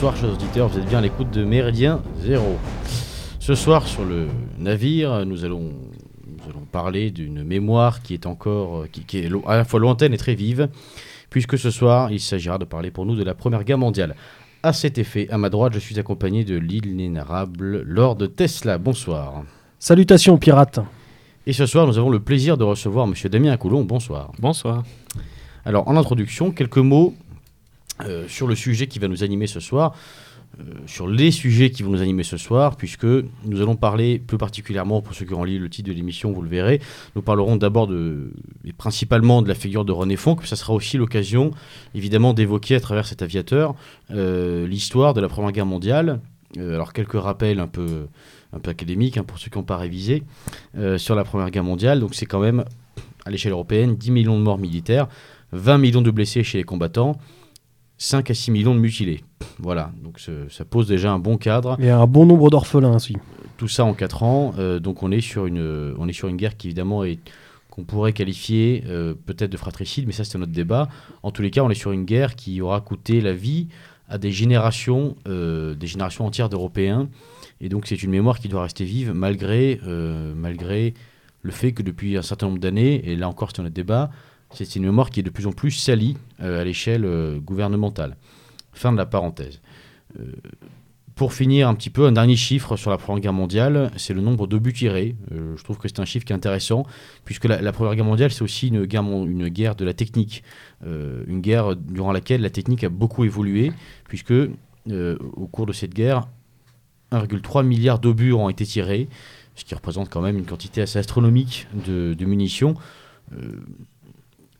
Bonsoir chers auditeurs, vous êtes bien à l'écoute de Méridien Zéro. Ce soir sur le navire, nous allons, nous allons parler d'une mémoire qui est encore, qui, qui est à la fois lointaine et très vive, puisque ce soir il s'agira de parler pour nous de la Première Guerre mondiale. À cet effet, à ma droite, je suis accompagné de l'inénarrable Lord Tesla. Bonsoir. Salutations pirates. Et ce soir, nous avons le plaisir de recevoir Monsieur Damien Coulon. Bonsoir. Bonsoir. Alors, en introduction, quelques mots euh, sur le sujet qui va nous animer ce soir, euh, sur les sujets qui vont nous animer ce soir, puisque nous allons parler plus particulièrement, pour ceux qui ont lu le titre de l'émission, vous le verrez, nous parlerons d'abord et principalement de la figure de René Fonck, ça sera aussi l'occasion, évidemment, d'évoquer à travers cet aviateur euh, l'histoire de la Première Guerre mondiale. Alors, quelques rappels un peu, un peu académiques, hein, pour ceux qui n'ont pas révisé, sur la Première Guerre mondiale. Donc, c'est quand même, à l'échelle européenne, 10 millions de morts militaires, 20 millions de blessés chez les combattants, 5 à 6 millions de mutilés. Voilà, donc ce- ça pose déjà un bon cadre. A un bon nombre d'orphelins aussi. Tout ça en 4 ans, euh, donc on est, sur une, on est sur une guerre qui évidemment est qu'on pourrait qualifier euh, peut-être de fratricide, mais ça c'est un autre débat. En tous les cas, on est sur une guerre qui aura coûté la vie à des générations, euh, des générations entières d'Européens, et donc c'est une mémoire qui doit rester vive malgré, malgré le fait que depuis un certain nombre d'années, et là encore c'est un autre débat, c'est une mémoire qui est de plus en plus salie euh, à l'échelle euh, gouvernementale. Fin de la parenthèse. Euh, pour finir un petit peu, un dernier chiffre sur la Première Guerre mondiale, c'est le nombre d'obus tirés. Je trouve que c'est un chiffre qui est intéressant, puisque la, Première Guerre mondiale, c'est aussi une guerre, de la technique. Une guerre durant laquelle la technique a beaucoup évolué, puisque au cours de cette guerre, 1,3 milliard d'obus ont été tirés, ce qui représente quand même une quantité assez astronomique de, munitions.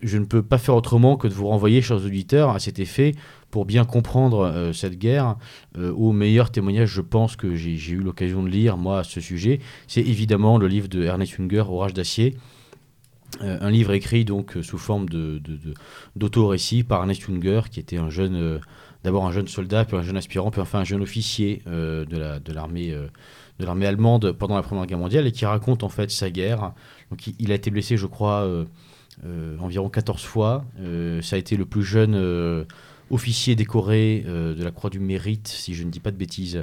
Je ne peux pas faire autrement que de vous renvoyer, chers auditeurs, à cet effet pour bien comprendre euh, cette guerre euh, au meilleur témoignage, je pense, que j'ai eu l'occasion de lire, moi, à ce sujet. C'est évidemment le livre de Ernest Junger, Orage d'acier. Euh, un livre écrit donc euh, sous forme d'auto-récit par Ernest Junger, qui était un jeune, d'abord un jeune soldat, puis un jeune aspirant, puis enfin un jeune officier de, la, de, l'armée, de allemande pendant la Première Guerre mondiale, et qui raconte en fait sa guerre. Donc il, a été blessé, je crois, environ 14 fois. Euh, ça a été le plus jeune euh, officier décoré euh, de la Croix du Mérite, si je ne dis pas de bêtises,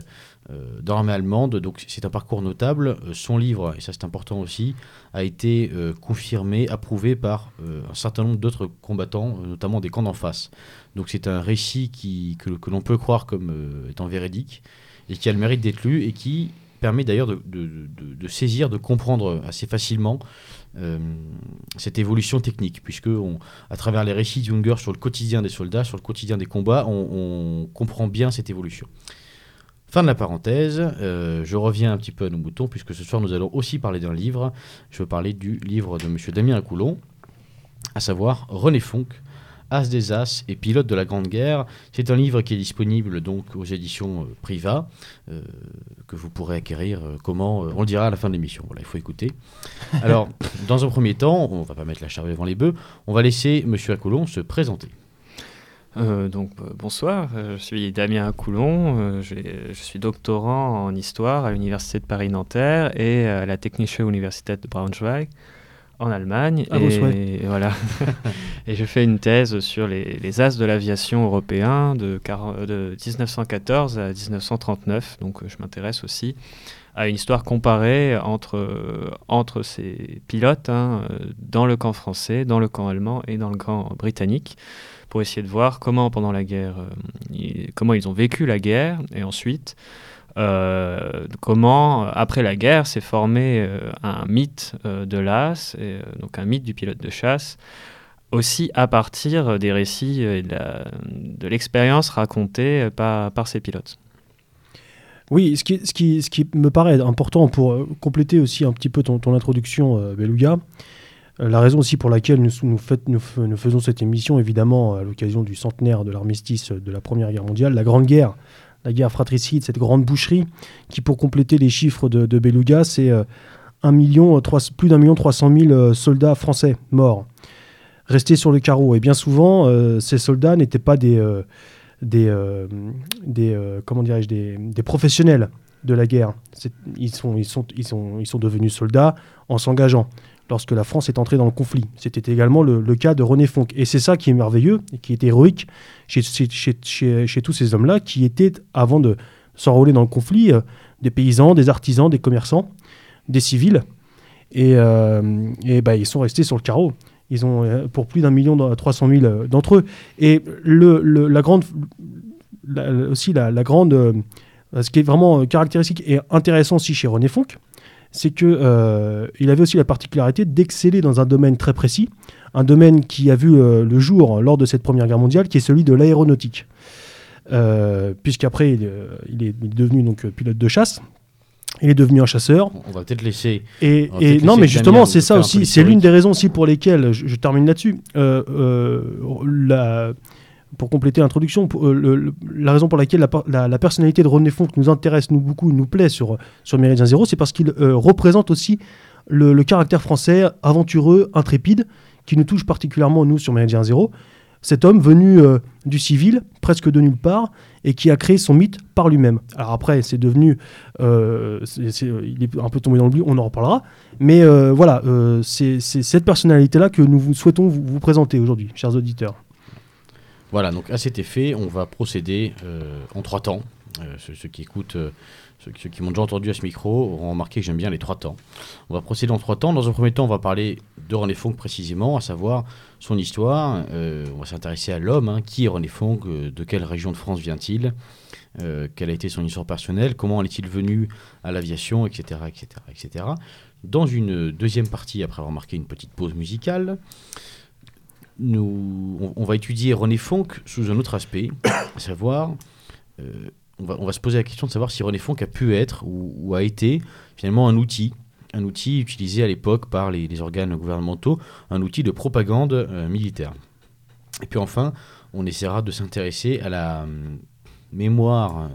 euh, dans l'armée allemande. Donc c'est un parcours notable. Euh, son livre, et ça c'est important aussi, a été euh, confirmé, approuvé par euh, un certain nombre d'autres combattants, euh, notamment des camps d'en face. Donc c'est un récit qui, que, l'on peut croire comme euh, étant véridique et qui a le mérite d'être lu et qui permet d'ailleurs de saisir, de comprendre assez facilement euh, cette évolution technique, puisque on, à travers les récits de Junger sur le quotidien des soldats, sur le quotidien des combats, on, on comprend bien cette évolution. Fin de la parenthèse, euh, je reviens un petit peu à nos moutons, puisque ce soir nous allons aussi parler d'un livre. Je veux parler du livre de M. Damien Coulon, à savoir René Fonck, As des As et pilote de la Grande Guerre. C'est un livre qui est disponible donc aux éditions euh, Priva, euh, que vous pourrez acquérir. euh, comment On le dira à la fin de l'émission. Voilà, il faut écouter. Alors, dans un premier temps, on va pas mettre la charrue devant les bœufs. On va laisser Monsieur Acoulon se présenter. Donc bonsoir, je suis Damien Coulon, j'ai- je suis doctorant en histoire à l'Université de Paris-Nanterre et à la Technische Universität de Braunschweig en Allemagne. À vos et, voilà. et je fais une thèse sur les, les as de l'aviation européen de, quar- de 1914 à 1939. Donc euh, je m'intéresse aussi à une histoire comparée entre, euh, entre ces pilotes hein, euh, dans le camp français, dans le camp allemand et dans le camp britannique pour essayer de voir comment pendant la guerre, ils- comment ils ont vécu la guerre et ensuite comment après la guerre s'est formé euh, un mythe euh, de l'as, euh, donc un mythe du pilote de chasse, aussi à partir des récits et de l'expérience racontée euh, par, par ces pilotes. Oui, ce qui, ce, qui, ce qui me paraît important pour euh, compléter aussi un petit peu ton, introduction, euh, Beluga, euh, la raison aussi pour laquelle nous, nous faisons cette émission, évidemment, à l'occasion du centenaire de l'armistice de la Première Guerre mondiale, la Grande Guerre, la guerre fratricide, cette grande boucherie, qui, pour compléter les chiffres de, Beluga, c'est euh, million, euh, plus d'un million trois cent mille euh, soldats français morts, restés sur le carreau. Et bien souvent, euh, ces soldats n'étaient pas des, des, des, comment dirais-je, des, des professionnels de la guerre. Ils sont, ils, sont, ils, sont, ils sont devenus soldats en s'engageant. Lorsque la France est entrée dans le conflit. C'était également le, cas de René Fonck. Et c'est ça qui est merveilleux et qui est héroïque chez, tous ces hommes-là qui étaient, avant de s'enrôler dans le conflit, euh, des paysans, des artisans, des commerçants, des civils. Et, euh, bah, ils sont restés sur le carreau. Ils ont euh, pour plus d'un million, trois cent mille d'entre eux. Et la grande, aussi la, la grande, ce qui est vraiment caractéristique et intéressant aussi chez René Fonck, c'est qu'il euh, avait aussi la particularité d'exceller dans un domaine très précis, un domaine qui a vu euh, le jour lors de cette Première Guerre mondiale, qui est celui de l'aéronautique. Euh, puisqu'après, il, est devenu donc pilote de chasse. Il est devenu un chasseur. On va peut-être laisser. Et, non, mais justement, c'est ça aussi. C'est l'une des raisons aussi pour lesquelles, je, je termine là-dessus, la, pour compléter l'introduction, euh, la raison pour laquelle la, personnalité de René Fonck nous intéresse, nous beaucoup, nous plaît sur, sur Méridien Zéro, c'est parce qu'il euh, représente aussi le, caractère français aventureux, intrépide, qui nous touche particulièrement, nous, sur Méridien Zéro. Cet homme venu euh, du civil, presque de nulle part, et qui a créé son mythe par lui-même. Alors après, c'est devenu... il est un peu tombé dans but, on en reparlera. Mais voilà, c'est cette personnalité-là que nous souhaitons vous présenter aujourd'hui, chers auditeurs. Voilà, donc à cet effet, on va procéder euh, en trois temps. Euh, ceux, qui écoutent, euh, ceux, qui m'ont déjà entendu à ce micro auront remarqué que j'aime bien les trois temps. On va procéder en trois temps. Dans un premier temps, on va parler de René Fonck précisément, à savoir son histoire. on va s'intéresser à l'homme. Hein. Qui est René Fonck De quelle région de France vient-il Quelle a été son histoire personnelle Comment est-il venu à l'aviation Etc. etc., etc. Dans une deuxième partie, après avoir marqué une petite pause musicale, on, va étudier René Fonck sous un autre aspect, à savoir, euh, on, va, on, va, se poser la question de savoir si René Fonck a pu être ou, a été finalement un outil, un outil utilisé à l'époque par les, organes gouvernementaux, un outil de propagande euh, militaire. Et puis enfin, on essaiera de s'intéresser à la euh, mémoire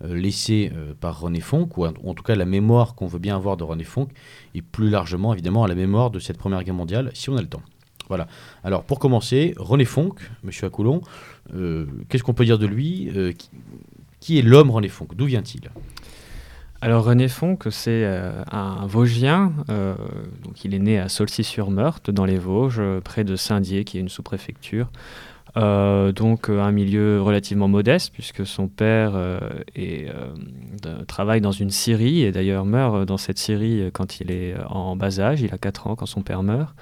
laissée par René Fonck, ou en, tout cas la mémoire qu'on veut bien avoir de René Fonck, et plus largement évidemment à la mémoire de cette Première Guerre mondiale, si on a le temps. Voilà. Alors pour commencer, René Fonck, Monsieur Acoulon, euh, qu'est-ce qu'on peut dire de lui euh, qui, est l'homme René Fonck? D'où vient-il? Alors René Fonck, c'est euh, un Vosgien, il est né à Saulcy-sur-Meurthe, dans les Vosges, près de Saint-Dié, qui est une sous-préfecture. donc un milieu relativement modeste, puisque son père travaille dans une scierie, et d'ailleurs meurt dans cette scierie quand il est en bas âge, il a 4 ans quand son père meurt.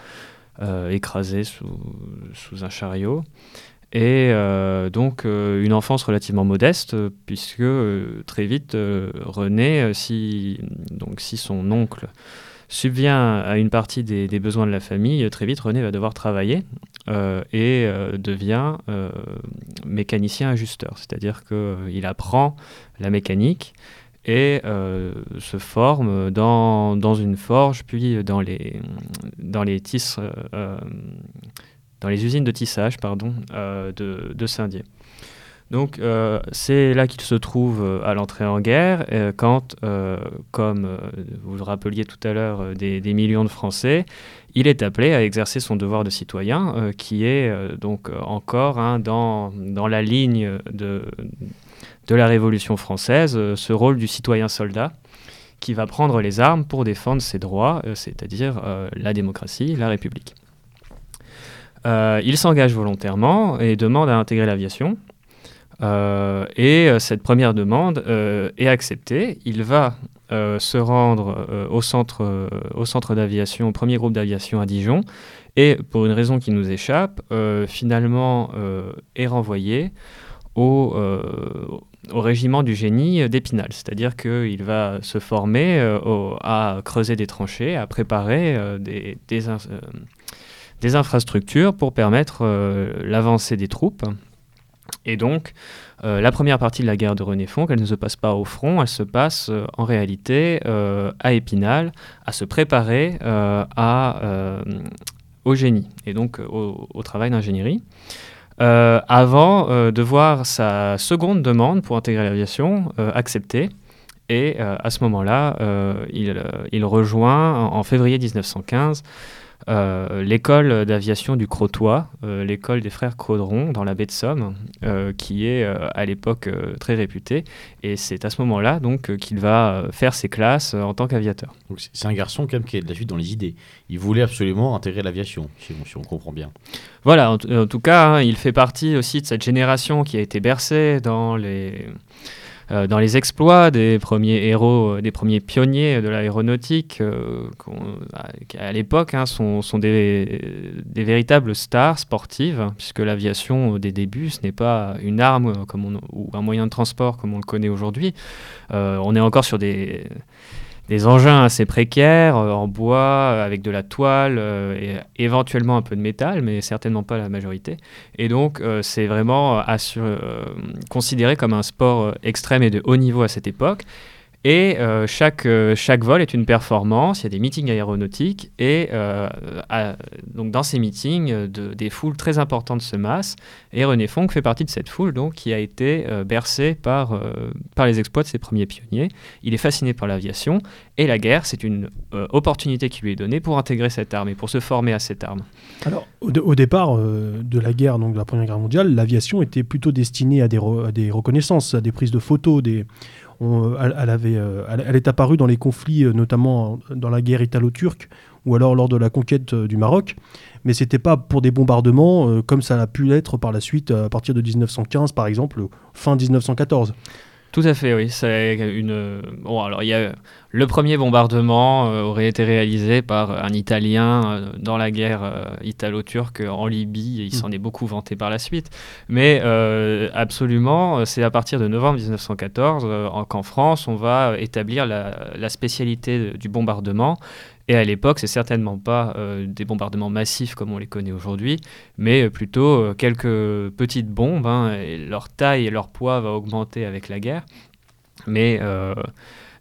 Euh, écrasé sous, un chariot. Et euh, donc euh, une enfance relativement modeste, puisque très vite, René, si, donc, si son oncle subvient à une partie des, des, besoins de la famille, très vite René va devoir travailler et devient mécanicien ajusteur, c'est-à-dire qu'il apprend la mécanique et euh, se forme dans, dans, une forge, puis dans les, dans les, tisses, euh, dans les usines de tissage pardon, euh, de, de Saint-Dié. Donc c'est là qu'il se trouve à l'entrée en guerre, quand, comme vous le rappeliez tout à l'heure, des, des, millions de Français, il est appelé à exercer son devoir de citoyen, qui est donc encore hein, dans, dans la ligne de la Révolution française, euh, ce rôle du citoyen soldat qui va prendre les armes pour défendre ses droits, euh, c'est-à-dire euh, la démocratie, la République. il s'engage volontairement et demande à intégrer l'aviation. et cette première demande est acceptée. Il va se rendre au centre d'aviation, au premier groupe d'aviation à Dijon, et pour une raison qui nous échappe, finalement est renvoyé au, au régiment du génie d'Épinal, c'est-à-dire qu'il va se former euh, à creuser des tranchées, à préparer euh, des, euh, des, infrastructures pour permettre l'avancée des troupes. Et donc, la première partie de la guerre de René Fonck, elle ne se passe pas au front, elle se passe en réalité à Épinal, à se préparer à, au génie et donc au travail d'ingénierie. Euh, avant euh, de voir sa seconde demande pour intégrer l'aviation euh, acceptée. Et à ce moment-là, il, il, rejoint en, février 1915 euh, l'école d'aviation du Crotoy, euh, l'école des frères Caudron dans la baie de Somme, euh, qui est à l'époque très réputée. Et c'est à ce moment-là donc qu'il va faire ses classes en tant qu'aviateur. C'est un garçon quand même qui est de la suite dans les idées. Il voulait absolument intégrer l'aviation, si, on comprend bien. Voilà, en, tout cas, hein, il fait partie aussi de cette génération qui a été bercée dans les euh, dans les exploits des premiers héros, euh, des premiers pionniers de l'aéronautique, euh, à l'époque hein, sont, des, véritables stars sportives, puisque l'aviation, des débuts, ce n'est pas une arme ou un moyen de transport comme on le connaît aujourd'hui. on est encore sur des des engins assez précaires, euh, en bois, euh, avec de la toile, euh, et éventuellement un peu de métal, mais certainement pas la majorité. Et donc, c'est vraiment considéré comme un sport extrême et de haut niveau à cette époque. Et euh, chaque, euh, chaque vol est une performance, il y a des meetings aéronautiques, et euh, donc dans ces meetings, de, des foules très importantes se massent, et René Fonck fait partie de cette foule donc, qui a été bercée par, par les exploits de ses premiers pionniers. Il est fasciné par l'aviation, et la guerre, c'est une opportunité qui lui est donnée pour intégrer cette arme et pour se former à cette arme. Alors, au, départ de la guerre, donc de la Première Guerre mondiale, l'aviation était plutôt destinée à des, à des reconnaissances, à des prises de photos, des elle, avait, euh, elle, est apparue dans les conflits, euh, notamment dans la guerre italo-turque ou alors lors de la conquête euh, du Maroc. Mais c'était pas pour des bombardements comme ça a pu l'être par la suite à partir de 1915, par exemple, fin 1914. Tout à fait, oui. C'est une. Bon, alors il y a le premier bombardement euh, aurait été réalisé par un Italien euh, dans la guerre euh, italo-turque en Libye. Et il mm. s'en est beaucoup vanté par la suite. Mais absolument, c'est à partir de novembre 1914 qu'en France, on va établir la, la spécialité du bombardement et à l'époque, c'est certainement pas euh, des bombardements massifs comme on les connaît aujourd'hui, mais plutôt euh, quelques petites bombes. Hein, et leur taille et leur poids va augmenter avec la guerre. Mais euh,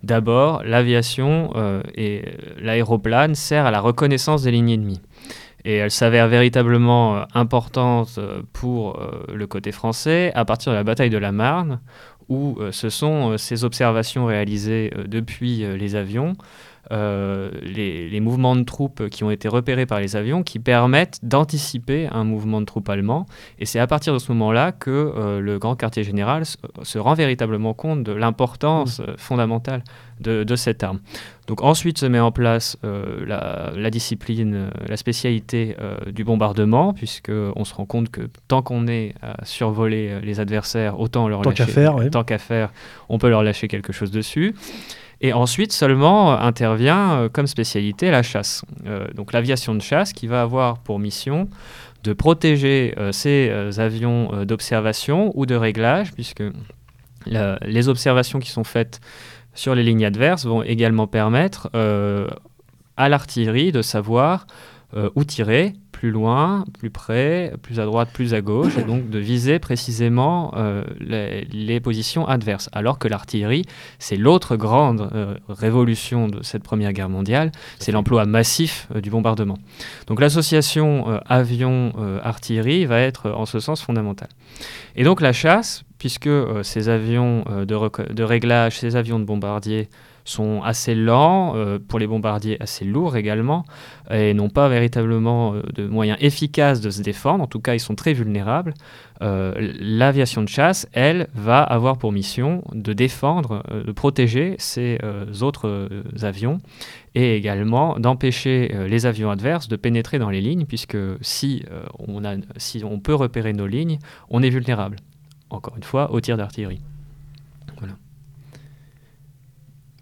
d'abord, l'aviation et l'aéroplane sert à la reconnaissance des lignes ennemies. Et elle s'avère véritablement importante pour le côté français à partir de la bataille de la Marne, où ce sont ces observations réalisées depuis les avions euh, les, mouvements de troupes qui ont été repérés par les avions qui permettent d'anticiper un mouvement de troupes allemand. Et c'est à partir de ce moment-là que euh, le grand quartier général se, rend véritablement compte de l'importance mmh. euh, fondamentale de, cette arme. Donc ensuite se met en place la, discipline, la spécialité du bombardement, puisqu'on se rend compte que tant qu'on est à survoler les adversaires, autant leur tant qu'à faire, tant qu'à faire, on peut leur lâcher quelque chose dessus. Et ensuite seulement euh, intervient euh, comme spécialité la chasse. Euh, donc l'aviation de chasse qui va avoir pour mission de protéger ces avions d'observation ou de réglage, puisque les observations qui sont faites sur les lignes adverses vont également permettre à l'artillerie de savoir où tirer plus loin, plus près, plus à droite, plus à gauche, et donc de viser précisément euh, les, positions adverses. Alors que l'artillerie, c'est l'autre grande euh, révolution de cette Première Guerre mondiale, c'est l'emploi massif euh, du bombardement. Donc l'association avion-artillerie va être en ce sens fondamentale. Et donc la chasse, puisque ces avions de, de réglage, ces avions de bombardier, sont assez lents, euh, pour les bombardiers assez lourds également, et n'ont pas véritablement euh, de moyens efficaces de se défendre, en tout cas ils sont très vulnérables. Euh, l'aviation de chasse, elle, va avoir pour mission de défendre, de protéger ces autres avions, et également d'empêcher les avions adverses de pénétrer dans les lignes, puisque si, on si on peut repérer nos lignes, on est vulnérable, encore une fois, au tir d'artillerie.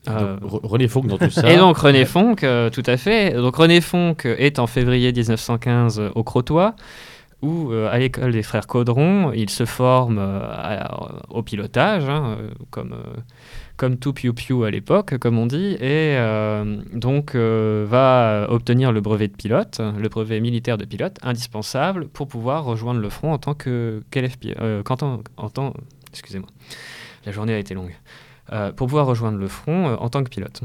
Euh, René Fonck dans tout ça. Et donc René Fonck, euh, tout à fait. Donc René Fonck est en février 1915 au Crotoy, où euh, à l'école des frères Caudron, il se forme au pilotage, hein, comme, comme tout piou-piou à l'époque, comme on dit, et donc va obtenir le brevet de pilote, le brevet militaire de pilote, indispensable pour pouvoir rejoindre le front en tant que en tant excusez-moi, la journée a été longue. Euh, pour pouvoir rejoindre le front euh, en tant que pilote.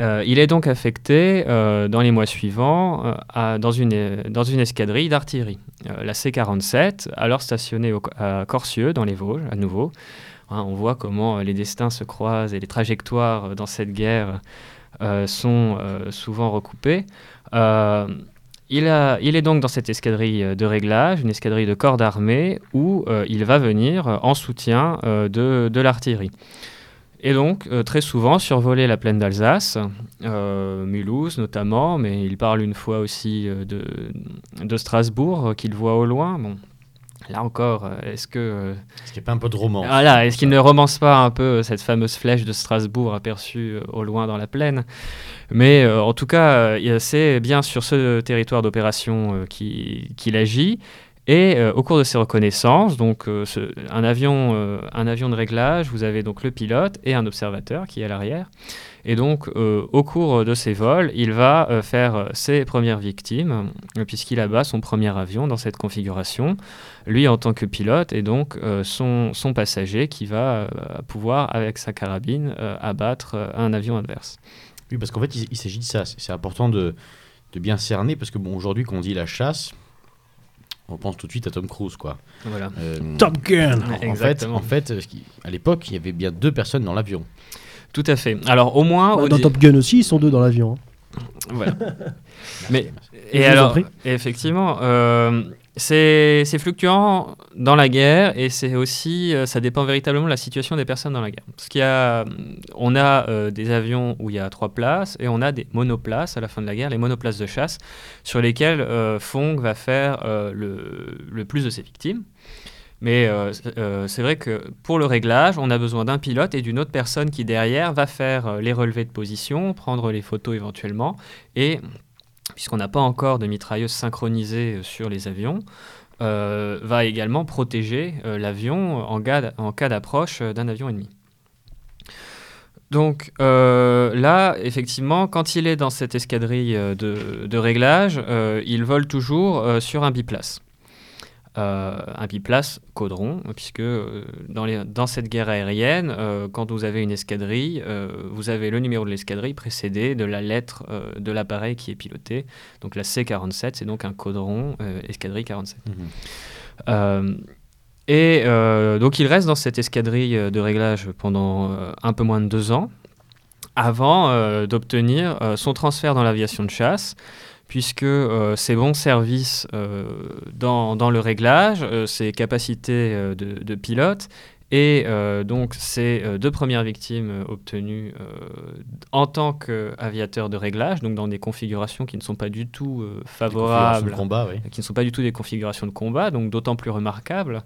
Euh, il est donc affecté dans les mois suivants dans, une, dans une escadrille d'artillerie, la C-47, alors stationnée à Corcieux, dans les Vosges, à nouveau. Hein, on voit comment les destins se croisent et les trajectoires dans cette guerre sont souvent recoupés. Il, a, il, est donc dans cette escadrille de réglage, une escadrille de corps d'armée, où il va venir en soutien de, de l'artillerie. Et donc, euh, très souvent, survoler la plaine d'Alsace, euh, Mulhouse notamment, mais il parle une fois aussi euh, de, de, Strasbourg, qu'il voit au loin. Bon, là encore, est-ce que... Est-ce qu'il n'y a pas un peu de romance Voilà, est-ce qu'il ne romance pas un peu cette fameuse flèche de Strasbourg aperçue au loin dans la plaine? Mais en tout cas, c'est bien sur ce territoire d'opération qu'il agit. Et euh, au cours de ces reconnaissances, donc euh, un, avion, euh, un avion de réglage, vous avez donc le pilote et un observateur qui est à l'arrière. Et donc au cours de ces vols, il va faire ses premières victimes, puisqu'il abat son premier avion dans cette configuration, lui en tant que pilote, et donc son, son, passager qui va pouvoir, avec sa carabine, abattre un avion adverse. Oui, parce qu'en fait, il, s'agit de ça. C'est important de, de, bien cerner, parce que bon, aujourd'hui, quand on dit la chasse, on pense tout de suite à Tom Cruise, quoi. Voilà. Euh, Top Gun. En, fait, en fait, euh, à l'époque, il y avait bien deux personnes dans l'avion. Tout à fait. Alors au moins bah, dans Top Gun aussi, ils sont deux dans l'avion. Hein. Voilà. Mais et alors, effectivement, euh, c'est fluctuant dans la guerre et c'est aussi, euh, ça dépend véritablement de la situation des personnes dans la guerre. Parce qu'il a, on a euh, des avions où il y a trois places et on a des monoplaces à la fin de la guerre, les monoplaces de chasse, sur lesquelles euh, Fong va faire le, le, plus de ses victimes. Mais c'est vrai que pour le réglage, on a besoin d'un pilote et d'une autre personne qui derrière va faire les relevés de position, prendre les photos éventuellement et puisqu'on n'a pas encore de mitrailleuse synchronisée euh, sur les avions, euh, va également protéger euh, l'avion en, cas d'approche d'un avion ennemi. Donc là, effectivement, quand il est dans cette escadrille de, de réglage, il vole toujours sur un biplace. Euh, un biplace caudron, puisque euh, dans, les, dans, cette guerre aérienne, euh, quand vous avez une escadrille, vous avez le numéro de l'escadrille précédé de la lettre de l'appareil qui est piloté. Donc la C-47, c'est donc un caudron escadrille 47. Mhm. et donc il reste dans cette escadrille de réglage pendant un peu moins de deux ans, avant d'obtenir son transfert dans l'aviation de chasse puisque euh, ses bons services euh, dans, dans, le réglage, euh, ses capacités de, de, pilote et donc ces deux premières victimes obtenues en tant qu'aviateur de réglage, donc dans des configurations qui ne sont pas du tout favorables, combat, qui ne sont pas du tout des configurations de combat, donc d'autant plus remarquables,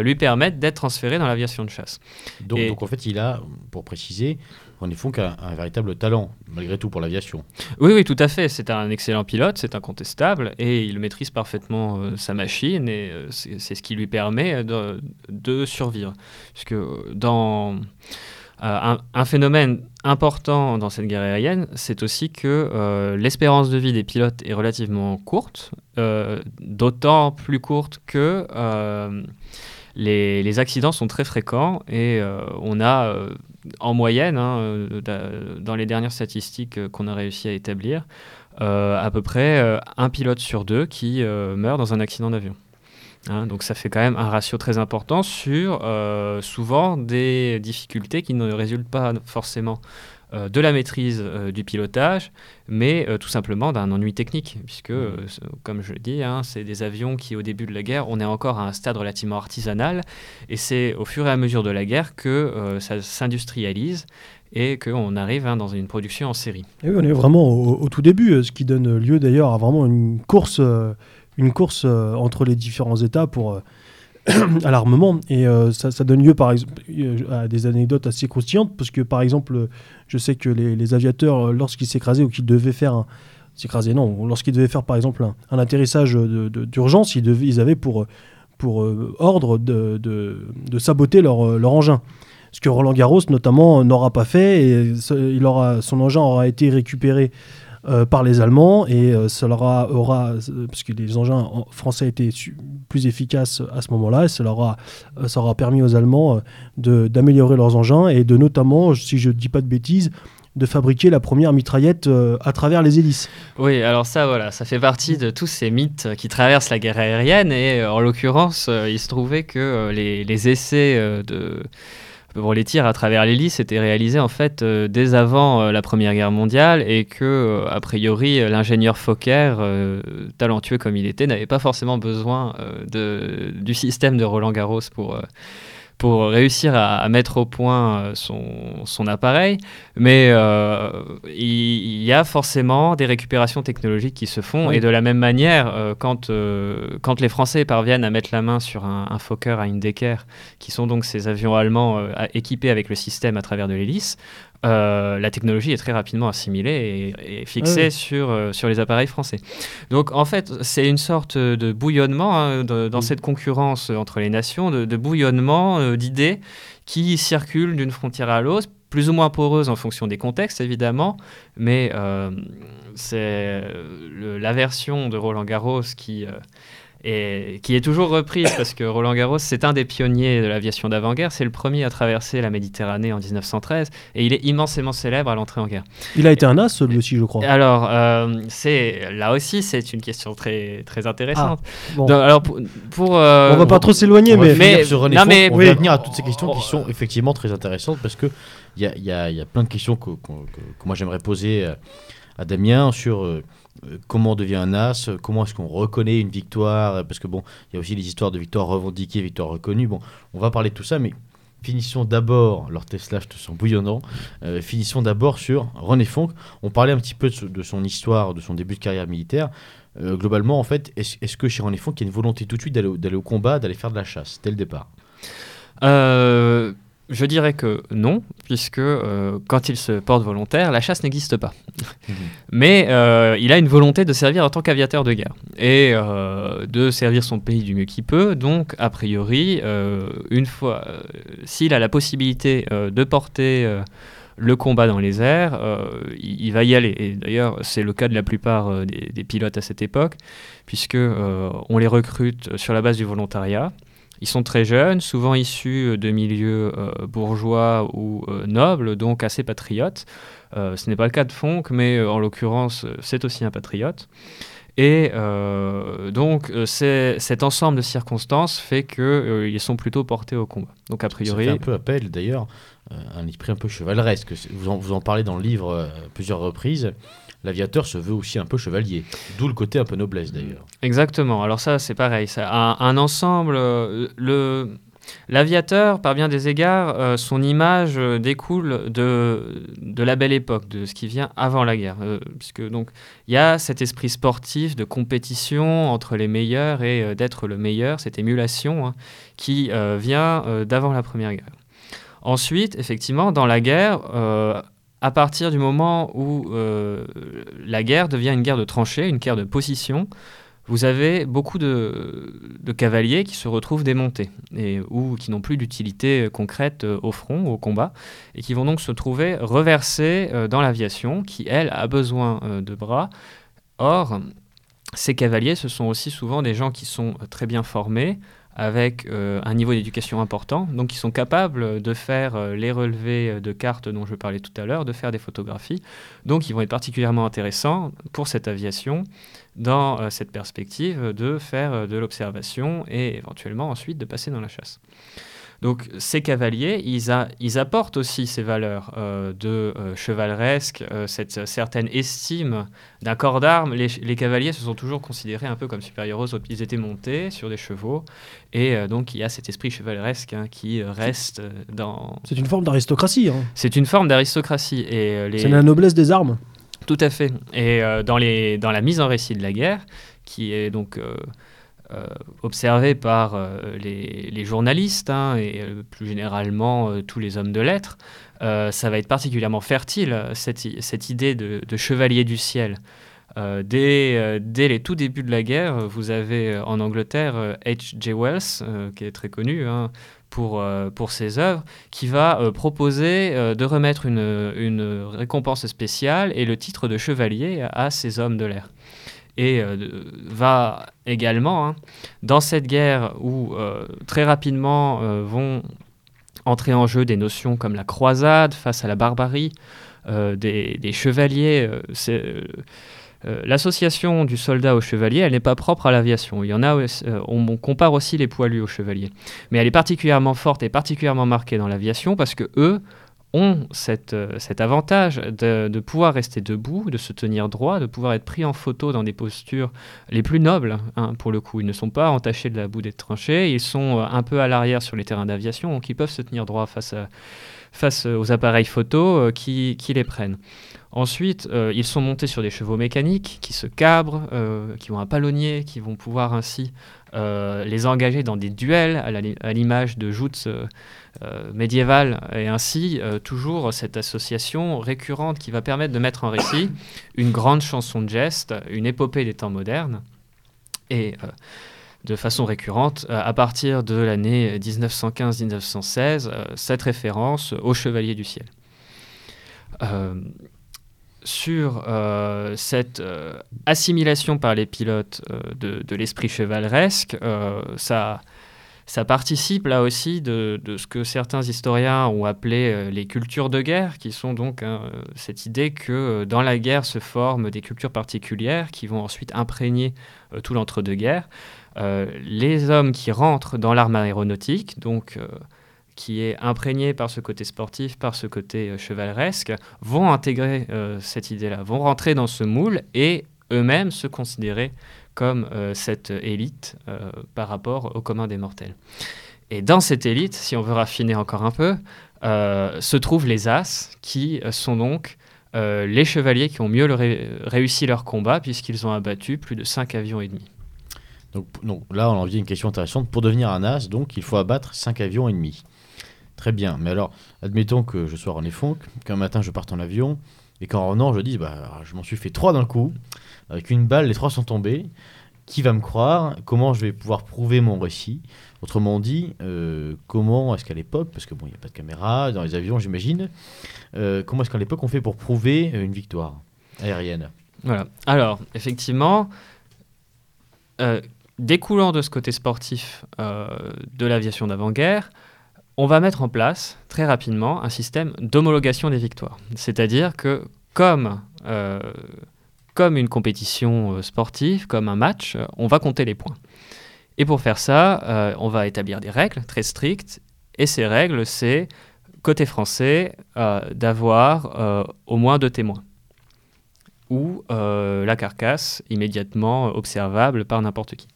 lui permettent d'être transféré dans l'aviation de chasse. Donc, donc en fait, il a, pour préciser, René Fonck a un véritable talent, malgré tout, pour l'aviation. Oui, oui, tout à fait. C'est un excellent pilote, c'est incontestable, et il maîtrise parfaitement euh, sa machine, et euh, c'est ce qui lui permet de, survivre. Puisque dans euh, un, phénomène important dans cette guerre aérienne, c'est aussi que l'espérance de vie des pilotes est relativement courte, d'autant plus courte que les, accidents sont très fréquents, et on a en moyenne, hein, euh, dans les dernières statistiques euh, qu'on a réussi à établir, euh, à peu près un pilote sur deux qui meurt dans un accident d'avion. Hein, donc ça fait quand même un ratio très important sur souvent des difficultés qui ne résultent pas forcément euh, de la maîtrise euh, du pilotage, mais euh, tout simplement d'un ennui technique, puisque, mmh. comme je le dis, hein, c'est des avions qui, au début de la guerre, on est encore à un stade relativement artisanal, et c'est au fur et à mesure de la guerre que ça s'industrialise et qu'on arrive hein, dans une production en série. Et on est vraiment au, tout début, ce qui donne lieu d'ailleurs à vraiment une course, une course entre les différents États pour à l'armement. Et euh, ça, donne lieu par exemple à des anecdotes assez croustillantes, parce que par exemple, je sais que les, aviateurs, euh, lorsqu'ils s'écrasaient ou qu'ils devaient faire un. S'écraser, non, lorsqu'ils devaient faire par exemple un, atterrissage d'urgence, ils, avaient pour, pour euh, ordre de, de, saboter leur, leur engin ce que Roland Garros notamment n'aura pas fait et il aura, son engin aura été récupéré euh, par les Allemands et euh, ça leur aura, parce que les engins français étaient plus efficaces à ce moment-là, et leur aura, euh, ça aura permis aux Allemands d'améliorer leurs engins et de notamment, si je ne dis pas de bêtises, de fabriquer la première mitraillette à travers les hélices. Oui, alors ça, voilà, ça fait partie de tous ces mythes qui traversent la guerre aérienne. Et en l'occurrence, il se trouvait que les, les, essais de, pour les tirs à travers l'hélice étaient réalisés en fait dès avant la Première Guerre mondiale et que, a priori, l'ingénieur Fokker, talentueux comme il était, n'avait pas forcément besoin du système de Roland Garros pour pour réussir à, mettre au point euh, son, son appareil, mais euh, il, y a forcément des récupérations technologiques qui se font, et de la même manière, euh, quand, quand les Français parviennent à mettre la main sur un, un Fokker, un Decker, qui sont donc ces avions allemands équipés avec le système à travers de l'hélice, euh, la technologie est très rapidement assimilée et, fixée sur, euh, sur les appareils français. Donc en fait, c'est une sorte de bouillonnement hein, dans cette concurrence entre les nations, de, bouillonnement euh, d'idées qui circulent d'une frontière à l'autre, plus ou moins poreuses en fonction des contextes évidemment, mais c'est la version de Roland Garros qui et qui est toujours reprise parce que Roland Garros, c'est un des pionniers de l'aviation d'avant-guerre. C'est le premier à traverser la Méditerranée en 1913 et il est immensément célèbre à l'entrée en guerre. Il a été un as, lui aussi, je crois. Alors, euh, c'est là aussi, c'est une question très très intéressante. Ah, alors pour, pour euh, on va pas trop s'éloigner, mais, mais, non, mais on va venir à toutes ces questions qui sont effectivement très intéressantes parce que il y a, y, a, y a, plein de questions que, que, que moi j'aimerais poser à Damien sur euh, euh, comment on devient un as, comment est-ce qu'on reconnaît une victoire, parce que bon, il y a aussi des histoires de victoires revendiquées, victoires reconnues. Bon, on va parler de tout ça, mais finissons d'abord, leur Tesla, je te sens bouillonnant, euh, finissons d'abord sur René Fonck. On parlait un petit peu de, son histoire, de son début de carrière militaire. Euh, globalement, en fait, est-ce que chez René Fonck, il y a une volonté tout de suite d'aller au combat, d'aller faire de la chasse dès le départ? Je dirais que non, puisque euh, quand il se porte volontaire, la chasse n'existe pas. Mhm. Mais euh, il a une volonté de servir en tant qu'aviateur de guerre et euh, de servir son pays du mieux qu'il peut. Donc, a priori, une fois, s'il a la possibilité de porter le combat dans les airs, il, va y aller. Et d'ailleurs, c'est le cas de la plupart des, des, pilotes à cette époque, puisque on les recrute sur la base du volontariat. Ils sont très jeunes, souvent issus euh, de milieux euh, bourgeois ou euh, nobles, donc assez patriotes. ce n'est pas le cas de Fonck, mais en l'occurrence, c'est aussi un patriote. Et donc, cet ensemble de circonstances fait qu'ils sont plutôt portés au combat. Donc, a priori. Ça fait un peu appel d'ailleurs, un esprit un peu chevaleresque. Vous en, vous en parlez dans le livre plusieurs reprises l'aviateur se veut aussi un peu chevalier. D'où le côté un peu noblesse d'ailleurs. Exactement. Alors ça, c'est pareil. Ça, un, ensemble, euh. L'aviateur, par bien des égards, euh, son image euh, découle de, de la belle époque, de ce qui vient avant la guerre. puisque donc il y a cet esprit sportif de compétition entre les meilleurs et d'être le meilleur, cette émulation hein, qui vient d'avant la Première Guerre. Ensuite, effectivement, dans la guerre, à partir du moment où euh, la guerre devient une guerre de tranchées, une guerre de position, vous avez beaucoup de, cavaliers qui se retrouvent démontés ou qui n'ont plus d'utilité concrète euh, au front, au combat, et qui vont donc se trouver reversés euh, dans l'aviation, qui, elle, a besoin de bras. Or, ces cavaliers, ce sont aussi souvent des gens qui sont très bien formés, avec euh, un niveau d'éducation important, donc ils sont capables de faire euh, les relevés euh, de cartes dont je parlais tout à l'heure, de faire des photographies. Donc ils vont être particulièrement intéressants pour cette aviation dans cette perspective de faire de l'observation et éventuellement ensuite de passer dans la chasse. Donc ces cavaliers, ils, apportent aussi ces valeurs euh, de euh, chevaleresque, euh, cette certaine estime d'un corps d'armes. Les, cavaliers se sont toujours considérés un peu comme supérieurs aux autres. Ils étaient montés sur des chevaux et donc il y a cet esprit chevaleresque hein, qui reste dans... C'est une forme d'aristocratie. Hein. C'est une forme d'aristocratie. C'est la noblesse des armes. Tout à fait. Et dans, les, dans la mise en récit de la guerre, qui est donc observé par euh, les, journalistes hein, et euh, plus généralement tous les hommes de lettres, ça va être particulièrement fertile, cette, idée de, chevalier du ciel. dès, les tout débuts de la guerre, vous avez en Angleterre H.G. Wells, qui est très connu hein, pour, pour ses œuvres, qui va proposer de remettre une, une, récompense spéciale et le titre de chevalier à ces hommes de l'air et euh, va également, hein, dans cette guerre où euh, très rapidement euh, vont entrer en jeu des notions comme la croisade face à la barbarie, des, chevaliers, l'association du soldat au chevalier, elle n'est pas propre à l'aviation. Il y en a, on, compare aussi les poilus aux chevaliers, mais elle est particulièrement forte et particulièrement marquée dans l'aviation parce que eux ont cette, cet avantage de, pouvoir rester debout, de se tenir droit, de pouvoir être pris en photo dans des postures les plus nobles, hein, pour le coup. Ils ne sont pas entachés de la boue des tranchées, ils sont un peu à l'arrière sur les terrains d'aviation, donc ils peuvent se tenir droit face, face aux appareils photo qui, les prennent. Ensuite, euh, ils sont montés sur des chevaux mécaniques qui se cabrent, euh, qui ont un palonnier, qui vont pouvoir ainsi euh, les engager dans des duels à l'image de joutes médiévales, et ainsi toujours cette association récurrente qui va permettre de mettre en récit une grande chanson de geste, une épopée des temps modernes. Et de façon récurrente, à partir de l'année 1915-1916, cette référence au Chevalier du Ciel sur euh, cette euh, assimilation par les pilotes euh, de, l'esprit chevaleresque, ça, participe là aussi de, ce que certains historiens ont appelé les cultures de guerre, qui sont donc hein, cette idée que dans la guerre se forment des cultures particulières qui vont ensuite imprégner tout l'entre-deux-guerres. les hommes qui rentrent dans l'arme aéronautique, donc qui est imprégné par ce côté sportif, par ce côté euh, chevaleresque, vont intégrer euh, cette idée-là, vont rentrer dans ce moule et eux-mêmes se considérer comme euh, cette élite par rapport au commun des mortels. Et dans cette élite, si on veut raffiner encore un peu, se trouvent les As, qui sont donc les chevaliers qui ont mieux réussi leur combat, puisqu'ils ont abattu plus de 5 avions et demi. Donc, là, on en vient une question intéressante. Pour devenir un As, donc, il faut abattre 5 avions et demi. Très bien. Mais alors, admettons que je sois René Fonck, qu'un matin je parte en avion, et qu'en revenant je dis, bah, je m'en suis fait trois d'un coup, avec une balle, les trois sont tombés. Qui va me croire? Comment je vais pouvoir prouver mon récit? Autrement dit, euh, comment est-ce qu'à l'époque, parce que bon, il n'y a pas de caméra dans les avions, j'imagine, euh, comment est-ce qu'à l'époque on fait pour prouver une victoire aérienne? Voilà. Alors, effectivement, euh, découlant de ce côté sportif de l'aviation d'avant-guerre, on va mettre en place très rapidement un système d'homologation des victoires. C'est-à-dire que comme, euh, une compétition euh, sportive, comme un match, on va compter les points. Et pour faire ça, euh, on va établir des règles très strictes. Et ces règles, c'est, côté français, d'avoir au moins deux témoins. Ou la carcasse immédiatement observable par n'importe qui.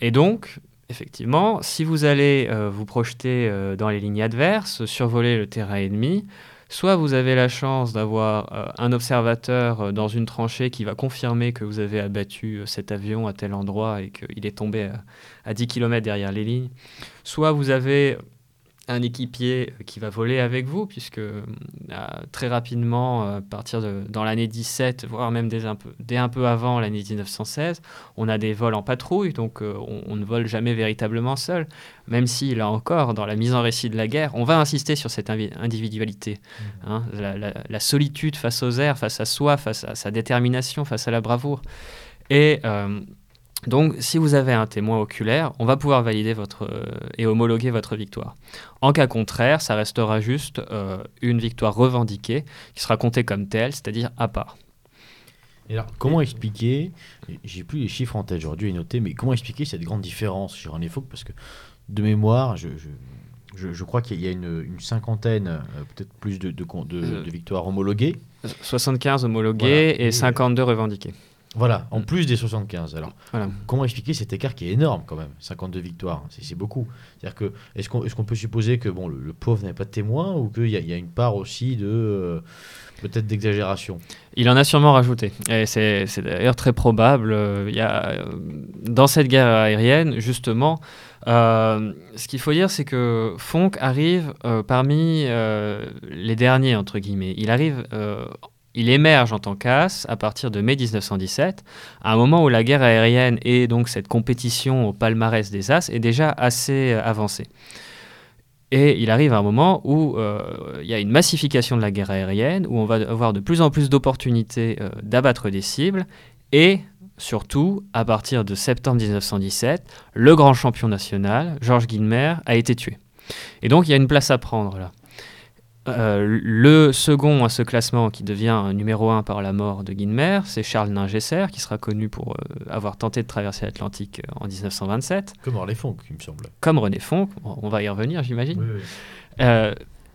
et donc, effectivement, si vous allez euh, vous projeter euh, dans les lignes adverses, survoler le terrain ennemi, soit vous avez la chance d'avoir euh, un observateur dans une tranchée qui va confirmer que vous avez abattu cet avion à tel endroit et qu'il est tombé à, à 10 km derrière les lignes, soit vous avez un équipier qui va voler avec vous, puisque euh, très rapidement, euh, à partir de dans l'année 17, voire même dès un peu, dès un peu avant l'année 1916, on a des vols en patrouille, donc euh, on, ne vole jamais véritablement seul, même si, là encore, dans la mise en récit de la guerre, on va insister sur cette individualité, mmh. hein, la, solitude face aux airs, face à soi, face à sa détermination, face à la bravoure. Et donc, si vous avez un témoin oculaire, on va pouvoir valider votre, euh, et homologuer votre victoire. En cas contraire, ça restera juste euh, une victoire revendiquée qui sera comptée comme telle, c'est-à-dire à part. Et alors, comment expliquer, j'ai plus les chiffres en tête, j'aurais dû les noter, mais comment expliquer cette grande différence chez René Fouque Parce que de mémoire, je, je, je, crois qu'il y a une, une cinquantaine, euh, peut-être plus de, de, de, victoires homologuées. 75 homologuées et 52 revendiquées. Voilà, en mm. plus des 75. Alors, comment expliquer cet écart qui est énorme quand même 52 victoires, c'est beaucoup. C'est-à-dire que, est-ce qu'on est peut supposer que bon, le, pauvre n'avait pas de témoin ou qu'il y, y, a une part aussi de. Euh, peut-être d'exagération? Il en a sûrement rajouté. Et c'est d'ailleurs très probable. Il y a, euh, dans cette guerre aérienne, justement, euh, ce qu'il faut dire, c'est que Fonck arrive parmi les derniers, entre guillemets. Il arrive il émerge en tant qu'as à partir de mai 1917, à un moment où la guerre aérienne et donc cette compétition au palmarès des as est déjà assez euh, avancée. Et il arrive à un moment où euh, il y a une massification de la guerre aérienne, où on va avoir de plus en plus d'opportunités euh, d'abattre des cibles, et surtout, à partir de septembre 1917, le grand champion national, Georges Guilmer, a été tué. Et donc il y a une place à prendre là. Le second à ce classement qui devient numéro 1 par la mort de Guinmer, c'est Charles Ningesser, qui sera connu pour avoir tenté de traverser l'Atlantique en 1927. Comme René Fonck, il me semble. Comme René Fonck, on va y revenir, j'imagine.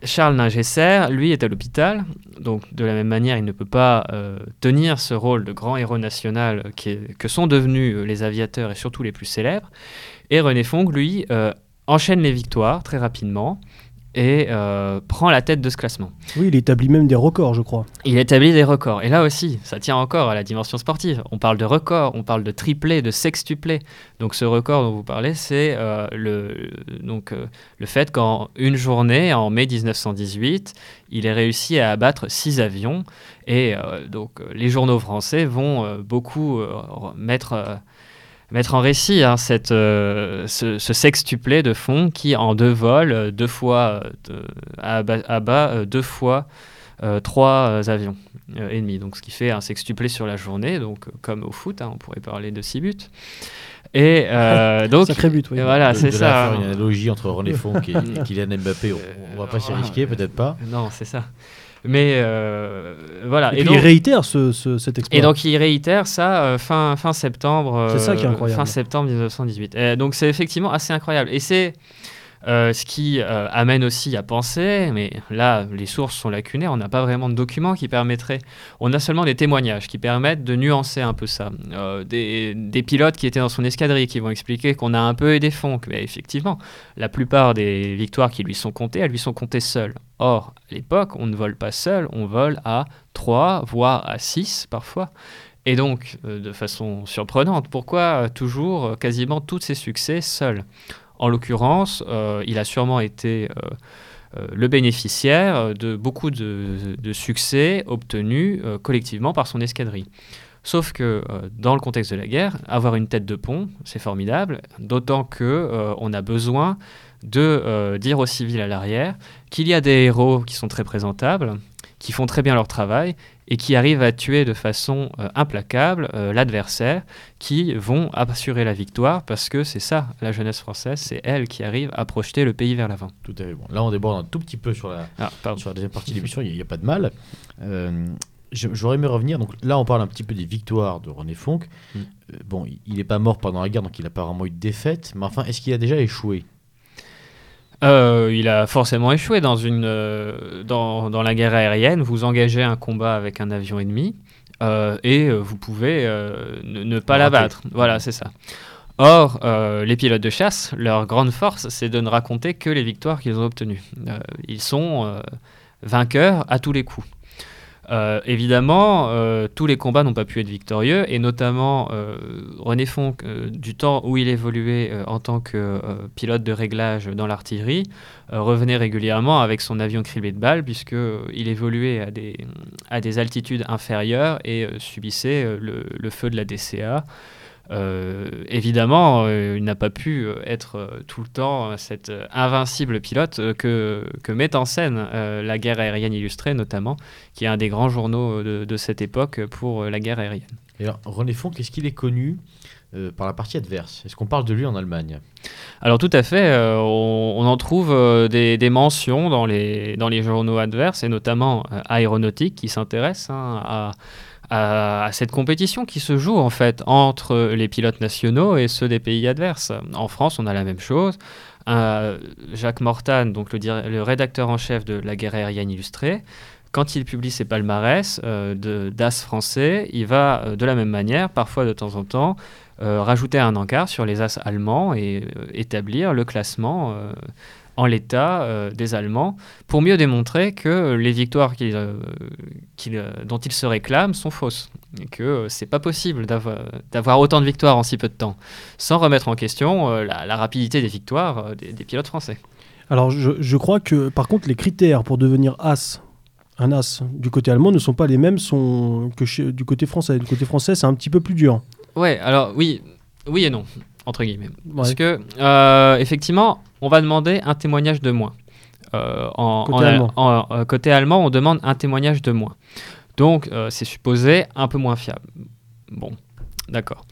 Charles Ningesser, lui, est à l'hôpital, donc de la même manière, il ne peut pas tenir ce rôle de grand héros national que sont devenus les aviateurs et surtout les plus célèbres. Et René Fonck, lui, enchaîne les victoires très rapidement et euh, prend la tête de ce classement. Oui, il établit même des records, je crois. Il établit des records. Et là aussi, ça tient encore à la dimension sportive. On parle de records, on parle de triplé, de sextuplé. Donc ce record dont vous parlez, c'est euh, le, donc, euh, le fait qu'en une journée, en mai 1918, il ait réussi à abattre six avions. Et donc les journaux français vont beaucoup mettre mettre en récit hein, cette, euh, ce, sextuplé de fond qui, en deux vols, euh, deux fois euh, abat, deux fois trois avions ennemis. Donc, ce qui fait un sextuplé sur la journée, donc comme au foot, hein, on pourrait parler de six buts. Et donc, Sacré but, oui. Voilà, c'est ça. Faire une analogie entre René Fonck et, et Kylian Mbappé, on, ne va pas s'y risquer, peut-être pas. Non, c'est ça. Mais euh, voilà. Et, puis il réitère ce, cet exploit. Et donc il réitère ça euh, fin, fin septembre. c'est ça qui est euh, incroyable. Fin septembre 1918. Et donc c'est effectivement assez incroyable. Et c'est euh, ce qui euh, amène aussi à penser, mais là, les sources sont lacunaires, on n'a pas vraiment de documents qui permettraient. On a seulement des témoignages qui permettent de nuancer un peu ça. Euh, des, pilotes qui étaient dans son escadrille qui vont expliquer qu'on a un peu aidé Fonck. Mais effectivement, la plupart des victoires qui lui sont comptées, elles lui sont comptées seules. Or, à l'époque, on ne vole pas seul, on vole à 3, voire à 6 parfois. Et donc, de façon surprenante, pourquoi toujours quasiment tous ces succès seuls? En l'occurrence, euh, il a sûrement été euh, euh, le bénéficiaire de beaucoup de, succès obtenus collectivement par son escadrille. Sauf que dans le contexte de la guerre, avoir une tête de pont, c'est formidable, d'autant que on a besoin de dire aux civils à l'arrière qu'il y a des héros qui sont très présentables, qui font très bien leur travail et qui arrivent à tuer de façon euh, implacable euh, l'adversaire, qui vont assurer la victoire, parce que c'est ça, la jeunesse française, c'est elle qui arrive à projeter le pays vers l'avant. Tout à fait. Bon, là, on déborde un tout petit peu sur la, ah, sur la deuxième partie de l'émission, il n'y a, pas de mal. Euh, J'aurais aimé revenir, donc là on parle un petit peu des victoires de René Fonck. Mm. Bon, il n'est pas mort pendant la guerre, donc il n'a pas vraiment eu de défaite, mais enfin, est-ce qu'il a déjà échoué? Euh, il a forcément échoué dans, une, euh, dans, dans, la guerre aérienne. Vous engagez un combat avec un avion ennemi euh, et vous pouvez ne, pas l'abattre. Voilà, c'est ça. Or, les pilotes de chasse, leur grande force, c'est de ne raconter que les victoires qu'ils ont obtenues. ils sont vainqueurs à tous les coups. Euh, évidemment, euh, tous les combats n'ont pas pu être victorieux, et notamment euh, René Fonck, du temps où il évoluait en tant que pilote de réglage dans l'artillerie, revenait régulièrement avec son avion criblé de balles, puisqu'il évoluait à des, à des altitudes inférieures et subissait le, feu de la DCA. Euh, évidemment, euh, il n'a pas pu euh, être tout le temps cet invincible pilote que, que met en scène la guerre aérienne illustrée, notamment, qui est un des grands journaux de, cette époque pour la guerre aérienne. Et alors, René Fonck, est-ce qu'il est connu par la partie adverse? Est-ce qu'on parle de lui en Allemagne? Alors tout à fait, on, en trouve des, des, mentions dans les, dans les journaux adverses, et notamment Aéronautique, qui s'intéresse hein, à à, cette compétition qui se joue en fait entre les pilotes nationaux et ceux des pays adverses. En France, on a la même chose. Jacques Mortan, donc le, rédacteur en chef de la guerre aérienne illustrée, quand il publie ses palmarès euh, d'as français, il va euh, de la même manière, parfois de temps en temps, euh, rajouter un encart sur les as allemands et établir le classement en l'état euh, des Allemands pour mieux démontrer que les victoires euh, euh, dont ils se réclament sont fausses et que c'est pas possible d'avoir autant de victoires en si peu de temps sans remettre en question la, rapidité des victoires des, pilotes français. Alors je, crois que par contre les critères pour devenir as un as du côté allemand ne sont pas les mêmes sont que du côté français. Du côté français, c'est un petit peu plus dur. Ouais, alors oui, oui et non entre guillemets. Parce que, effectivement, on va demander un témoignage de moins. Euh, en, côté, allemand. Euh, côté, allemand. on demande un témoignage de moins. Donc, euh, c'est supposé un peu moins fiable. Bon, d'accord.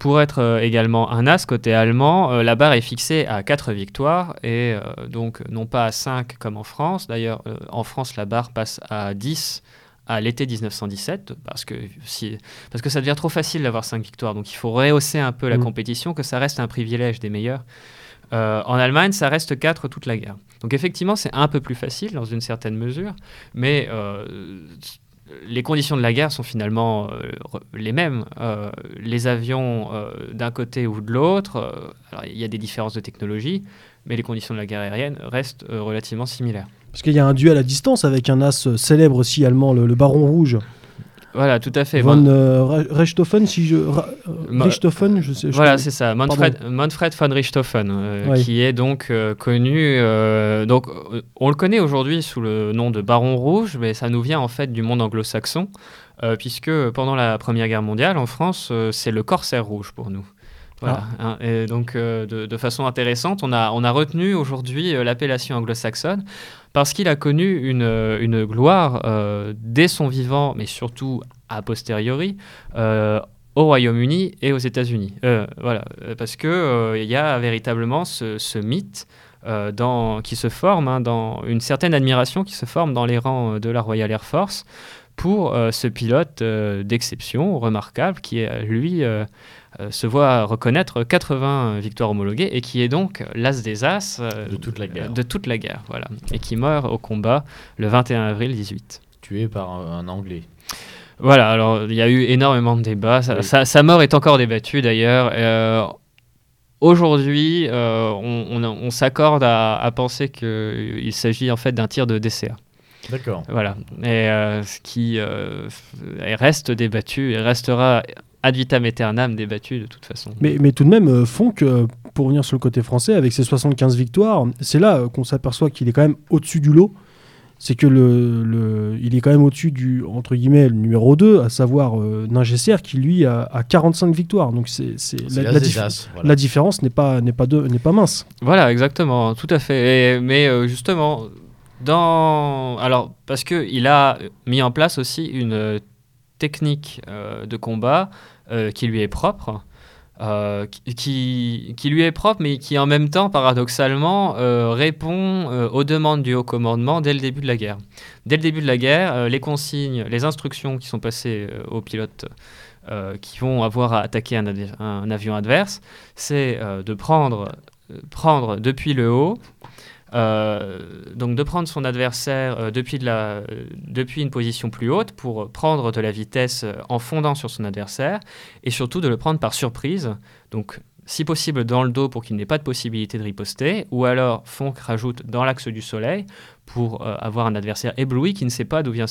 Pour être également un as côté allemand, la barre est fixée à 4 victoires et donc non pas à 5 comme en France. D'ailleurs, en France, la barre passe à 10 à l'été 1917 parce que, si, parce que ça devient trop facile d'avoir 5 victoires. Donc il faut rehausser un peu la mmh. compétition, que ça reste un privilège des meilleurs. Euh, en Allemagne, ça reste 4 toute la guerre. Donc effectivement, c'est un peu plus facile dans une certaine mesure, mais euh, les conditions de la guerre sont finalement euh, les mêmes. les avions d'un côté ou de l'autre, il y a des différences de technologie, mais les conditions de la guerre aérienne restent relativement similaires. Parce qu'il y a un duel à distance avec un as célèbre aussi allemand, le, Baron Rouge. Voilà, tout à fait. Von euh, Richthofen, si je. Euh, Richthofen, je sais. voilà, c'est ça. Manfred, Manfred von Richthofen, euh, qui est donc connu. donc, on le connaît aujourd'hui sous le nom de Baron Rouge, mais ça nous vient en fait du monde anglo-saxon, puisque pendant la Première Guerre mondiale, en France, c'est le Corsaire Rouge pour nous. Voilà. Ah. Hein, et donc, de, de, façon intéressante, on a, on a retenu aujourd'hui l'appellation anglo-saxonne parce qu'il a connu une, une gloire euh, dès son vivant, mais surtout a posteriori, euh, au Royaume-Uni et aux États-Unis. Euh, voilà, parce que il y a véritablement ce, ce mythe dans, qui se forme, hein, dans une certaine admiration qui se forme dans les rangs de la Royal Air Force pour ce pilote d'exception remarquable qui est lui euh, se voit reconnaître 80 victoires homologuées et qui est donc l'as des as euh, de toute la guerre. De toute la guerre voilà. Et qui meurt au combat le 21 avril 18. Tué par un, Anglais. Voilà, alors il y a eu énormément de débats. Sa, mort est encore débattue d'ailleurs. Euh, aujourd'hui, on, s'accorde à, penser qu'il s'agit en fait d'un tir de DCA. D'accord. Voilà. Et ce qui reste débattu et restera ad vitam aeternam débattu de toute façon. Mais, mais tout de même, euh, Fonck, euh, pour venir sur le côté français, avec ses 75 victoires, c'est là euh, qu'on s'aperçoit qu'il est quand même au-dessus du lot. C'est que le, le, il est quand même au-dessus du entre guillemets le numéro 2, à savoir Ningesser, qui lui a, 45 victoires. Donc c'est, la, la, différence n'est pas, n'est, pas n'est pas mince. Voilà, exactement, tout à fait. mais justement, dans... alors, parce qu'il a mis en place aussi une technique euh, de combat euh, qui lui est propre. Euh, qui, lui est propre, mais qui en même temps, paradoxalement, répond aux demandes du haut commandement dès le début de la guerre. Dès le début de la guerre, les consignes, les instructions qui sont passées aux pilotes qui vont avoir à attaquer un, avion adverse, c'est de prendre, depuis le haut donc de prendre son adversaire euh, depuis, de euh, une position plus haute pour prendre de la vitesse en fondant sur son adversaire et surtout de le prendre par surprise. Donc si possible dans le dos pour qu'il n'ait pas de possibilité de riposter, ou alors Fonck rajoute dans l'axe du soleil pour euh, avoir un adversaire ébloui qui ne sait pas d'où vient,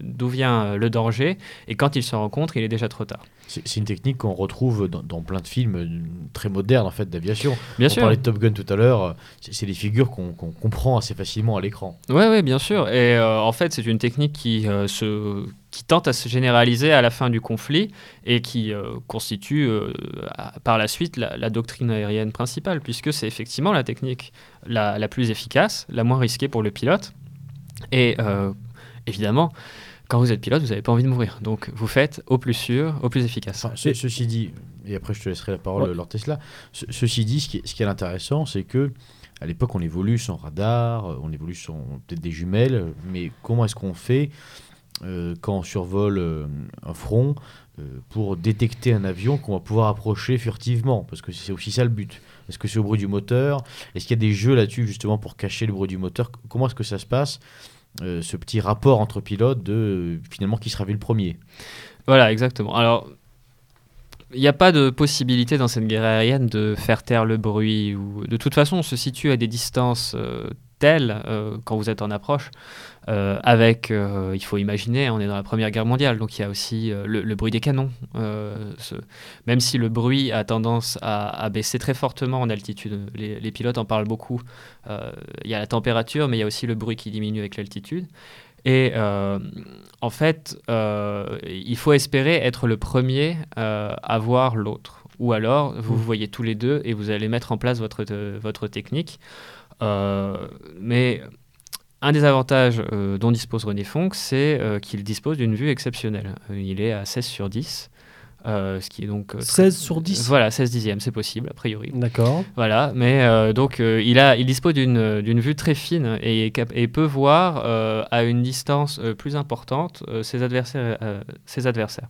d'où vient euh, le danger, et quand il se rencontre, il est déjà trop tard. C'est, une technique qu'on retrouve dans, plein de films euh, très modernes en fait d'aviation. Bien On sûr. parlait de Top Gun tout à l'heure, c'est, des figures qu'on, comprend assez facilement à l'écran. Oui, ouais, bien sûr. Et en fait, c'est une technique qui se qui tente à se généraliser à la fin du conflit et qui euh, constitue euh, par la suite la, doctrine aérienne principale, puisque c'est effectivement la technique la, plus efficace, la moins risquée pour le pilote. Et euh, évidemment, quand vous êtes pilote, vous n'avez pas envie de mourir. Donc vous faites au plus sûr, au plus efficace. ceci dit, et après je te laisserai la parole, Lord Tesla, ceci dit, ce qui est, ce qui est intéressant, c'est que à l'époque, on évolue sans radar, on évolue sans peut-être des jumelles, mais comment est-ce qu'on fait euh, quand on survole euh, un front euh, pour détecter un avion qu'on va pouvoir approcher furtivement, parce que c'est aussi ça le but. Est-ce que c'est au bruit du moteur? Est-ce qu'il y a des jeux là-dessus justement pour cacher le bruit du moteur? Comment est-ce que ça se passe ce petit rapport entre pilotes de finalement qui sera vu le premier? Voilà, exactement. Alors, il n'y a pas de possibilité dans cette guerre aérienne de faire taire le bruit. Ou... De toute façon, on se situe à des distances telles quand vous êtes en approche euh, avec, euh, il faut imaginer, on est dans la Première Guerre mondiale, donc il y a aussi euh, le, bruit des canons. même si le bruit a tendance à, baisser très fortement en altitude, les, pilotes en parlent beaucoup. Il y a la température, mais il y a aussi le bruit qui diminue avec l'altitude. Et en fait, il faut espérer être le premier à voir l'autre. Ou alors, vous vous voyez tous les deux et vous allez mettre en place votre, votre technique. Mais un des avantages euh, dont dispose René Fonck, c'est euh, qu'il dispose d'une vue exceptionnelle. Euh, il est à 16 sur 10. ce qui est donc 16 sur 10 Voilà, 16 dixièmes, c'est possible, a priori. D'accord. Voilà, mais donc il, a, il dispose d'une vue très fine et, et peut voir à une distance plus importante ses, adversaires, ses adversaires.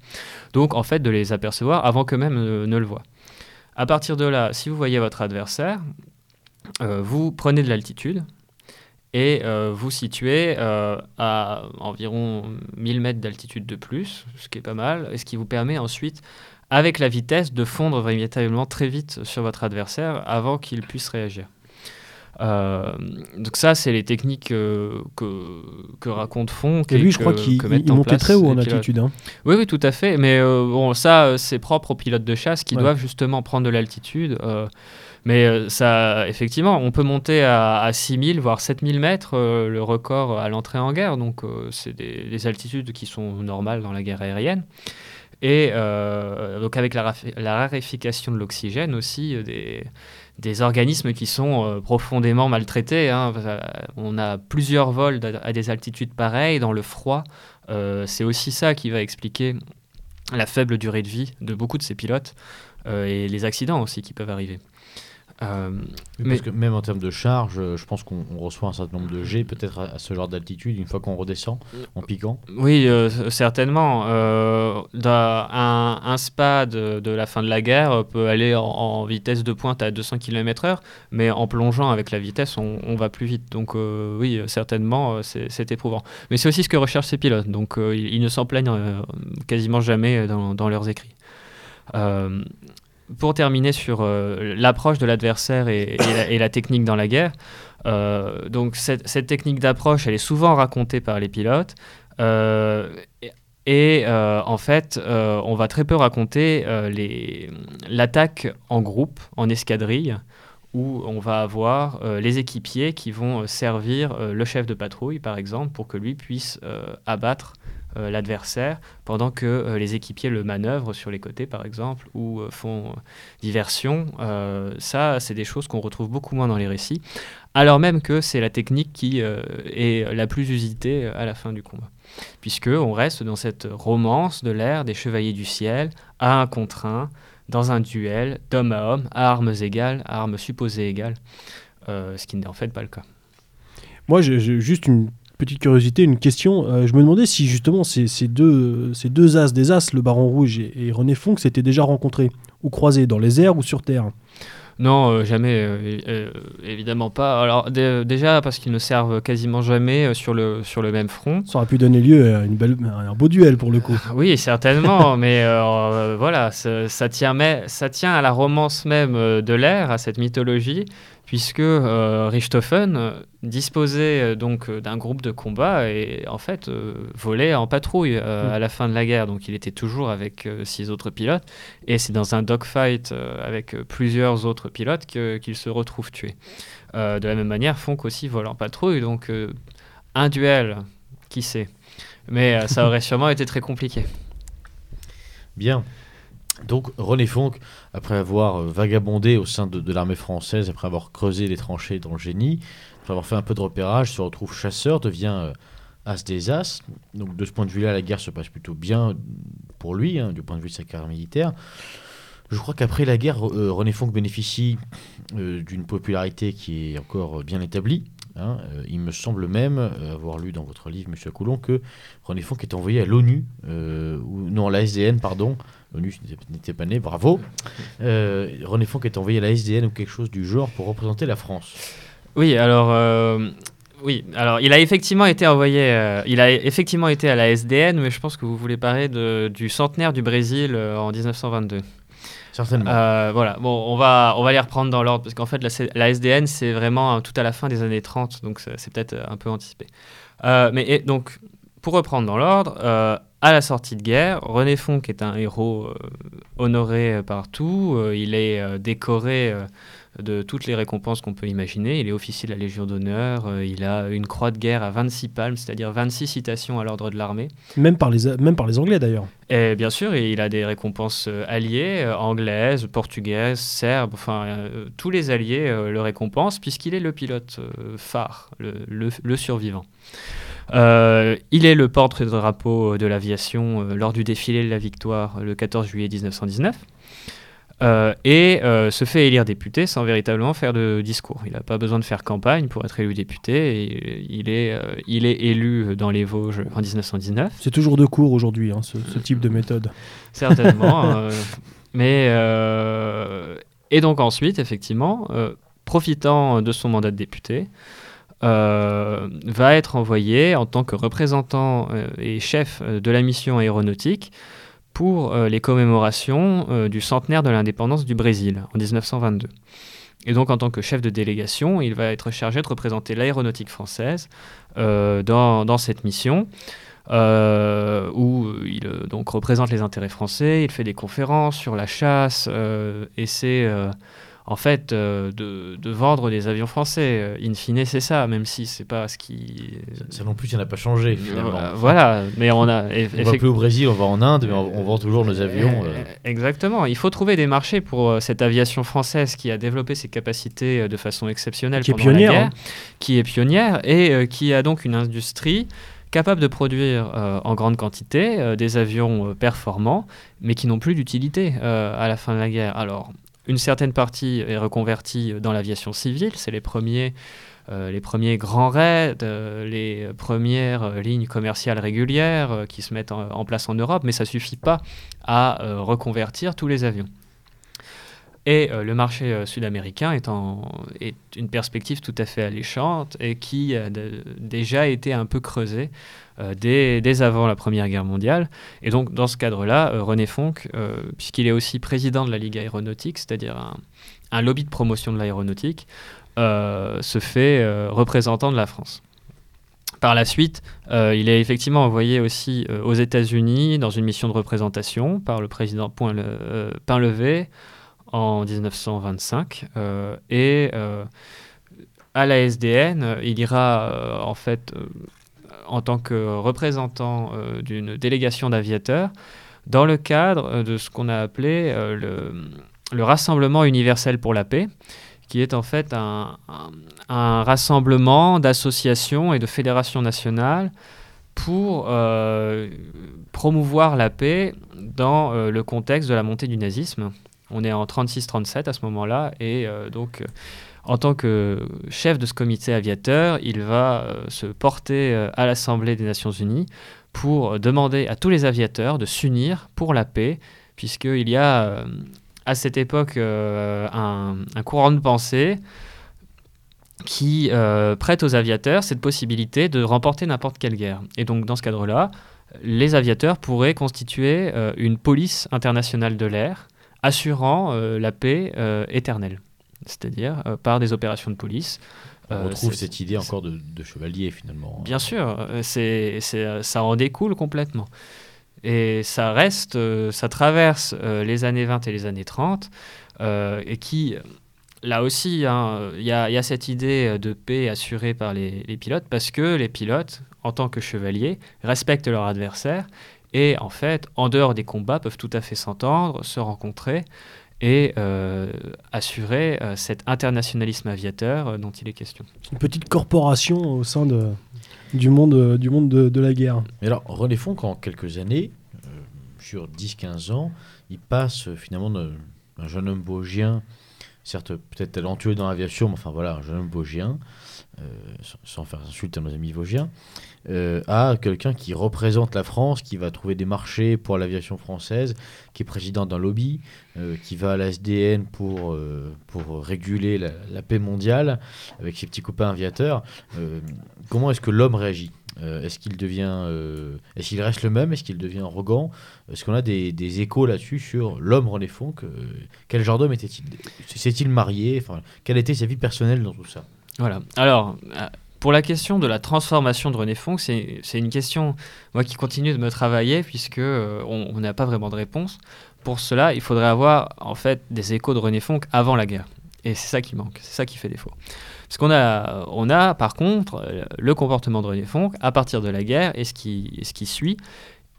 Donc en fait, de les apercevoir avant qu'eux-mêmes ne, ne le voient. À partir de là, si vous voyez votre adversaire, vous prenez de l'altitude, et euh, vous situez euh, à environ 1000 mètres d'altitude de plus, ce qui est pas mal, et ce qui vous permet ensuite, avec la vitesse, de fondre véritablement très vite sur votre adversaire avant qu'il puisse réagir. Euh, donc ça, c'est les techniques que, que raconte Fonck. Et lui, je crois qu'il montait très haut en altitude. Hein. Oui, oui, tout à fait. Mais bon, ça, c'est propre aux pilotes de chasse qui doivent justement prendre de l'altitude. Mais euh, ça, effectivement, on peut monter à, à 6000, voire 7000 mètres, euh, le record à l'entrée en guerre. Donc, euh, c'est des, altitudes qui sont normales dans la guerre aérienne. Et donc, avec la, raréfication de l'oxygène aussi, des, des, organismes qui sont profondément maltraités. Hein. On a plusieurs vols à des altitudes pareilles, dans le froid. c'est aussi ça qui va expliquer la faible durée de vie de beaucoup de ces pilotes et les accidents aussi qui peuvent arriver. Euh, mais... Parce que même en termes de charge, euh, je pense qu'on reçoit un certain nombre de G peut-être à, ce genre d'altitude une fois qu'on redescend en piquant. Oui, euh, certainement. un, un, spa de, la fin de la guerre peut aller en, vitesse de pointe à 200 km/h, mais en plongeant avec la vitesse, on, va plus vite. Donc oui, certainement, c'est éprouvant. Mais c'est aussi ce que recherchent ces pilotes. Donc ils, ne s'en plaignent quasiment jamais dans, dans leurs écrits pour terminer sur euh, l'approche de l'adversaire et, la, technique dans la guerre, euh, donc cette, technique d'approche, elle est souvent racontée par les pilotes. Euh, et en fait, on va très peu raconter l'attaque en groupe, en escadrille, où on va avoir les équipiers qui vont servir le chef de patrouille, par exemple, pour que lui puisse abattre l'adversaire, pendant que euh, les équipiers le manœuvrent sur les côtés, par exemple, ou euh, font diversion. ça, c'est des choses qu'on retrouve beaucoup moins dans les récits, alors même que c'est la technique qui est la plus usitée à la fin du combat. Puisque on reste dans cette romance de l'ère des chevaliers du ciel, à un contre un, dans un duel d'homme à homme, à armes égales, à armes supposées égales, ce qui n'est en fait pas le cas. Moi, j'ai juste une petite curiosité, une question. Euh, je me demandais si justement ces, deux, ces deux as des as, le Baron Rouge et, René Fonck, s'étaient déjà rencontrés ou croisés dans les airs ou sur Terre. Non, euh, jamais, euh, évidemment pas. Alors déjà parce qu'ils ne servent quasiment jamais sur le, sur le même front. Ça aurait pu donner lieu à une belle, un beau duel pour le coup. oui, certainement, mais voilà, ça, ça, tient, mais, ça tient à la romance même de l'ère, à cette mythologie, puisque euh, Richthofen euh, disposait euh, donc d'un groupe de combat et en fait volait en patrouille mm. à la fin de la guerre. Donc il était toujours avec six autres pilotes et c'est dans un dogfight avec plusieurs autres pilotes qu'il se retrouve tué. de la même manière, Fonk aussi vole en patrouille, donc un duel, qui sait? Mais ça aurait sûrement été très compliqué. Bien. Donc René Fonck, après avoir euh, vagabondé au sein de, l'armée française, après avoir creusé les tranchées dans le génie, après avoir fait un peu de repérage, se retrouve chasseur, devient euh, as des as. Donc de ce point de vue-là, la guerre se passe plutôt bien pour lui, hein, du point de vue de sa carrière militaire. Je crois qu'après la guerre, euh, René Fonck bénéficie d'une popularité qui est encore bien établie. Hein. il me semble même avoir lu dans votre livre, M. Coulon, que René Fonck est envoyé à l'ONU, ou non, à la SDN, pardon, l'ONU n'était pas né, bravo. Euh, René Fonck est envoyé à la SDN ou quelque chose du genre pour représenter la France. Oui, alors. Euh, oui, alors il a effectivement été envoyé, euh, il a effectivement été à la SDN, mais je pense que vous voulez parler de, du centenaire du Brésil en 1922. Certainement. voilà, bon, on va, on va les reprendre dans l'ordre, parce qu'en fait, la, la SDN, c'est vraiment tout à la fin des années 30, donc c'est peut-être un peu anticipé. mais donc, pour reprendre dans l'ordre, à la sortie de guerre, René Fonck est un héros euh, honoré partout. Euh, il est euh, décoré de toutes les récompenses qu'on peut imaginer. Il est officier de la Légion d'honneur. il a une croix de guerre à 26 palmes, c'est-à-dire 26 citations à l'ordre de l'armée. Même, par les, même par les Anglais d'ailleurs. Et bien sûr, il a des récompenses alliées, anglaises, portugaises, serbes, enfin tous les alliés le récompensent puisqu'il est le pilote phare, le, le, le survivant. Il est le porte-drapeau de l'aviation lors du défilé de la victoire le 14 juillet 1919. Euh, et euh, se fait élire député sans véritablement faire de discours. Il n'a pas besoin de faire campagne pour être élu député. Et il, est, euh, il est élu dans les Vosges en 1919. C'est toujours de cours aujourd'hui, hein, ce, type de méthode. Certainement. mais, et donc ensuite, effectivement, profitant de son mandat de député, va être envoyé en tant que représentant et chef de la mission aéronautique pour euh, les commémorations euh, du centenaire de l'indépendance du Brésil en 1922. Et donc, en tant que chef de délégation, il va être chargé de représenter l'aéronautique française euh, dans, dans, cette mission, où il donc, représente les intérêts français, il fait des conférences sur la chasse, et c'est en fait, euh, de, vendre des avions français. Euh, in fine, c'est ça, même si c'est pas ce qui. Ça, non plus, ça n'a pas changé finalement. Euh, voilà, mais on a. on va plus au Brésil, on va en Inde, mais on, vend toujours nos avions. Exactement. Il faut trouver des marchés pour cette aviation française qui a développé ses capacités de façon exceptionnelle qui pendant est pionnière, la guerre, hein. qui est pionnière et qui a donc une industrie capable de produire en grande quantité des avions performants, mais qui n'ont plus d'utilité à la fin de la guerre. Alors, une certaine partie est reconvertie dans l'aviation civile. C'est les premiers, euh, les premiers grands raids, euh, les premières euh, lignes commerciales régulières qui se mettent en, place en Europe, mais ça ne suffit pas à reconvertir tous les avions. Et le marché sud-américain est, une perspective tout à fait alléchante et qui a déjà été un peu creusée euh, dès, avant la Première Guerre mondiale. Et donc, dans ce cadre-là, euh, René Fonck, euh, puisqu'il est aussi président de la Ligue aéronautique, c'est-à-dire un, lobby de promotion de l'aéronautique, se fait représentant de la France. Par la suite, il est effectivement envoyé aussi aux États-Unis dans une mission de représentation par le président Pinlevé en 1925. et à la SDN, il ira en fait en tant que représentant euh, d'une délégation d'aviateurs dans le cadre euh, de ce qu'on a appelé euh, le, Rassemblement universel pour la paix, qui est en fait un, rassemblement d'associations et de fédérations nationales pour promouvoir la paix dans le contexte de la montée du nazisme. On est en 36-37 à ce moment-là, et donc en tant que chef de ce comité aviateur, il va euh, se porter euh, à l'Assemblée des Nations Unies pour demander à tous les aviateurs de s'unir pour la paix, puisqu'il y a euh, à cette époque un, courant de pensée qui prête aux aviateurs cette possibilité de remporter n'importe quelle guerre. Et donc dans ce cadre-là, les aviateurs pourraient constituer une police internationale de l'air assurant la paix éternelle c'est-à-dire euh, par des opérations de police. On euh, retrouve cette idée encore de, chevalier finalement. Bien sûr, euh, c'est, ça en découle complètement. Et ça reste, ça traverse les années 20 et les années 30, et qui, là aussi, hein, il y, a, cette idée de paix assurée par les, les, pilotes, parce que les pilotes, en tant que chevaliers, respectent leur adversaire, et en fait, en dehors des combats, peuvent tout à fait s'entendre, se rencontrer, et euh, assurer euh, cet internationalisme aviateur euh, dont il est question. Une petite corporation au sein de, du monde, du monde de, la guerre. Mais alors, René Fonck, en quelques années, sur 10-15 ans, il passe finalement d'un jeune homme vosgien, certes peut-être talentueux dans l'aviation, mais enfin voilà, un jeune homme vosgien, sans, faire insulte à nos amis vosgiens, euh, à quelqu'un qui représente la France, qui va trouver des marchés pour l'aviation française, qui est président d'un lobby, euh, qui va à la SDN pour, euh, pour réguler la, paix mondiale avec ses petits copains aviateurs. comment est-ce que l'homme réagit? Est-ce qu'il devient, est-ce qu'il reste le même? Est-ce qu'il devient arrogant? Est-ce qu'on a des, des échos là-dessus sur l'homme René Fonck Quel genre d'homme était-il? S'est-il marié? Quelle était sa vie personnelle dans tout ça? Voilà. Alors, pour la question de la transformation de René Fonck, c'est une question moi, qui continue de me travailler puisque euh, on n'a pas vraiment de réponse. Pour cela, il faudrait avoir en fait des échos de René Fonck avant la guerre. Et c'est ça qui manque, c'est ça qui fait défaut. Parce qu'on a, on a par contre euh, le comportement de René Fonck à partir de la guerre et ce qui, ce qui suit.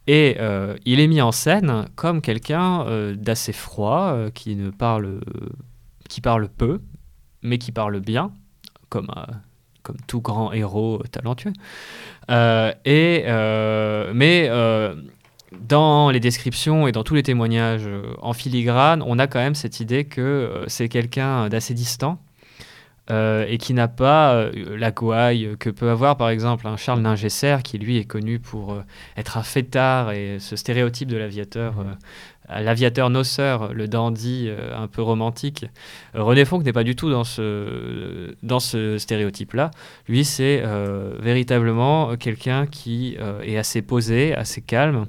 Et euh, il est mis en scène comme quelqu'un d'assez froid, qui ne parle, qui parle peu, mais qui parle bien, comme comme tout grand héros talentueux. et, mais dans les descriptions et dans tous les témoignages en filigrane, on a quand même cette idée que c'est quelqu'un d'assez distant, euh, et qui n'a pas euh, la gouaille que peut avoir par exemple un Charles Ningesser qui lui est connu pour euh, être un fêtard et ce stéréotype de l'aviateur. L'aviateur noceur, le dandy un peu romantique. René Fonck n'est pas du tout dans ce, dans ce stéréotype-là. Lui, c'est véritablement quelqu'un qui est assez posé, assez calme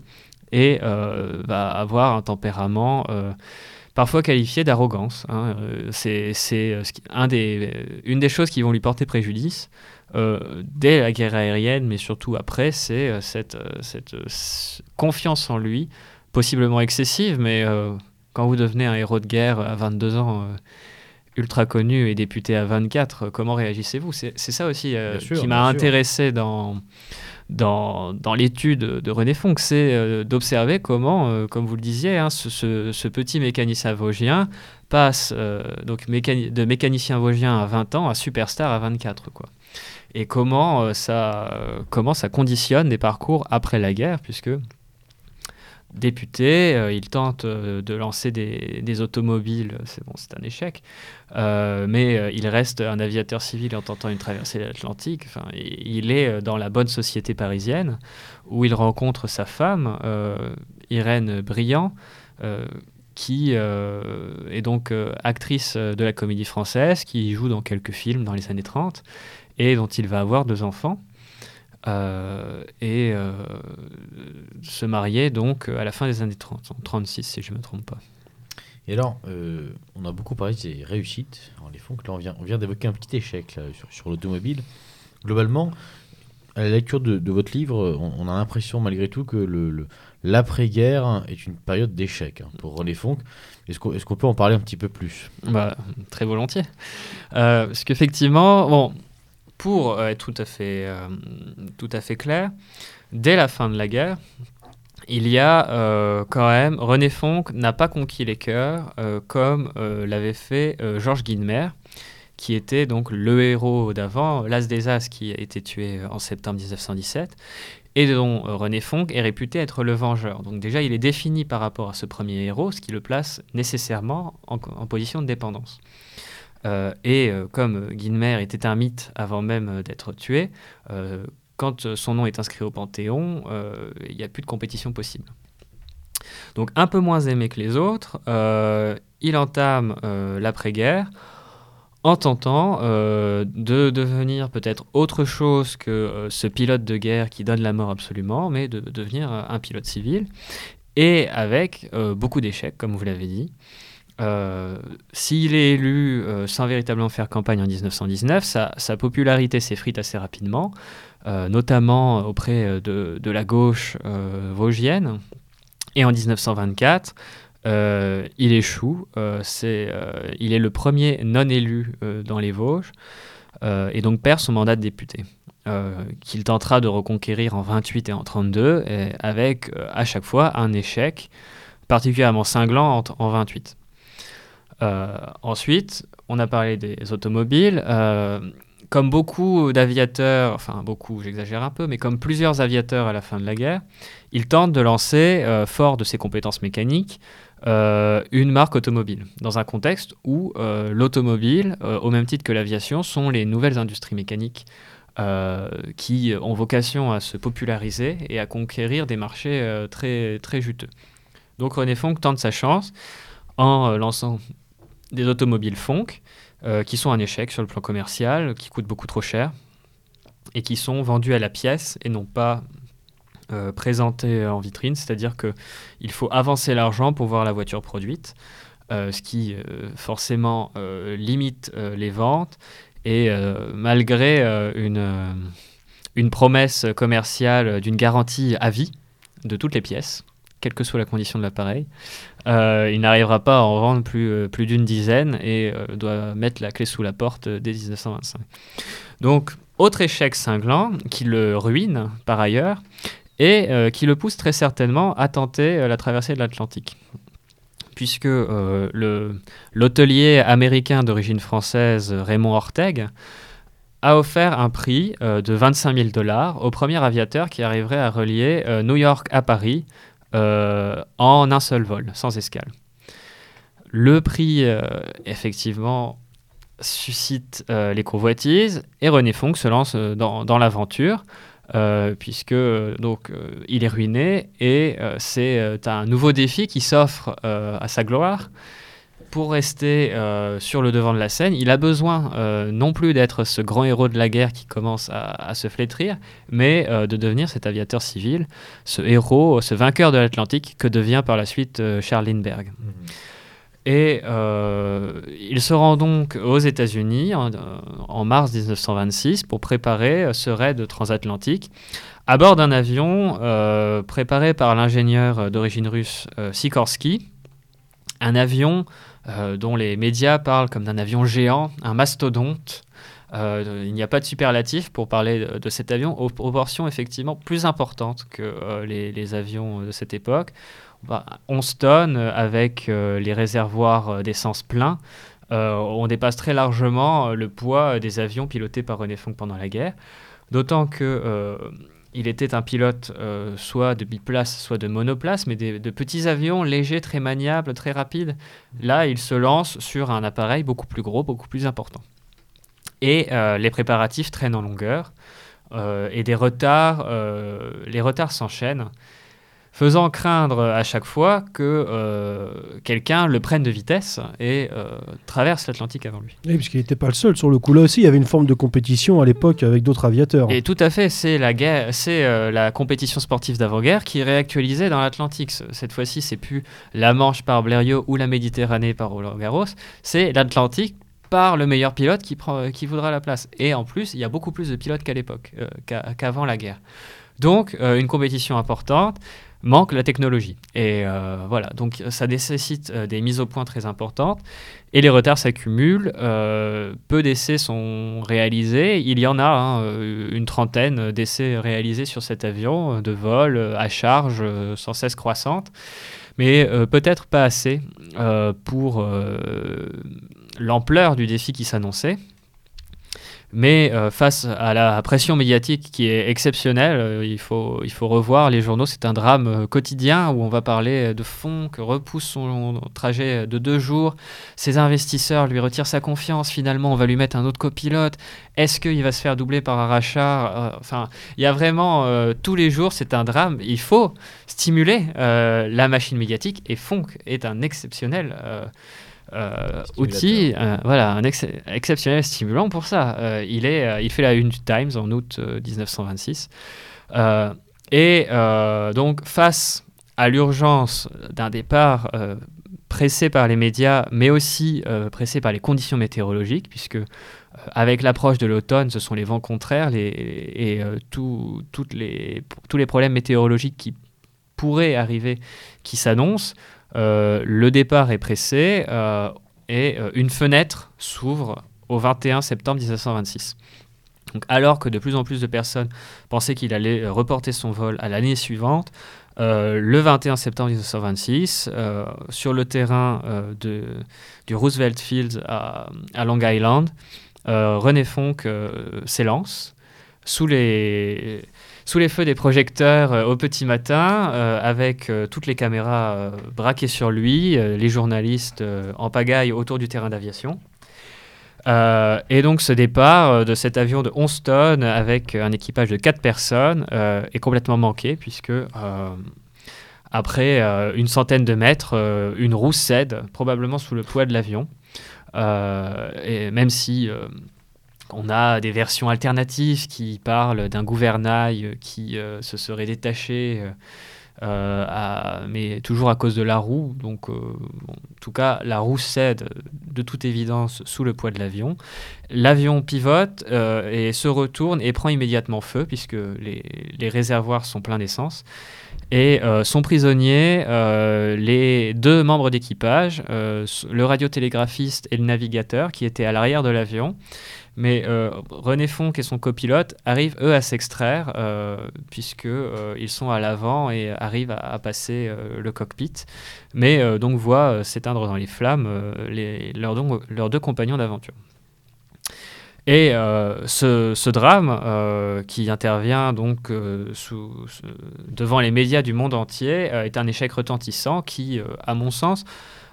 et va avoir un tempérament parfois qualifié d'arrogance. Hein. Euh, c'est euh, un des, euh, une des choses qui vont lui porter préjudice. dès la guerre aérienne, mais surtout après, c'est cette, cette confiance en lui, possiblement excessive, mais quand vous devenez un héros de guerre à 22 ans, ultra connu et député à 24, comment réagissez-vous? C'est ça aussi qui m'a intéressé dans, dans, l'étude de René Fonck, c'est euh, d'observer comment, euh, comme vous le disiez, hein, ce, petit mécanicien vosgien passe euh, donc de mécanicien vosgien à 20 ans à superstar à 24. Quoi. Et comment, ça, comment ça conditionne des parcours après la guerre, puisque député, euh, il tente euh, de lancer des, automobiles, c'est bon, c'est un échec, euh, mais il reste un aviateur civil en tentant une traversée de l'Atlantique. Enfin, il est dans la bonne société parisienne où il rencontre sa femme, Irène Briand, qui est donc actrice de la comédie française, qui joue dans quelques films dans les années 30 et dont il va avoir deux enfants. Euh, et euh, se marier donc à la fin des années 30, en 36 si je ne me trompe pas. Et alors, euh, on a beaucoup parlé des réussites. les fonds, là, on vient, on vient d'évoquer un petit échec sur, sur l'automobile. Globalement, à la lecture de, votre livre, on, a l'impression malgré tout que le, l'après-guerre est une période d'échec hein, pour René Fonck. Est-ce qu'on, est-ce qu'on peut en parler un petit peu plus? Bah, Très volontiers. parce qu'effectivement, bon, pour euh, être tout à, fait, euh, tout à fait clair, dès la fin de la guerre, il y a euh, quand même, René Fonck n'a pas conquis les cœurs comme l'avait fait Georges Guinemer, qui était donc le héros d'avant, l'As des As, qui a été tué en septembre 1917, et dont René Fonck est réputé être le vengeur. Donc déjà, il est défini par rapport à ce premier héros, ce qui le place nécessairement en position de dépendance. Euh, et euh, comme Guinmer était un mythe avant même euh, d'être tué, quand son nom est inscrit au Panthéon, il n'y a plus de compétition possible. Donc un peu moins aimé que les autres, il entame l'après-guerre en tentant de devenir peut-être autre chose que ce pilote de guerre qui donne la mort absolument, mais de devenir un pilote civil, et avec beaucoup d'échecs, comme vous l'avez dit. Euh, s'il est élu euh, sans véritablement faire campagne en 1919, sa, popularité s'effrite assez rapidement, euh, notamment auprès de, la gauche vosgienne. Et en 1924, il échoue. il est le premier non élu dans les Vosges et donc perd son mandat de député. qu'il tentera de reconquérir en 28 et en 32, avec à chaque fois un échec particulièrement cinglant en 28. Euh, ensuite, on a parlé des automobiles. Euh, comme beaucoup d'aviateurs, enfin beaucoup, j'exagère un peu, mais comme plusieurs aviateurs à la fin de la guerre, il tente de lancer, euh, fort de ses compétences mécaniques, une marque automobile, dans un contexte où l'automobile, au même titre que l'aviation, sont les nouvelles industries mécaniques qui ont vocation à se populariser et à conquérir des marchés très, très juteux. Donc René Fonck tente sa chance en lançant des automobiles Fonk euh, qui sont un échec sur le plan commercial, qui coûtent beaucoup trop cher et qui sont vendus à la pièce et non pas euh, présentés en vitrine. C'est-à-dire qu'il faut avancer l'argent pour voir la voiture produite, euh, ce qui forcément limite les ventes et malgré une, une promesse commerciale d'une garantie à vie de toutes les pièces, quelle que soit la condition de l'appareil. Euh, il n'arrivera pas à en vendre plus, euh, plus d'une dizaine et euh, doit mettre la clé sous la porte dès 1925. Donc, autre échec cinglant qui le ruine par ailleurs et qui le pousse très certainement à tenter la traversée de l'Atlantique. Puisque l'hôtelier américain d'origine française Raymond Orteg a offert un prix de 25 000 dollars au premier aviateur qui arriverait à relier New York à Paris en un seul vol, sans escale. Le prix, effectivement, suscite les convoitises et René Fonck se lance dans, dans l'aventure. Euh, puisque donc il est ruiné et c'est un nouveau défi qui s'offre à sa gloire pour rester euh, sur le devant de la scène, il a besoin euh, non plus d'être ce grand héros de la guerre qui commence à, se flétrir, mais euh, de devenir cet aviateur civil, ce héros, ce vainqueur de l'Atlantique que devient par la suite Charles Lindbergh. Mhm. Et il se rend donc aux États-Unis en, en, mars 1926 pour préparer ce raid transatlantique à bord d'un avion préparé par l'ingénieur d'origine russe Sikorsky, un avion dont les médias parlent comme d'un avion géant, un mastodonte. Euh, il n'y a pas de superlatif pour parler de, cet avion aux proportions effectivement plus importantes que euh, les, avions de cette époque. 11 tonnes avec les réservoirs d'essence pleins. on dépasse très largement le poids des avions pilotés par René Fonck pendant la guerre. D'autant que il était un pilote euh, soit de biplace, soit de monoplace, mais de petits avions légers, très maniables, très rapides. Là, il se lance sur un appareil beaucoup plus gros, beaucoup plus important. Et euh, les préparatifs traînent en longueur, euh, et des retards, les retards s'enchaînent faisant craindre à chaque fois que euh, quelqu'un le prenne de vitesse et euh, traverse l'Atlantique avant lui. Oui, puisqu'il n'était pas le seul sur le coup. Là aussi, il y avait une forme de compétition à l'époque avec d'autres aviateurs. Et tout à fait, c'est la, guerre, c'est, euh, la compétition sportive d'avant-guerre qui est réactualisée dans l'Atlantique. Cette fois-ci, c'est plus la Manche par Blériot ou la Méditerranée par Roland Garros, c'est l'Atlantique par le meilleur pilote qui, prend, qui voudra la place. Et en plus, il y a beaucoup plus de pilotes qu'à l'époque, qu'avant la guerre. Donc, une compétition importante manque la technologie. Et euh, voilà, donc ça nécessite euh, des mises au point très importantes et les retards s'accumulent. Euh, peu d'essais sont réalisés. Il y en a hein, une trentaine d'essais réalisés sur cet avion de vol à charge sans cesse croissante, mais peut-être pas assez pour l'ampleur du défi qui s'annonçait. Mais euh, face à la pression médiatique qui est exceptionnelle, euh, il, faut, il faut revoir les journaux. C'est un drame euh, quotidien où on va parler de fonds repousse son trajet de deux jours. Ses investisseurs lui retirent sa confiance. Finalement, on va lui mettre un autre copilote. Est-ce qu'il va se faire doubler par un rachat? Enfin, il y a vraiment tous les jours, c'est un drame. Il faut stimuler la machine médiatique et Fonk est un exceptionnel euh, outil, euh, voilà, un exceptionnel stimulant pour ça. Euh, il, est, il fait la une du Times en août 1926. et donc, face à l'urgence d'un départ pressé par les médias, mais aussi pressé par les conditions météorologiques, puisque avec l'approche de l'automne, ce sont les vents contraires les, et toutes les, tous les problèmes météorologiques qui pourraient arriver qui s'annoncent. Euh, le départ est pressé euh, et euh, une fenêtre s'ouvre au 21 septembre 1926. Donc, alors que de plus en plus de personnes pensaient qu'il allait reporter son vol à l'année suivante, le 21 septembre 1926, sur le terrain du Roosevelt Field à, à Long Island, René Fonck s'élance sous les, sous les feux des projecteurs euh, au petit matin, euh, avec euh, toutes les caméras braquées sur lui, les journalistes en pagaille autour du terrain d'aviation. et donc ce départ de cet avion de 11 tonnes avec un équipage de 4 personnes est complètement manqué puisque après une centaine de mètres, une roue cède probablement sous le poids de l'avion. et même si on a des versions alternatives qui parlent d'un gouvernail qui euh, se serait détaché, euh, euh, mais toujours à cause de la roue. Donc, en tout cas, la roue cède de toute évidence sous le poids de l'avion. L'avion pivote et se retourne et prend immédiatement feu puisque les, réservoirs sont pleins d'essence. Et sont prisonniers les deux membres d'équipage, le radiotélégraphiste et le navigateur qui étaient à l'arrière de l'avion. Mais euh, René Fonck et son copilote arrivent, eux, à s'extraire, euh, puisqu'ils euh, sont à l'avant et arrivent à, passer le cockpit. Mais donc voient s'éteindre dans les flammes leurs, deux compagnons d'aventure. Et ce, drame, qui intervient donc devant les médias du monde entier, est un échec retentissant qui, à mon sens,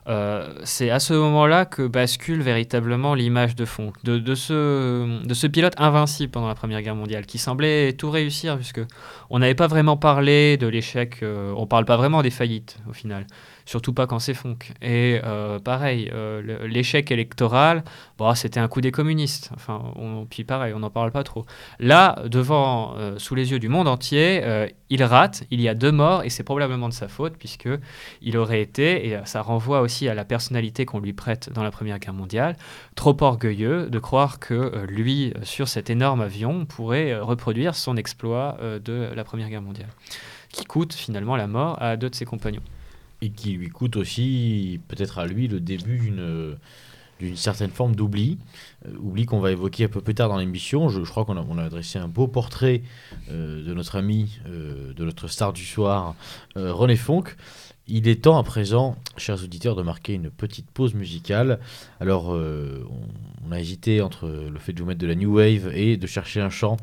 euh, c'est à ce moment-là que bascule véritablement l'image de fond de, ce pilote invincible pendant la Première Guerre mondiale, qui semblait tout réussir, puisque on n'avait pas vraiment parlé de l'échec, euh, on parle pas vraiment des faillites au final surtout pas quand c'est Fonck. Et euh, pareil, euh, l'échec électoral, bon, c'était un coup des communistes. Enfin, puis pareil, on n'en parle pas trop. Là, devant, euh, sous les yeux du monde entier, il rate. Il y a deux morts et c'est probablement de sa faute puisque il aurait été, et ça renvoie aussi à la personnalité qu'on lui prête dans la Première Guerre mondiale, trop orgueilleux de croire que lui, sur cet énorme avion, pourrait reproduire son exploit de la Première Guerre mondiale, qui coûte finalement la mort à deux de ses compagnons et qui lui coûte aussi, peut-être à lui, le début d'une d'une certaine forme d'oubli, euh, oubli qu'on va évoquer un peu plus tard dans l'émission. Je, crois qu'on a, on a, adressé un beau portrait euh, de notre ami, euh, de notre star du soir, René Fonck. Il est temps à présent, chers auditeurs, de marquer une petite pause musicale. Alors, on, a hésité entre le fait de vous mettre de la new wave et de chercher un chant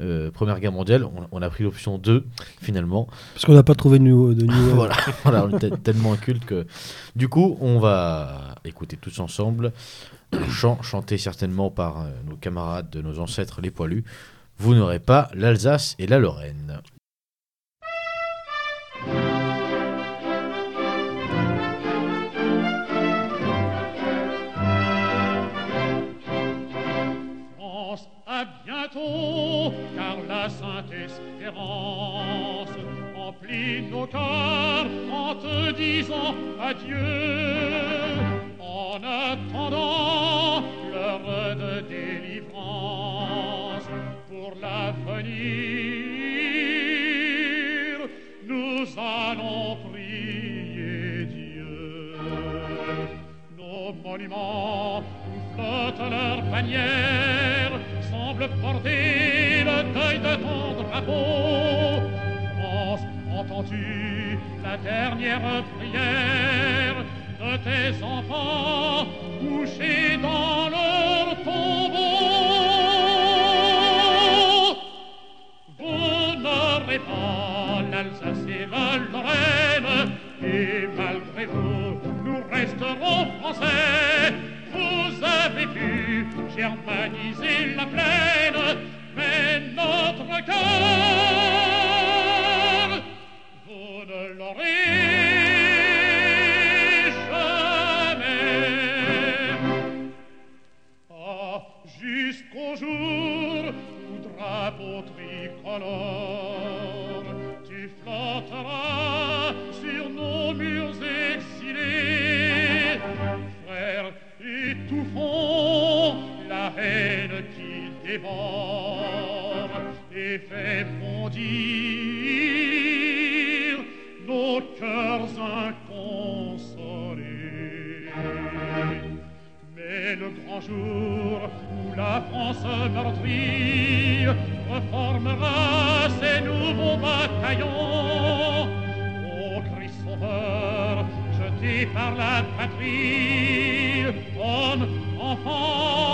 euh, Première Guerre mondiale, on, a pris l'option 2 finalement. Parce qu'on n'a pas trouvé de new, de voilà, voilà, on est tellement inculte que. Du coup, on va écouter tous ensemble un chant chanté certainement par euh, nos camarades de nos ancêtres les poilus. Vous n'aurez pas l'Alsace et la Lorraine. bientôt, car la sainte espérance emplit nos cœurs en te disant adieu. En attendant l'heure de délivrance pour l'avenir, nous allons prier Dieu. Nos monuments flottent leurs bannières porter le deuil de ton drapeau. France, entends-tu la dernière prière de tes enfants couchés dans leur tombeau? Vous n'aurez pas l'Alsace et la Lorraine, et malgré vous, nous resterons français. Avez pu germaniser la plaine, mais notre cœur, jour où la France meurtrie reformera ses nouveaux bataillons. Au cri sauveur jeté par la patrie hommes, enfants,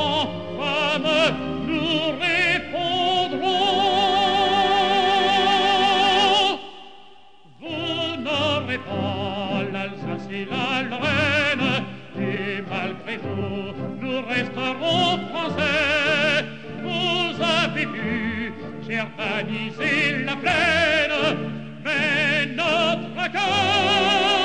nous resterons français. Vous avez vu germaniser la plaine, mais notre cœur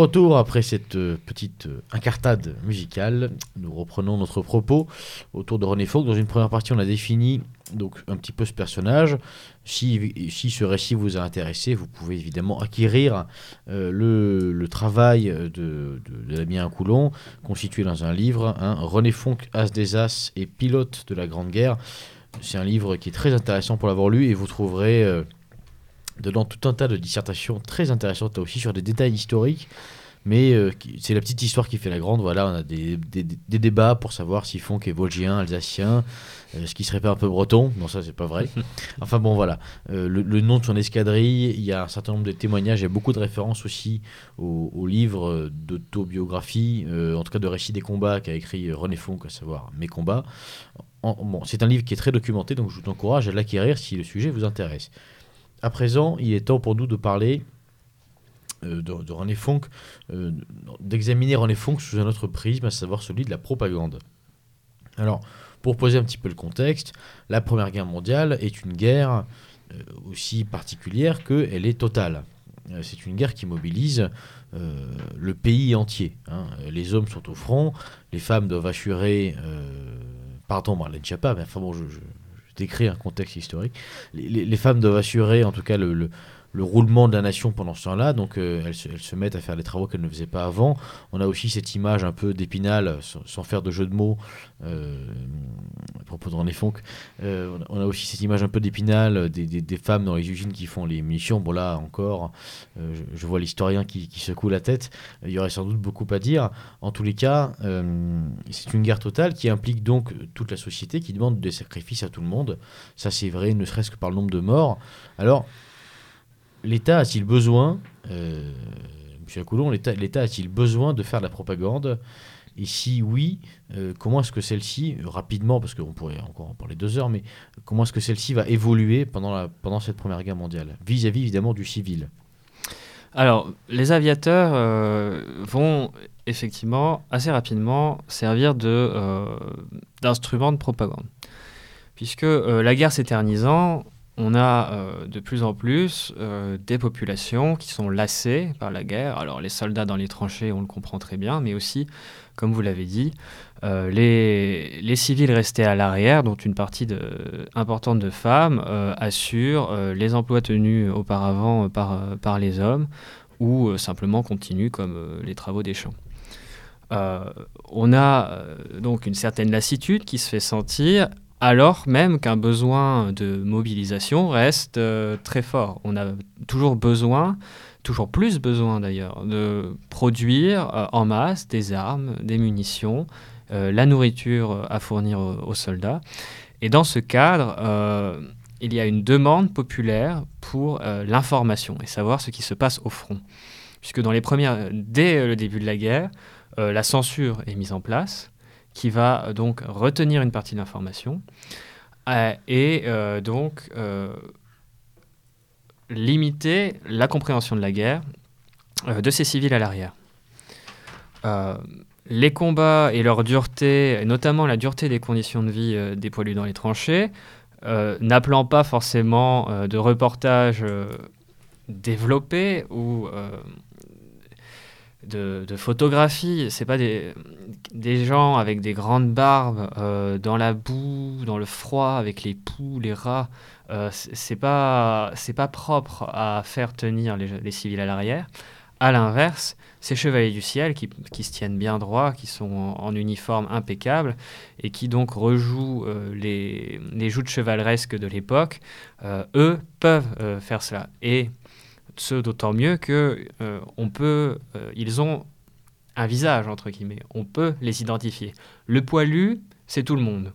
retour après cette euh, petite euh, incartade musicale, nous reprenons notre propos autour de René Fauque. Dans une première partie, on a défini donc un petit peu ce personnage. Si, si ce récit vous a intéressé, vous pouvez évidemment acquérir euh, le, travail de, de, Damien Coulon, constitué dans un livre, hein, René Fonck, As des As et pilote de la Grande Guerre. C'est un livre qui est très intéressant pour l'avoir lu et vous trouverez dedans tout un tas de dissertations très intéressantes aussi sur des détails historiques. Mais euh, c'est la petite histoire qui fait la grande. Voilà, on a des, des- des débats pour savoir si Fonck est vosgien, alsacien, euh, ce qui serait pas un peu breton. Non, ça c'est pas vrai. enfin bon, voilà. Euh, le, le nom de son escadrille, il y a un certain nombre de témoignages, il y a beaucoup de références aussi au, au livre d'autobiographie, en tout cas de récits des combats qu'a écrit René Fonck, à savoir Mes combats. En- bon, c'est un livre qui est très documenté, donc je vous encourage à l'acquérir si le sujet vous intéresse. À présent, il est temps pour nous de parler euh, de, René Fonck, euh, d'examiner René Fonck sous un autre prisme, à savoir celui de la propagande. Alors, pour poser un petit peu le contexte, la Première Guerre mondiale est une guerre euh, aussi particulière qu'elle est totale. C'est une guerre qui mobilise le pays entier. hein. Les hommes sont au front, les femmes doivent assurer... pardon, Marlène Schiappa, mais enfin bon, je- je décris un contexte historique. Les, femmes doivent assurer, en tout cas, le- le roulement de la nation pendant ce temps-là, donc euh, elles, se, mettent à faire les travaux qu'elles ne faisaient pas avant. On a aussi cette image un peu d'épinal, sans, faire de jeu de mots, euh, à propos de René euh, on a- aussi cette image un peu d'épinal des, femmes dans les usines qui font les munitions. Bon là encore, euh, je, vois l'historien qui, qui secoue la tête, il y aurait sans doute beaucoup à dire. En tous les cas, c'est une guerre totale qui implique donc toute la société, qui demande des sacrifices à tout le monde. Ça c'est vrai, ne serait-ce que par le nombre de morts. Alors, l'État a-t-il besoin, euh, Monsieur Coulon, l'État a-t-il besoin de faire de la propagande? Et si oui, euh, comment est-ce que celle-ci, rapidement, parce qu'on pourrait encore en parler deux heures, mais comment est-ce que celle-ci va évoluer pendant, cette Première Guerre mondiale Vis-à-vis évidemment du civil? Alors, les aviateurs euh, vont effectivement assez rapidement servir de, d'instrument de propagande. Puisque la guerre s'éternisant, on a euh, de plus en plus euh, des populations qui sont lassées par la guerre. Alors les soldats dans les tranchées, on le comprend très bien, mais aussi, comme vous l'avez dit, euh, les, civils restés à l'arrière, dont une partie importante de femmes, assurent les emplois tenus auparavant par, par les hommes ou simplement continuent comme les travaux des champs. On a donc une certaine lassitude qui se fait sentir alors même qu'un besoin de mobilisation reste euh, très fort. On a toujours besoin, toujours plus besoin d'ailleurs, de produire euh, en masse des armes, des munitions, euh, la nourriture à fournir aux, aux soldats. Et dans ce cadre, il y a une demande populaire pour l'information et savoir ce qui se passe au front. Puisque dans les premières, dès le début de la guerre, la censure est mise en place, qui va euh, donc retenir une partie de l'information euh, et euh, donc limiter la compréhension de la guerre de ces civils à l'arrière. Les combats et leur dureté, et notamment la dureté des conditions de vie des poilus dans les tranchées, n'appelant pas forcément de reportages développés ou de, de photographies. C'est pas des, gens avec des grandes barbes euh, dans la boue, dans le froid, avec les poux, les rats. Euh, c'est pas c'est pas propre à faire tenir les, civils à l'arrière. À l'inverse, ces chevaliers du ciel qui, qui se tiennent bien droit, qui sont en, uniforme impeccable et qui donc rejouent euh, les, les joutes chevaleresques de l'époque, eux peuvent faire cela. Ce d'autant mieux que euh, on peut, euh, ils ont un visage entre guillemets, on peut les identifier. Le poilu, c'est tout le monde,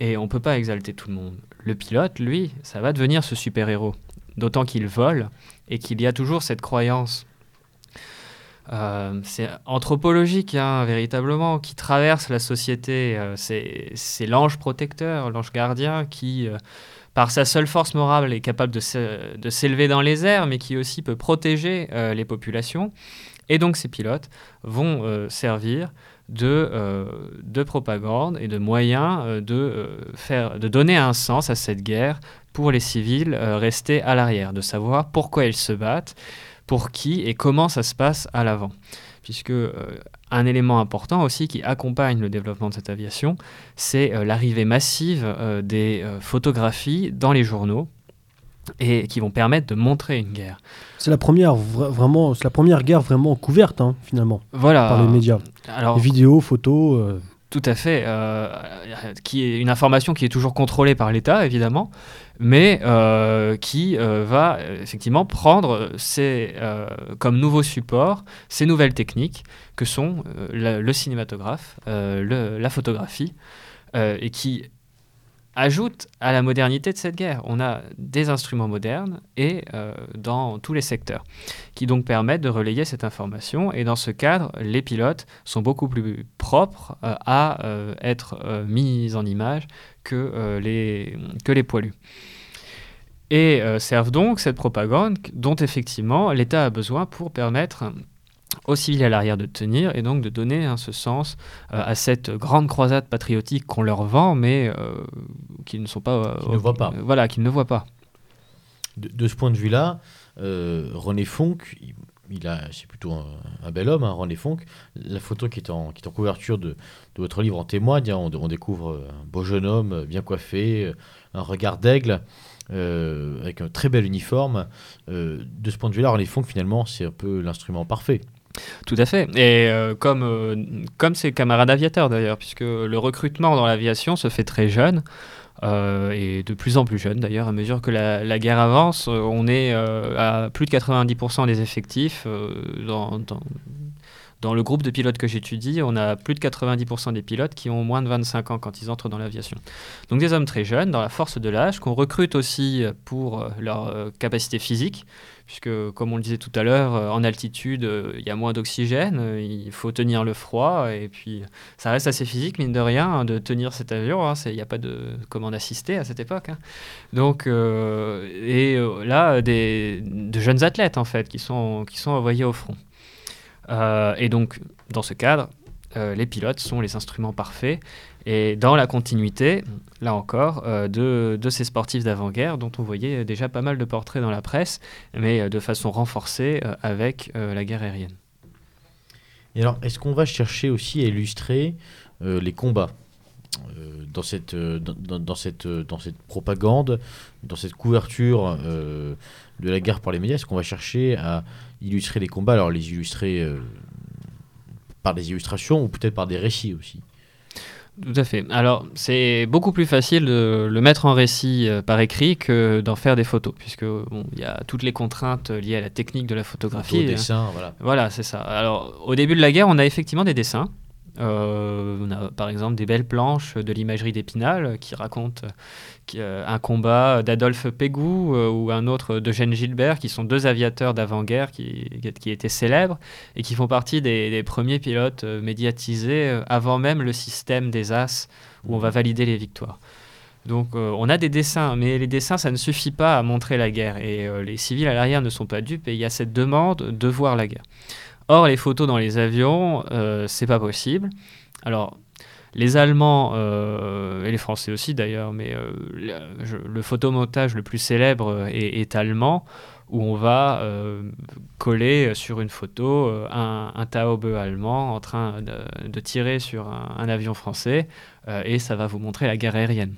et on peut pas exalter tout le monde. Le pilote, lui, ça va devenir ce super héros, d'autant qu'il vole et qu'il y a toujours cette croyance. euh, c'est anthropologique, hein, véritablement, qui traverse la société. C'est l'ange protecteur, l'ange gardien qui, par sa seule force morale, est capable de s'élever dans les airs, mais qui aussi peut protéger euh, les populations. Et donc ces pilotes vont euh, servir de, euh, de propagande et de moyens de, faire, de donner un sens à cette guerre pour les civils restés à l'arrière, de savoir pourquoi ils se battent, pour qui et comment ça se passe à l'avant. Puisque un élément important aussi qui accompagne le développement de cette aviation, c'est l'arrivée massive des photographies dans les journaux et qui vont permettre de montrer une guerre. C'est la première vraiment, c'est la première guerre vraiment couverte hein, finalement. Voilà. Par les médias. Alors, les vidéos, photos. Euh. Tout à fait. Euh, qui est une information qui est toujours contrôlée par l'État évidemment, mais euh, qui va effectivement prendre ces, comme nouveau support ces nouvelles techniques que sont le, cinématographe, la photographie, et qui ajoute à la modernité de cette guerre. On a des instruments modernes et euh, dans tous les secteurs qui donc permettent de relayer cette information. Et dans ce cadre, les pilotes sont beaucoup plus propres euh, à euh, être mis en image que, les, que les poilus. Et servent donc cette propagande dont effectivement l'État a besoin pour permettre aux civils à l'arrière de tenir et donc de donner hein, ce sens euh, à cette grande croisade patriotique qu'on leur vend mais euh, qu'ils ne sont pas euh, ne voient pas voilà qu'ils ne voient pas de, ce point de vue là René Fonck il, a c'est plutôt un, bel homme hein, René Fonck la photo qui est en qui est en couverture de, de votre livre en témoigne on, on, découvre un beau jeune homme bien coiffé un regard d'aigle avec un très bel uniforme. de ce point de vue-là, René Fonck, finalement, c'est un peu l'instrument parfait. Tout à fait. Et euh, comme, euh, comme ses camarades aviateurs d'ailleurs, puisque le recrutement dans l'aviation se fait très jeune. Euh, et de plus en plus jeune d'ailleurs, à mesure que la, guerre avance, on est à plus de 90% des effectifs dans, dans, le groupe de pilotes que j'étudie, on a plus de 90% des pilotes qui ont moins de 25 ans quand ils entrent dans l'aviation. Donc des hommes très jeunes, dans la force de l'âge, qu'on recrute aussi pour leur capacité physique, puisque comme on le disait tout à l'heure, euh, en altitude, euh, il y a moins d'oxygène, euh, il faut tenir le froid, et puis ça reste assez physique, mine de rien, hein, de tenir cet avion. Hein, il n'y a pas de commande assistée à cette époque. Hein. Donc, et là, des, de jeunes athlètes, en fait, qui sont, qui sont envoyés au front. et donc, dans ce cadre, les pilotes sont les instruments parfaits et dans la continuité, là encore, euh, de, de, ces sportifs d'avant-guerre dont on voyait déjà pas mal de portraits dans la presse, mais euh, de façon renforcée euh, avec la guerre aérienne. Et alors, est-ce qu'on va chercher aussi à illustrer les combats dans, cette, dans, cette, dans cette propagande, dans cette couverture de la guerre par les médias? Est-ce qu'on va chercher à illustrer les combats? Alors, les illustrer par des illustrations ou peut-être par des récits aussi? Tout à fait. Alors, c'est beaucoup plus facile de le mettre en récit euh, par écrit que d'en faire des photos, puisque bon, il y a toutes les contraintes liées à la technique de la photographie. Photo, dessin, voilà. Voilà, c'est ça. Alors, au début de la guerre, on a effectivement des dessins. Euh, on a par exemple des belles planches de l'imagerie d'Épinal qui racontent euh, un combat d'Adolphe Pégou euh, ou un autre d'Eugène Gilbert, qui sont deux aviateurs d'avant-guerre qui, étaient célèbres et qui font partie des, premiers pilotes médiatisés avant même le système des As où on va valider les victoires. Donc on a des dessins, mais les dessins, ça ne suffit pas à montrer la guerre. Et les civils à l'arrière ne sont pas dupes et il y a cette demande de voir la guerre. Or, les photos dans les avions, euh, c'est pas possible. Alors, les Allemands euh, et les Français aussi d'ailleurs, mais euh, le, photomontage le plus célèbre est, allemand, où on va coller sur une photo un, un Taube allemand en train de, tirer sur un, avion français, et ça va vous montrer la guerre aérienne.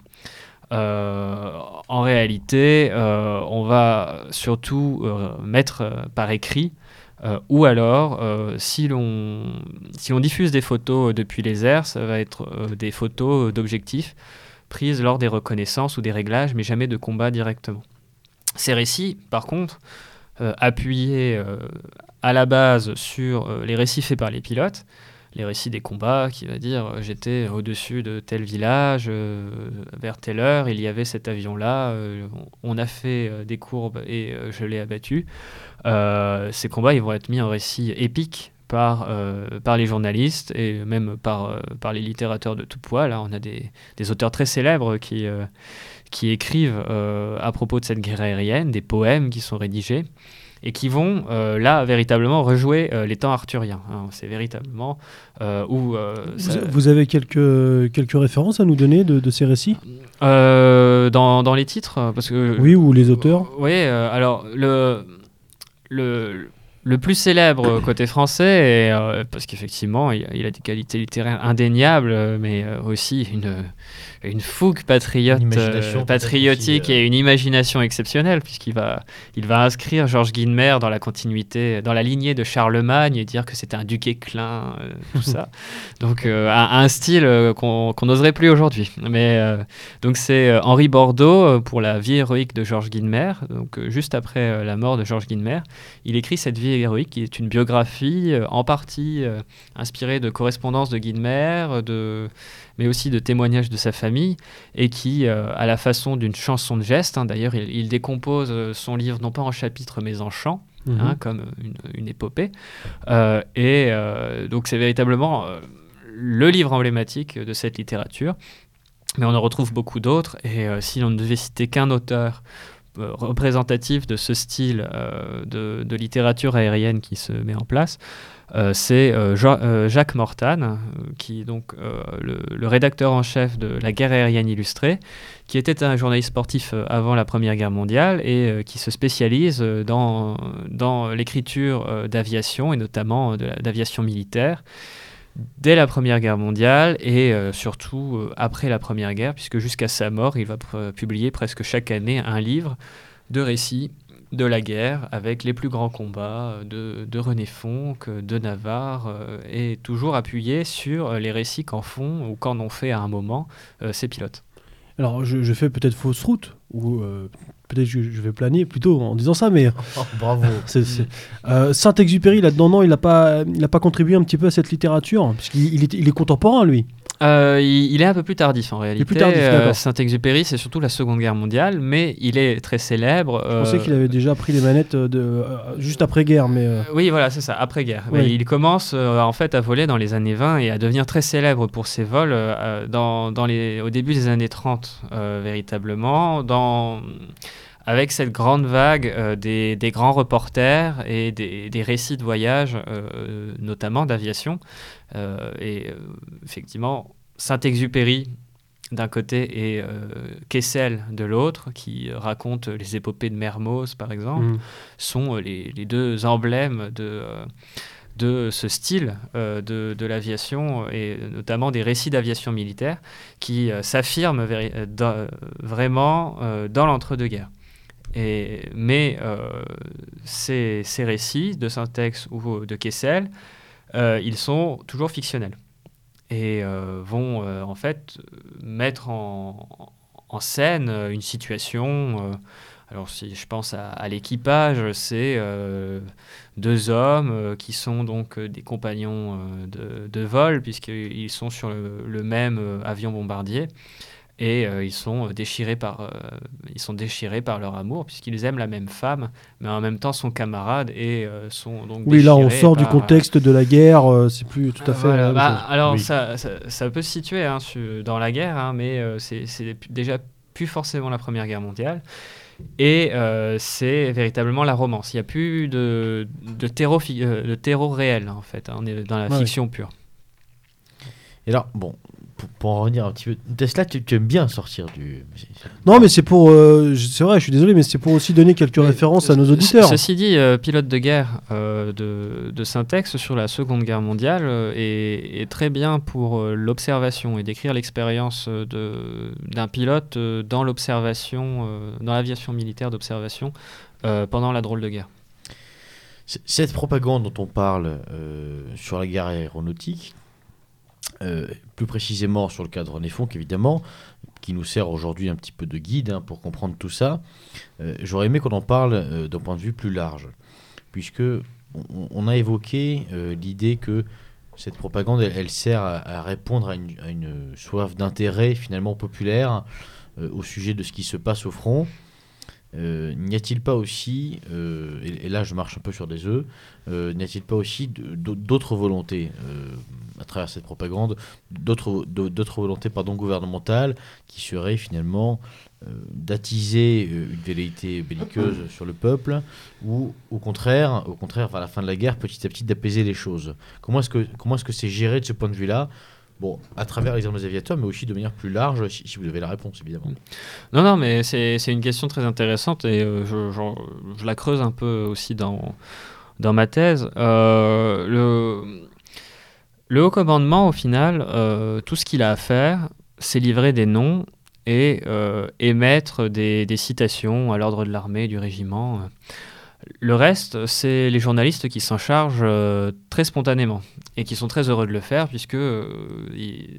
en réalité, on va surtout mettre par écrit euh, ou alors, euh, si l'on diffuse des photos depuis les airs, ça va être euh, des photos d'objectifs prises lors des reconnaissances ou des réglages, mais jamais de combat directement. Ces récits, par contre, appuyés à la base sur les récits faits par les pilotes, les récits des combats, qui va dire euh, j'étais au-dessus de tel village, euh, vers telle heure, il y avait cet avion-là, euh, on a fait des courbes et je l'ai abattu. Ces combats, ils vont être mis en récit épique par, par les journalistes et même par, par les littérateurs de tout poids. Là, on a des, des auteurs très célèbres qui, qui écrivent à propos de cette guerre aérienne, des poèmes qui sont rédigés et qui vont euh, là véritablement rejouer euh, les temps arthuriens. Hein. C'est véritablement euh, où. Vous, avez quelques, quelques références à nous donner de, de ces récits? Dans, dans, les titres parce que, Oui, ou les auteurs Oui, alors le, le, le plus célèbre côté français, euh, parce qu'effectivement, il, il a des qualités littéraires indéniables, mais euh, aussi une, une fougue patriote, Une imagination euh, patriotique aussi, et une imagination exceptionnelle, puisqu'il va, il va inscrire Georges Guinemer dans la continuité, dans la lignée de Charlemagne et dire que c'était un duc éclin, tout ça. Donc, un, un style qu'on n'oserait plus aujourd'hui. Mais donc, c'est Henri Bordeaux pour la vie héroïque de Georges Guinemer. Donc, juste après la mort de Georges Guinemer, il écrit cette vie héroïque qui est une biographie euh, en partie euh, inspirée de correspondances de Guinemer, euh, de mais aussi de témoignages de sa famille, et qui, euh, à la façon d'une chanson de geste, hein, d'ailleurs, il, il décompose son livre non pas en chapitres, mais en chants, Mhm. hein, comme une, une épopée. Et donc, c'est véritablement le livre emblématique de cette littérature. Mais on en retrouve beaucoup d'autres, et euh, si l'on ne devait citer qu'un auteur représentatif de ce style euh, de, littérature aérienne qui se met en place, euh, c'est euh, euh, Jacques Mortane, euh, qui est donc euh, le, rédacteur en chef de La guerre aérienne illustrée, qui était un journaliste sportif euh, avant la Première Guerre mondiale et euh, qui se spécialise euh, dans, dans l'écriture euh, d'aviation et notamment euh, d'aviation militaire dès la Première Guerre mondiale et euh, surtout euh, après la Première Guerre, puisque jusqu'à sa mort, il va pr- publier presque chaque année un livre de récits de la guerre avec les plus grands combats euh, de, de René Fonck, euh, de Navarre, euh, et toujours appuyé sur euh, les récits qu'en font ou qu'en ont fait à un moment euh, ces pilotes. Alors, je, je fais peut-être fausse route, ou euh, peut-être je, je vais planer plutôt en disant ça, mais Oh, bravo. c'est- c'est- euh, Saint-Exupéry, là-dedans, non, il n'a pas, il a pas contribué un petit peu à cette littérature, puisqu'il il est, il est contemporain, lui. Euh, il, il est un peu plus tardif en réalité. plus tardif, Euh. Saint-Exupéry, c'est surtout la Seconde Guerre mondiale, mais il est très célèbre. Je pensais euh, qu'il avait déjà pris les manettes de, juste après-guerre, mais... Oui, voilà, c'est ça, après-guerre. Oui. Il commence en fait à voler dans les années 20 et à devenir très célèbre pour ses vols dans, dans les, au début des années 30, euh, véritablement, dans, avec cette grande vague euh, des, des grands reporters et des, des récits de voyage, euh, notamment d'aviation. Euh, et effectivement, Saint-Exupéry d'un côté et Kessel de l'autre, qui raconte les épopées de Mermoz, par exemple hmm. sont les, les deux emblèmes de, de ce style euh, de, de l'aviation et notamment des récits d'aviation militaire qui euh, s'affirment euh, vraiment dans l'entre-deux-guerres. Mais euh, ces, récits de Syntex ou de Kessel, euh, ils sont toujours fictionnels et euh, vont en fait mettre en, scène une situation. alors si je pense à, l'équipage, c'est deux hommes qui sont donc des compagnons de, vol puisqu'ils sont sur le, même avion bombardier et euh, ils sont euh, déchirés par euh, ils sont déchirés par leur amour puisqu'ils aiment la même femme mais en même temps sont camarades et euh, sont donc Oui, là, on sort du par, contexte de la guerre, euh, c'est plus tout à fait... voilà. la même Bah, alors, Oui. ça, ça, ça peut se situer hein, dans la guerre, hein, mais euh, c'est déjà plus forcément la Première Guerre mondiale. Et euh, c'est véritablement la romance. Il n'y a plus de, de, terreau, de terreau réel, en fait. hein. On est dans la Ouais. fiction pure. Et alors, bon, pour, pour en revenir un petit peu, Tesla, tu, tu aimes bien sortir du. Non, mais c'est pour... euh, c'est vrai, je suis désolé, mais c'est pour aussi donner quelques Mais, références à nos ce- auditeurs. Ceci dit, euh, pilote de guerre euh, de, de Syntex sur la Seconde Guerre mondiale euh, est, est très bien pour euh, l'observation et décrire l'expérience euh, de- d'un pilote euh, dans l'observation, euh, dans l'aviation militaire d'observation euh, pendant la drôle de guerre. Cette propagande dont on parle euh, sur la guerre aéronautique, euh, plus précisément sur le René Fonck, évidemment, qui nous sert aujourd'hui un petit peu de guide hein, pour comprendre tout ça, euh, j'aurais aimé qu'on en parle euh, d'un point de vue plus large, puisque on, a évoqué l'idée que cette propagande, elle, sert à, répondre à une, soif d'intérêt finalement populaire au sujet de ce qui se passe au front. Euh, n'y a-t-il pas aussi, euh, et, là je marche un peu sur des œufs, euh, n'y a-t-il pas aussi d'autres volontés à travers cette propagande, d'autres d'au- d'autres volontés pardon, gouvernementales qui seraient finalement d'attiser une velléité belliqueuse sur le peuple ou au contraire, au contraire vers la fin de la guerre, petit à petit d'apaiser les choses? Comment est-ce que comment est-ce que c'est géré de ce point de vue-là? Bon, à travers les armes des aviateurs, mais aussi de manière plus large, si, vous avez la réponse, évidemment. Non, non, mais c'est une question très intéressante et euh, je, je la creuse un peu aussi dans, dans ma thèse. Euh, le, haut commandement, au final, euh, tout ce qu'il a à faire, c'est livrer des noms et émettre des citations à l'ordre de l'armée, du régiment. Le reste, c'est les journalistes qui s'en chargent euh, très spontanément et qui sont très heureux de le faire puisque euh,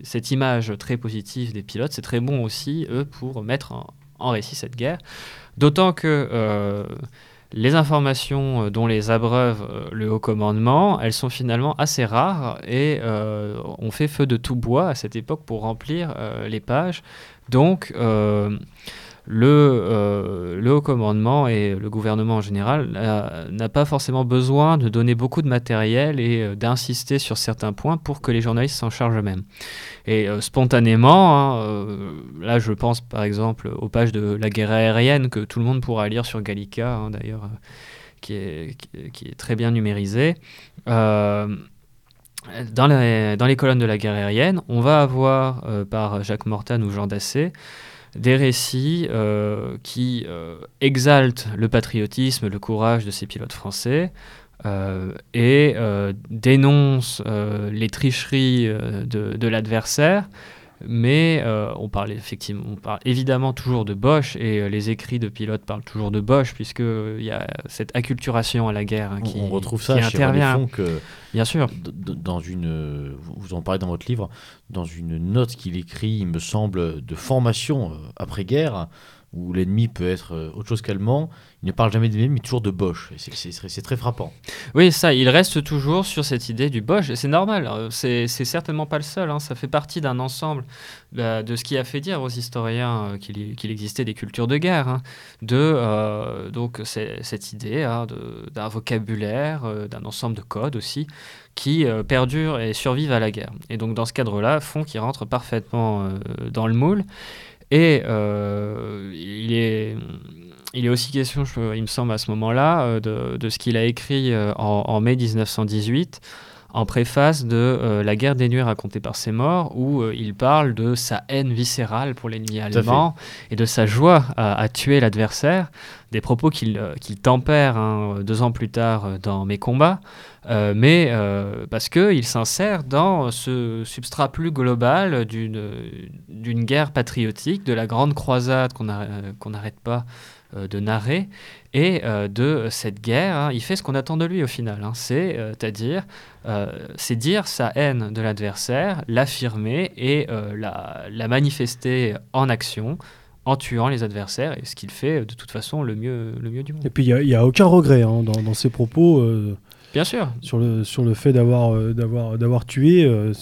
cette image très positive des pilotes, c'est très bon aussi, eux, pour mettre en, récit cette guerre. D'autant que euh, les informations dont les abreuve le haut commandement, elles sont finalement assez rares et on fait feu de tout bois à cette époque pour remplir les pages. Donc, le, euh, le haut commandement et le gouvernement en général n'a pas forcément besoin de donner beaucoup de matériel et euh, d'insister sur certains points pour que les journalistes s'en chargent eux-mêmes. Et euh, spontanément, hein, là je pense par exemple aux pages de la guerre aérienne que tout le monde pourra lire sur Gallica hein, d'ailleurs, qui, est, très bien numérisé. Euh, dans, les, colonnes de la guerre aérienne, on va avoir par Jacques Mortan ou Jean Dassé des récits euh, qui euh, exaltent le patriotisme, le courage de ces pilotes français euh, et dénoncent les tricheries de l'adversaire. Mais euh, on, parle effectivement, on parle évidemment toujours de Bosch et euh, les écrits de pilotes parlent toujours de Bosch puisqu'il y a cette acculturation à la guerre hein, qui, on retrouve qui ça chez intervient. Euh, Bien sûr. dans une, euh, vous en parlez dans votre livre, dans une note qu'il écrit, il me semble, de formation euh, après-guerre, où l'ennemi peut être euh, autre chose qu'allemand, il ne parle jamais de l'ennemi, mais toujours de Bosch. C'est- très frappant. Oui, ça, il reste toujours sur cette idée du Bosch, c'est normal, euh, c'est certainement pas le seul, hein, ça fait partie d'un ensemble bah, de ce qui a fait dire aux historiens euh, qu'il existait des cultures de guerre, hein, de donc cette idée hein, d'un vocabulaire, d'un ensemble de codes aussi, qui perdurent et survivent à la guerre. Et donc dans ce cadre-là, font qui rentre parfaitement dans le moule, et euh, il est... Il est aussi question, il me semble, à ce moment-là, euh, de, ce qu'il a écrit euh, en mai 1918, en préface de euh, La guerre des nuits racontée par ses morts, où euh, il parle de sa haine viscérale pour l'ennemi allemand et de sa joie à, à tuer l'adversaire, des propos qu'il euh, tempère hein, deux ans plus tard dans Mes combats, mais parce qu'il s'insère dans ce substrat plus global d'une guerre patriotique, de la grande croisade qu'on n'arrête pas de narrer, et euh, de cette guerre, hein, il fait ce qu'on attend de lui au final, hein, euh, c'est-à-dire, euh, c'est dire sa haine de l'adversaire, l'affirmer et euh, la, la manifester en action, en tuant les adversaires, et ce qu'il fait euh, de toute façon le mieux, le mieux du monde. Et puis, il n'y a, aucun regret hein, dans, dans ses propos euh, Bien sûr, sur, le, sur le fait d'avoir euh, d'avoir tué. euh,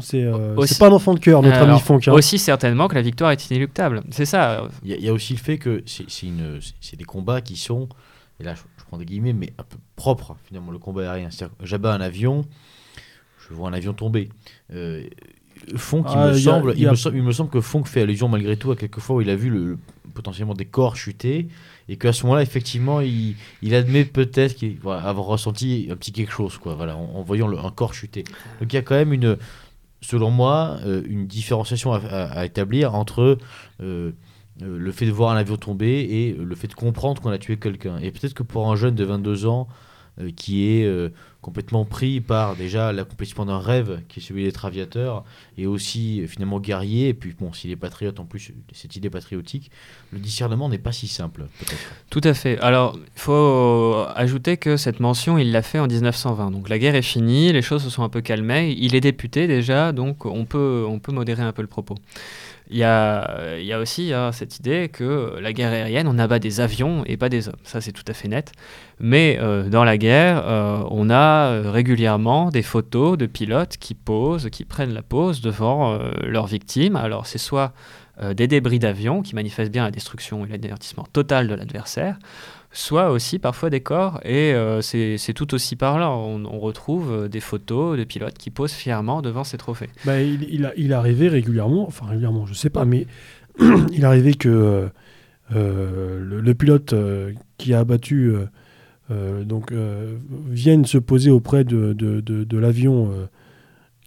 c'est euh, pas un enfant de cœur, notre Alors, ami Fonck. hein. aussi certainement que la victoire est inéluctable. C'est ça. Il y, a- il y a aussi le fait que c'est des combats qui sont, et là je, je prends des guillemets, mais un peu propres finalement, le combat aérien. J'abats un avion, je vois un avion tomber. Euh, Fonck, il, Ah, me il y a- semble, il il, y a- me semble, il me semble que Fonck fait allusion malgré tout à quelques fois où il a vu le, le- potentiellement des corps chuter et qu'à ce moment-là, effectivement, il, il admet peut-être qu'il voilà, avoir ressenti un petit quelque chose, quoi, voilà, en, en voyant le- un corps chuter. Donc il y a quand même une, selon moi, euh, une différenciation à, établir entre euh, euh, le fait de voir un avion tomber et le fait de comprendre qu'on a tué quelqu'un. Et peut-être que pour un jeune de 22 ans qui est complètement pris par déjà l'accomplissement d'un rêve qui est celui d'être aviateur et aussi finalement guerrier, et puis bon, s'il est patriote en plus, cette idée patriotique, le discernement n'est pas si simple. Tout à fait. Alors, il faut ajouter que cette mention, il l'a fait en 1920. Donc la guerre est finie, les choses se sont un peu calmées. Il est député déjà, donc on peut, on peut modérer un peu le propos. Il y a, aussi hein, cette idée que la guerre aérienne, on abat des avions et pas des hommes. Ça, c'est tout à fait net. Mais euh, dans la guerre, euh, on a euh, régulièrement des photos de pilotes qui posent, qui prennent la pose devant leurs victimes. Alors, c'est soit des débris d'avions qui manifestent bien la destruction et l'anéantissement total de l'adversaire, soit aussi parfois des corps, et euh, c'est tout aussi parlant. On, on retrouve euh, des photos de pilotes qui posent fièrement devant ces trophées. Bah, il, a- il arrivait régulièrement, enfin régulièrement, je sais pas, mais il arrivait que euh, le, pilote qui a abattu donc vienne se poser auprès de, de, de- l'avion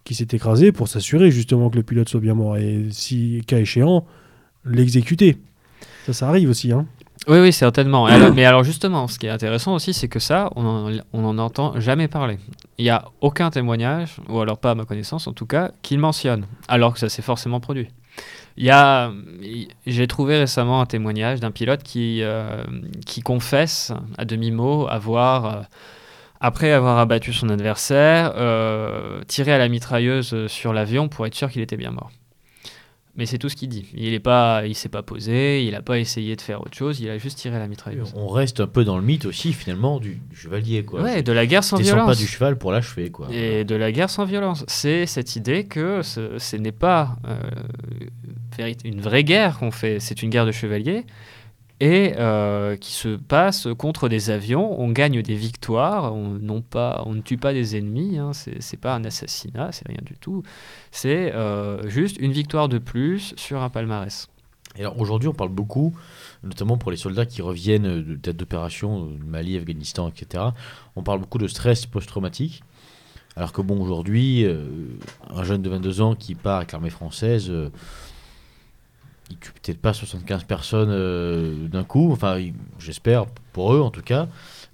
qui s'est écrasé pour s'assurer justement que le pilote soit bien mort et si cas échéant l'exécuter. Ça, ça arrive aussi. Hein. Oui, oui, certainement. Mais alors justement, ce qui est intéressant aussi, c'est que ça, on en, on en entend jamais parler. Il n'y a aucun témoignage, ou alors pas à ma connaissance en tout cas, qui le mentionne, alors que ça s'est forcément produit. J'ai trouvé récemment un témoignage d'un pilote qui, euh, qui confesse à demi-mot avoir, euh, après avoir abattu son adversaire, euh, tiré à la mitrailleuse sur l'avion pour être sûr qu'il était bien mort. Mais c'est tout ce qu'il dit. Il est pas, il s'est pas posé, il n'a pas essayé de faire autre chose, il a juste tiré la mitrailleuse. On reste un peu dans le mythe aussi, finalement, du, du chevalier. Quoi. Ouais, de la guerre sans violence. pas du cheval pour l'achever. Quoi. Et de la guerre sans violence. C'est cette idée que ce, ce n'est pas euh, une vraie guerre qu'on fait, c'est une guerre de chevaliers et euh, qui se passe contre des avions. On gagne des victoires, on, non pas, on ne tue pas des ennemis, hein, c'est pas un assassinat, c'est rien du tout. C'est euh, juste une victoire de plus sur un palmarès. Alors aujourd'hui, on parle beaucoup, notamment pour les soldats qui reviennent de tête d'opération, euh, Mali, Afghanistan, etc. On parle beaucoup de stress post-traumatique. Alors que bon, aujourd'hui, un jeune de 22 ans qui part avec l'armée française, euh, il tue peut-être pas 75 personnes euh, d'un coup, enfin, j'espère, pour eux en tout cas.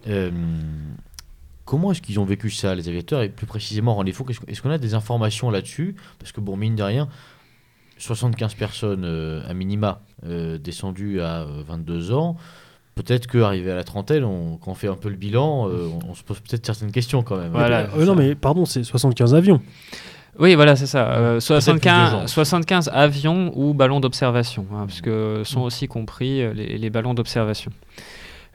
Euh, comment est-ce qu'ils ont vécu ça, les aviateurs, et plus précisément Fouque Est-ce qu'on a des informations là-dessus? Parce que bon, mine de rien, 75 personnes euh, à minima euh, descendues à euh, 22 ans. Peut-être qu'arrivé à la trentaine, on, quand on fait un peu le bilan, euh, on, on se pose peut-être certaines questions quand même. Voilà. Euh, non, mais pardon, c'est 75 avions. Oui, voilà, c'est ça. Euh, plus de gens. 75, 75 avions ou ballons d'observation, hein, parce que sont aussi compris euh, les, les ballons d'observation.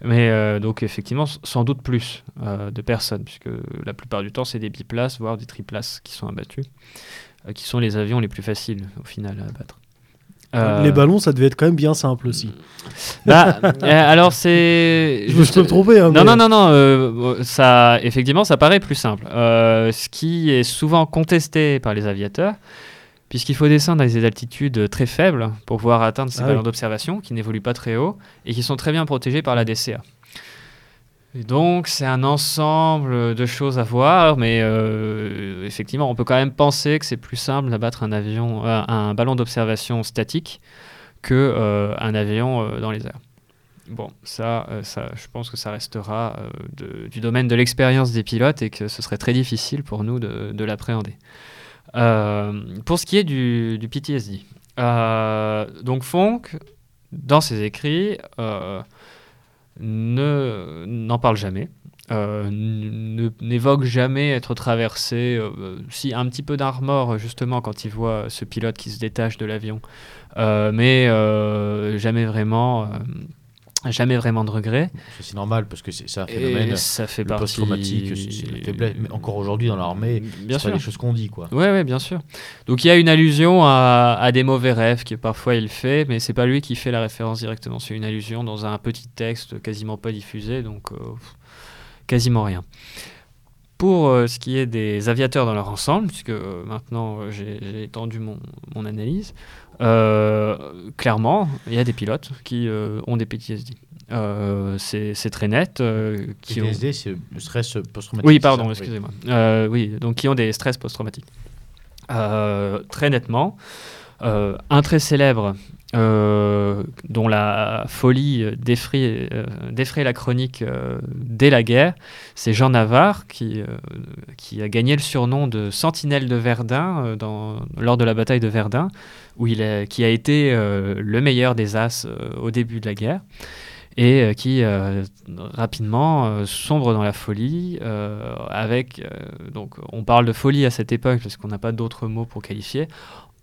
Mais euh, donc effectivement, sans doute plus euh, de personnes, puisque la plupart du temps, c'est des biplaces, voire des triplaces qui sont abattus, euh, qui sont les avions les plus faciles au final à abattre. Euh, Les ballons, ça devait être quand même bien simple aussi. bah, euh, alors c'est. Je, je peux me tromper. Hein, Non, mais- non, non, non, euh, ça, effectivement, ça paraît plus simple. Euh, ce qui est souvent contesté par les aviateurs, puisqu'il faut descendre à des altitudes très faibles pour pouvoir atteindre ces Ah ballons oui. d'observation qui n'évoluent pas très haut et qui sont très bien protégés par la DCA. Donc, c'est un ensemble de choses à voir, mais euh, effectivement, on peut quand même penser que c'est plus simple d'abattre un avion, euh, un ballon d'observation statique que euh, avion euh, dans les airs. Bon, ça, ça, je pense que ça restera du domaine de l'expérience des pilotes et que ce serait très difficile pour nous de, de l'appréhender. Pour ce qui est du, PTSD, donc Fonck, dans ses écrits, ne- n'en parle jamais. euh, n'évoque jamais être traversé, euh, si un petit peu d'un justement quand il voit ce pilote qui se détache de l'avion, euh, mais euh, jamais vraiment, jamais vraiment de regret. Ça, C'est normal parce que c'est un Et phénomène. ça fait Le partie. post-traumatique, c'est faiblesse. Mais encore aujourd'hui dans l'armée, c'est pas des choses qu'on dit. quoi. Ouais, ouais, bien sûr. Donc il y a une allusion à, à des mauvais rêves que parfois il fait, mais c'est pas lui qui fait la référence directement. C'est une allusion dans un petit texte quasiment pas diffusé, donc euh, quasiment rien. Pour euh, ce qui est des aviateurs dans leur ensemble, puisque euh, maintenant j'ai étendu mon, mon analyse, clairement, il y a des pilotes qui euh, ont des PTSD. Euh, c'est très net. euh, qui ont- PTSD, c'est le stress post-traumatique. oui, pardon, excusez-moi. Euh, oui, donc qui ont des stress post-traumatiques. Euh, très nettement. Euh, un très célèbre, euh, dont la folie défraie, euh, la chronique dès la guerre, c'est Jean Navarre, qui, qui a gagné le surnom de Sentinelle de Verdun lors de la bataille de Verdun, où a, qui a été le meilleur des As au début de la guerre et qui rapidement sombre dans la folie avec donc on parle de folie à cette époque parce qu'on n'a pas d'autres mots pour qualifier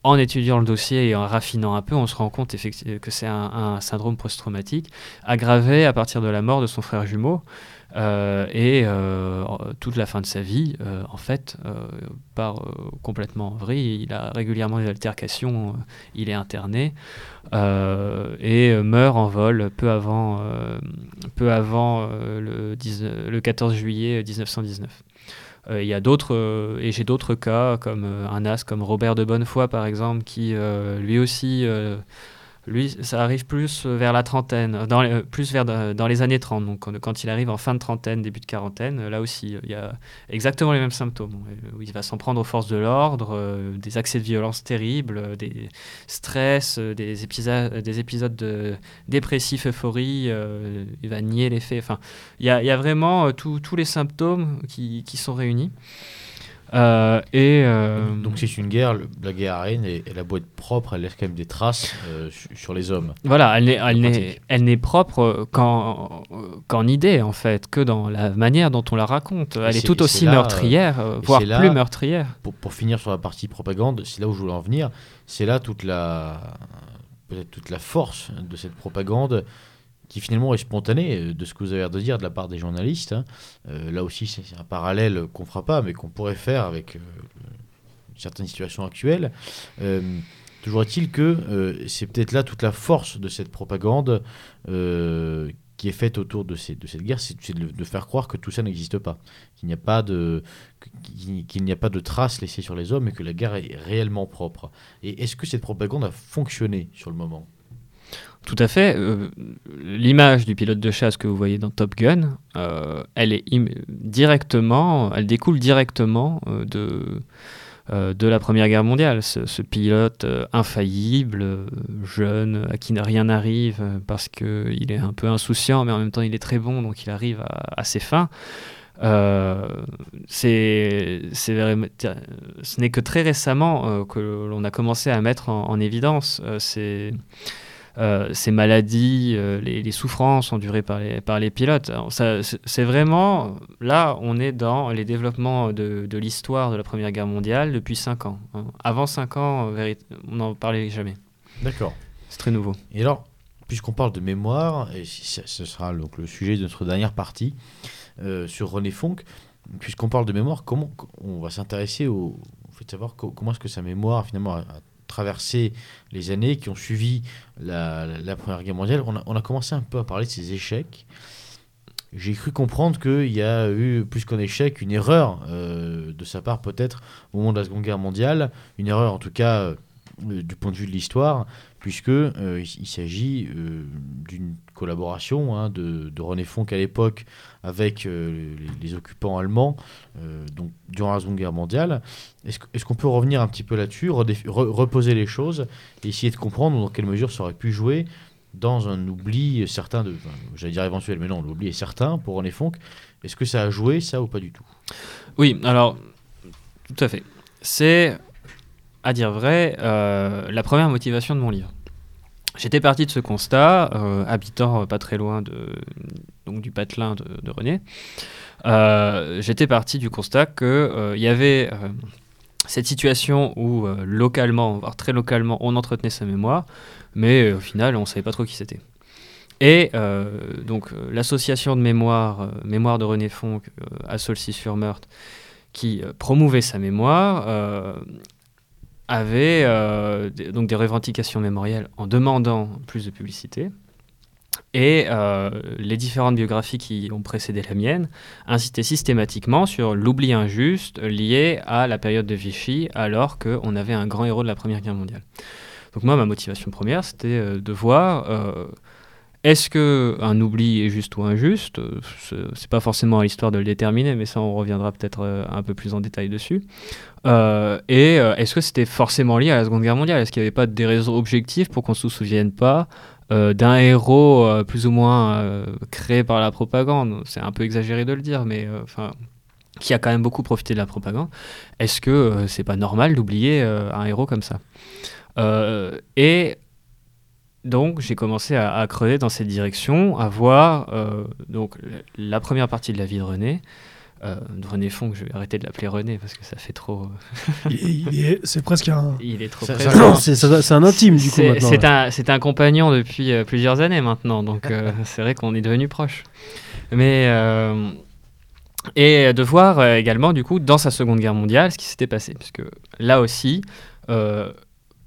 en étudiant le dossier et en raffinant un peu, on se rend compte effectivement que c'est un, syndrome post-traumatique aggravé à partir de la mort de son frère jumeau. Euh, et euh, toute la fin de sa vie, euh, en fait, part complètement en vrille. Il a régulièrement des altercations, il est interné et meurt en vol peu avant, peu avant le, 10 le 14 juillet 1919. Euh, Il y a d'autres, euh, et j'ai d'autres cas, comme euh, un as comme Robert de Bonnefoy, par exemple, qui lui aussi lui, ça arrive plus vers la trentaine, dans les- euh, plus vers dans les années 30. Donc, quand, il arrive en fin de trentaine, début de quarantaine, euh, là aussi, il y a exactement les mêmes symptômes. Euh, il va s'en prendre aux forces de l'ordre, euh, des accès de violence terribles, euh, des stress, euh, des, épisodes, des épisodes de dépressifs, euphorie. euh, il va nier les faits. Enfin, il y a, vraiment euh, tous les symptômes qui sont réunis. Euh, et euh, Donc c'est une guerre, le- la guerre aérienne, et, elle a beau être propre, elle laisse quand même des traces euh, su- sur les hommes. Voilà, elle n'est, elle En n'est, pratique. elle n'est propre qu'en, qu'en idée, en fait, que dans la manière dont on la raconte. Elle est, tout et aussi là, meurtrière, et voire là- plus meurtrière. Pour, pour finir sur la partie propagande, c'est là où je voulais en venir, c'est là toute la peut-être toute la force de cette propagande qui finalement est spontanée euh, de ce que vous avez l'air de dire de la part des journalistes. hein. Euh, là aussi, c'est un parallèle qu'on fera pas, mais qu'on pourrait faire avec euh, certaines situations actuelles. Toujours est-il que c'est peut-être là toute la force de cette propagande qui est faite autour de, cette guerre, c'est de, de faire croire que tout ça n'existe pas, qu'il n'y a pas de qu'il n'y a pas de traces laissées sur les hommes et que la guerre est réellement propre. Et est-ce que cette propagande a fonctionné sur le moment? Tout à fait. euh, l'image du pilote de chasse que vous voyez dans Top Gun, euh, elle est directement, elle découle directement euh, de de la Première Guerre mondiale. Ce, pilote infaillible, jeune, à qui rien n'arrive parce que il est un peu insouciant, mais en même temps il est très bon, donc il arrive à, ses fins. C'est, ce n'est que très récemment que l'on a commencé à mettre en, en évidence ces, euh, ces maladies, euh, les, les souffrances endurées par les, par les pilotes. C'est, vraiment, là, on est dans les développements de, de l'histoire de la Première Guerre mondiale depuis 5 ans. hein. Avant 5 ans, euh, on n'en parlait jamais. D'accord. C'est très nouveau. Et alors, puisqu'on parle de mémoire, et ce sera donc le sujet de notre dernière partie euh, sur René Fonck, puisqu'on parle de mémoire, comment on va s'intéresser au, de savoir co- comment est-ce que sa mémoire finalement a, a traversé les années qui ont suivi la, Première Guerre mondiale. On a, commencé un peu à parler de ses échecs. J'ai cru comprendre qu'il y a eu plus qu'un échec, une erreur euh, de sa part peut-être au moment de la Seconde Guerre mondiale, une erreur en tout cas euh, du point de vue de l'histoire, puisque euh, il, s'agit euh, d'une collaboration hein, de, René Fonck à l'époque avec euh, les, occupants allemands, donc durant la Seconde Guerre mondiale. Est-ce qu'on peut revenir un petit peu là-dessus, reposer les choses et essayer de comprendre dans quelle mesure ça aurait pu jouer dans un oubli certain j'allais dire éventuel, mais non, l'oubli est certain pour René Fonck. Est-ce que ça a joué ça ou pas du tout? Oui, alors, tout à fait. C'est, à dire vrai, euh, la première motivation de mon livre. J'étais parti de ce constat, euh, habitant euh, pas très loin de, donc du patelin de, René. J'étais parti du constat qu'il y avait cette situation où localement, voire très localement, on entretenait sa mémoire, mais au final, on ne savait pas trop qui c'était. Et donc l'association de mémoire, mémoire de René Fonck à Saulcy-sur-Meurthe, qui promouvait sa mémoire, avait euh, donc des revendications mémorielles en demandant plus de publicité. Et euh, les différentes biographies qui ont précédé la mienne incitaient systématiquement sur l'oubli injuste lié à la période de Vichy, alors qu'on avait un grand héros de la Première Guerre mondiale. Donc moi, ma motivation première, c'était euh, de voir est-ce que un oubli est juste ou injuste? C'est pas forcément à l'histoire de le déterminer, mais ça, on reviendra peut-être euh, un peu plus en détail dessus. Euh, et euh, est-ce que c'était forcément lié à la Seconde Guerre mondiale? Est-ce qu'il n'y avait pas des raisons objectives pour qu'on ne se souvienne pas d'un héros plus ou moins créé par la propagande? C'est un peu exagéré de le dire, mais qui a quand même beaucoup profité de la propagande. Est-ce que c'est pas normal d'oublier un héros comme ça? Et donc j'ai commencé à, à creuser dans cette direction, à voir euh, donc la première partie de la vie de René, euh, de René Fonck, je vais arrêter de l'appeler René parce que ça fait trop. euh, Il- il est- C'est presque un. il est trop C'est un intime du coup C'est maintenant. c'est un, c'est un compagnon depuis euh, plusieurs années maintenant, donc euh, c'est vrai qu'on est devenu proche. Mais euh, et de voir euh, également du coup dans sa Seconde Guerre mondiale ce qui s'était passé, puisque là aussi, euh,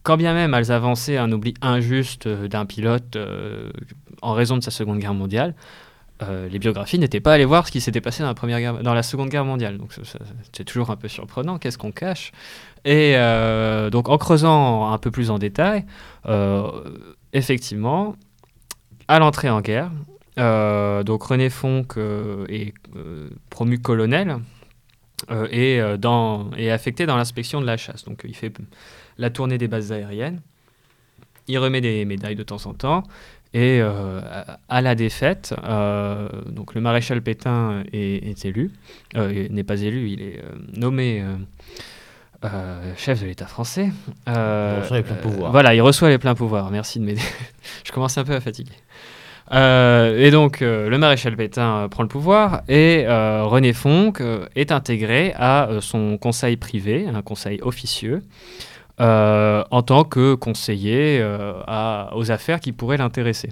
quand bien même elles avançaient un oubli injuste euh, d'un pilote euh, en raison de sa Seconde Guerre mondiale, euh, les biographies n'étaient pas allées voir ce qui s'était passé dans la, Seconde Guerre mondiale. Donc c'est toujours un peu surprenant, qu'est-ce qu'on cache Et donc en creusant un peu plus en détail, effectivement, à l'entrée en guerre, donc René Fonck est promu colonel et, est affecté dans l'inspection de la chasse. Donc il fait la tournée des bases aériennes. Il remet des médailles de temps en temps. Et euh, à la défaite, euh, donc le maréchal Pétain est, élu, euh, n'est pas élu, il est nommé chef de l'État français. il reçoit les pleins pouvoirs. voilà, il reçoit les pleins pouvoirs. Merci de m'aider. Je commence un peu à fatiguer. et donc, le maréchal Pétain prend le pouvoir et René Fonck est intégré à son conseil privé, un conseil officieux, euh, en tant que conseiller euh, aux affaires qui pourraient l'intéresser.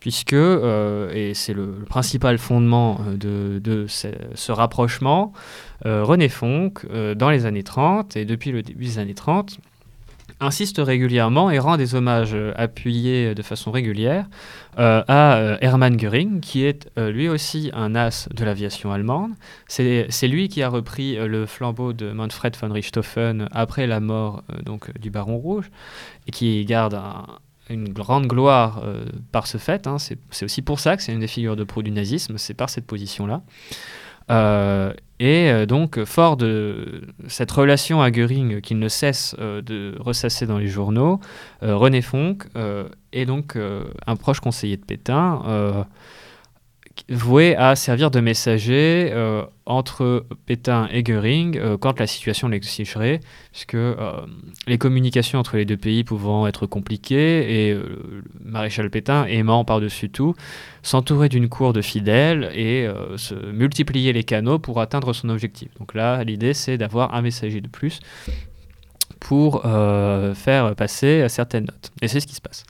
Puisque, euh, et c'est le, principal fondement de, ce, rapprochement, René Fonck, dans les années 30 et depuis le début des années 30, insiste régulièrement et rend des hommages appuyés de façon régulière euh, à euh, Hermann Göring, qui est euh, lui aussi un as de l'aviation allemande. C'est lui qui a repris le flambeau de Manfred von Richthofen après la mort donc, du Baron Rouge, et qui garde une grande gloire par ce fait. Hein. C'est aussi pour ça que c'est une des figures de proue du nazisme, c'est par cette position-là. Euh, et euh, donc, fort de cette relation à Göring qu'il ne cesse euh, de ressasser dans les journaux, René Fonck est donc un proche conseiller de Pétain voué à servir de messager euh, entre Pétain et Göring euh, quand la situation l'exigerait, puisque euh, les communications entre les deux pays pouvant être compliquées, et le maréchal Pétain aimant par-dessus tout s'entourer d'une cour de fidèles et se multiplier les canaux pour atteindre son objectif. Donc là, l'idée, c'est d'avoir un messager de plus pour faire passer certaines notes. Et c'est ce qui se passe.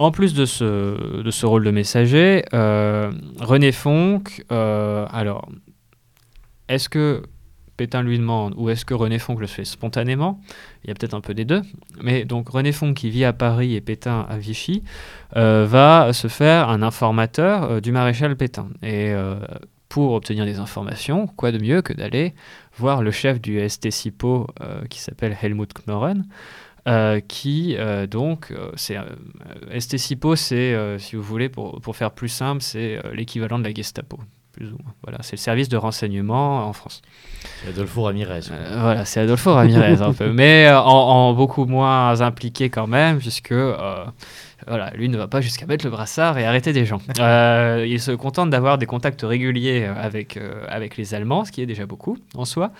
En plus de ce, rôle de messager, euh, René Fonck, euh, alors, est-ce que Pétain lui demande ou est-ce que René Fonck le fait spontanément? Il y a peut-être un peu des deux. Mais donc René Fonck, qui vit à Paris et Pétain à Vichy, euh, va se faire un informateur du maréchal Pétain. Et pour obtenir des informations, quoi de mieux que d'aller voir le chef du ST-SIPO qui s'appelle Helmut Knorren euh, qui euh, donc, euh, c'est ST-SIPO, c'est, si vous voulez, pour, pour faire plus simple, c'est l'équivalent de la Gestapo. Plus ou moins. Voilà, c'est le service de renseignement en France. C'est Adolfo Ramirez. voilà, c'est Adolfo Ramirez un peu, mais en, en, beaucoup moins impliqué quand même, puisque voilà, lui ne va pas jusqu'à mettre le brassard et arrêter des gens. Euh, il se contente d'avoir des contacts réguliers avec, euh, avec les Allemands, ce qui est déjà beaucoup en soi.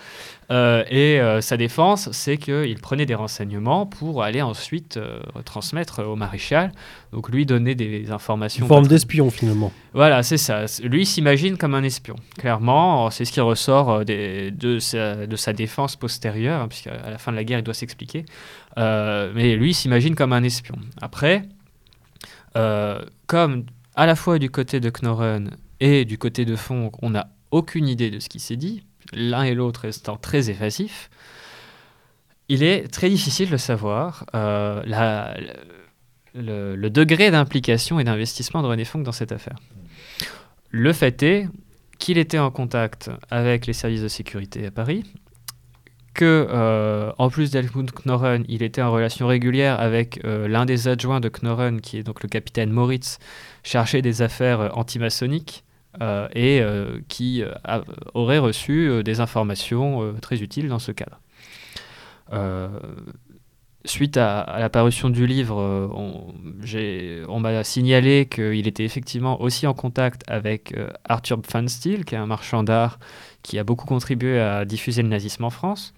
Euh, et sa défense, c'est qu'il prenait des renseignements pour aller ensuite transmettre au maréchal, donc lui donner des informations. Une forme d'espion finalement. Voilà, c'est ça. Lui s'imagine comme un espion. Clairement, c'est ce qui ressort des, de, sa, de sa défense postérieure, hein, puisqu'à la fin de la guerre, il doit s'expliquer. mais lui s'imagine comme un espion. Après, euh, comme à la fois du côté de Knorren et du côté de Fond, on n'a aucune idée de ce qui s'est dit, l'un et l'autre restant très évasifs, il est très difficile de savoir euh, le, degré d'implication et d'investissement de René Fonck dans cette affaire. Le fait est qu'il était en contact avec les services de sécurité à Paris, que, euh, en plus d'Helmut Knorren, il était en relation régulière avec euh, l'un des adjoints de Knorren, qui est donc le capitaine Moritz, chargé des affaires euh, antimaçonniques, et qui aurait reçu des informations très utiles dans ce cadre. Suite à, la parution du livre, on, on m'a signalé qu'il était effectivement aussi en contact avec Arthur Pfanstiel, qui est un marchand d'art qui a beaucoup contribué à diffuser le nazisme en France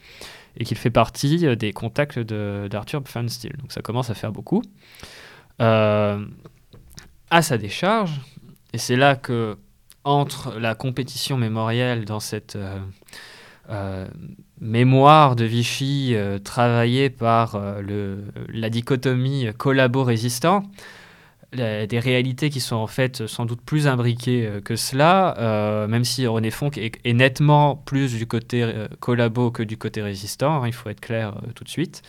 et qu'il fait partie euh, des contacts d'Arthur Pfanstiel. Donc ça commence à faire beaucoup. Euh, à sa décharge, et c'est là que entre la compétition mémorielle dans cette euh, mémoire de Vichy travaillée par le, la dichotomie collabo-résistant, des réalités qui sont en fait sans doute plus imbriquées euh, que cela, euh, même si René Fonck est, nettement plus du côté euh, collabo que du côté résistant, hein, il faut être clair tout de suite.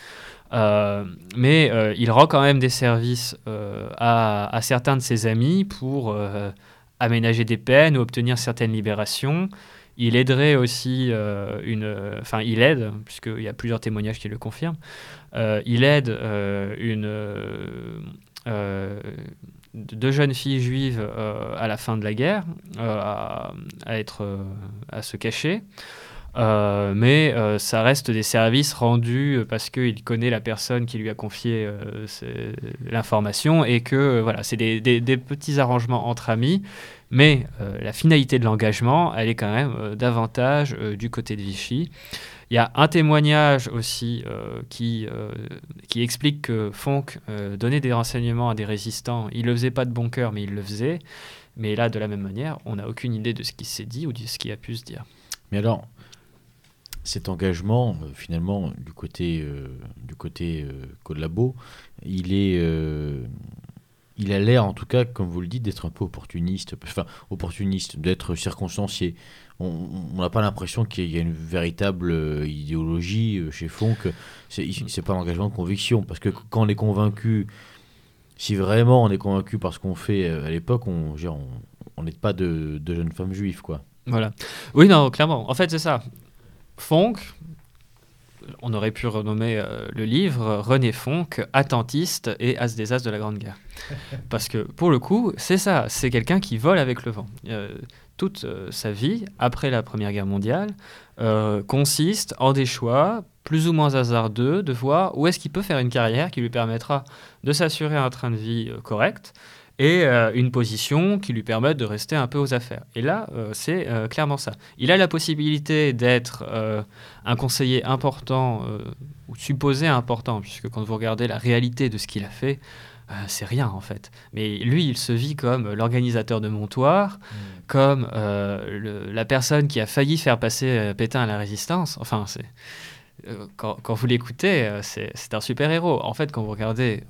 mais il rend quand même des services à, certains de ses amis pour aménager des peines ou obtenir certaines libérations. Il aiderait aussi euh, une. Enfin, il aide, puisqu'il y a plusieurs témoignages qui le confirment. euh, il aide euh, une. euh, deux jeunes filles juives euh, à la fin de la guerre euh, à, être, euh, à se cacher. Euh, mais euh, ça reste des services rendus euh, parce qu'il connaît la personne qui lui a confié euh, l'information et que euh, voilà, c'est des petits arrangements entre amis. Mais euh, la finalité de l'engagement, elle est quand même euh, davantage euh, du côté de Vichy. Il y a un témoignage aussi qui, explique que Fonck donnait des renseignements à des résistants. Il ne le faisait pas de bon cœur, mais il le faisait. Mais là, de la même manière, on n'a aucune idée de ce qui s'est dit ou de ce qui a pu se dire. Mais alors, cet engagement, finalement, du côté, du côté collabo, il est, il a l'air, en tout cas, comme vous le dites, d'être un peu opportuniste, enfin, opportuniste, d'être circonstancié. On n'a pas l'impression qu'il y a une véritable euh, idéologie euh, chez Fonck. C'est c'est pas un engagement de conviction, parce que quand on est convaincu, si vraiment on est convaincu par ce qu'on fait euh, à l'époque, on n'est pas de, de jeunes femmes juives, quoi. Voilà. Oui, non, clairement. En fait, c'est ça. Fonck, on aurait pu renommer euh, le livre René Fonck, attentiste et as des as de la Grande Guerre. Parce que pour le coup, c'est ça, c'est quelqu'un qui vole avec le vent. Euh, toute euh, sa vie, après la Première Guerre mondiale, consiste en des choix plus ou moins hasardeux de voir où est-ce qu'il peut faire une carrière qui lui permettra de s'assurer un train de vie correct et euh, une position qui lui permette de rester un peu aux affaires. Et là, euh, c'est euh, clairement ça. Il a la possibilité d'être un conseiller important, ou supposé important, puisque quand vous regardez la réalité de ce qu'il a fait, c'est rien en fait. Mais lui, il se vit comme l'organisateur de Montoire, comme euh, le- la personne qui a failli faire passer Pétain à la résistance. Enfin, c'est quand, quand vous l'écoutez, c'est c'est un super-héros. En fait, quand vous regardez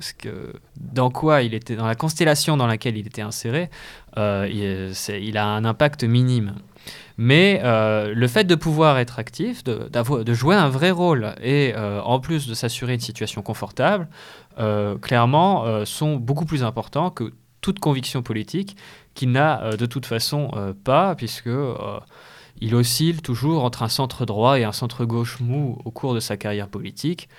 ce que, dans quoi il était, dans la constellation dans laquelle il était inséré, euh, il, a un impact minime. Mais euh, le fait de pouvoir être actif, de, jouer un vrai rôle et euh, en plus de s'assurer une situation confortable, clairement, sont beaucoup plus importants que toute conviction politique qu'il n'a de toute façon pas, puisque il oscille toujours entre un centre droit et un centre gauche mou au cours de sa carrière politique.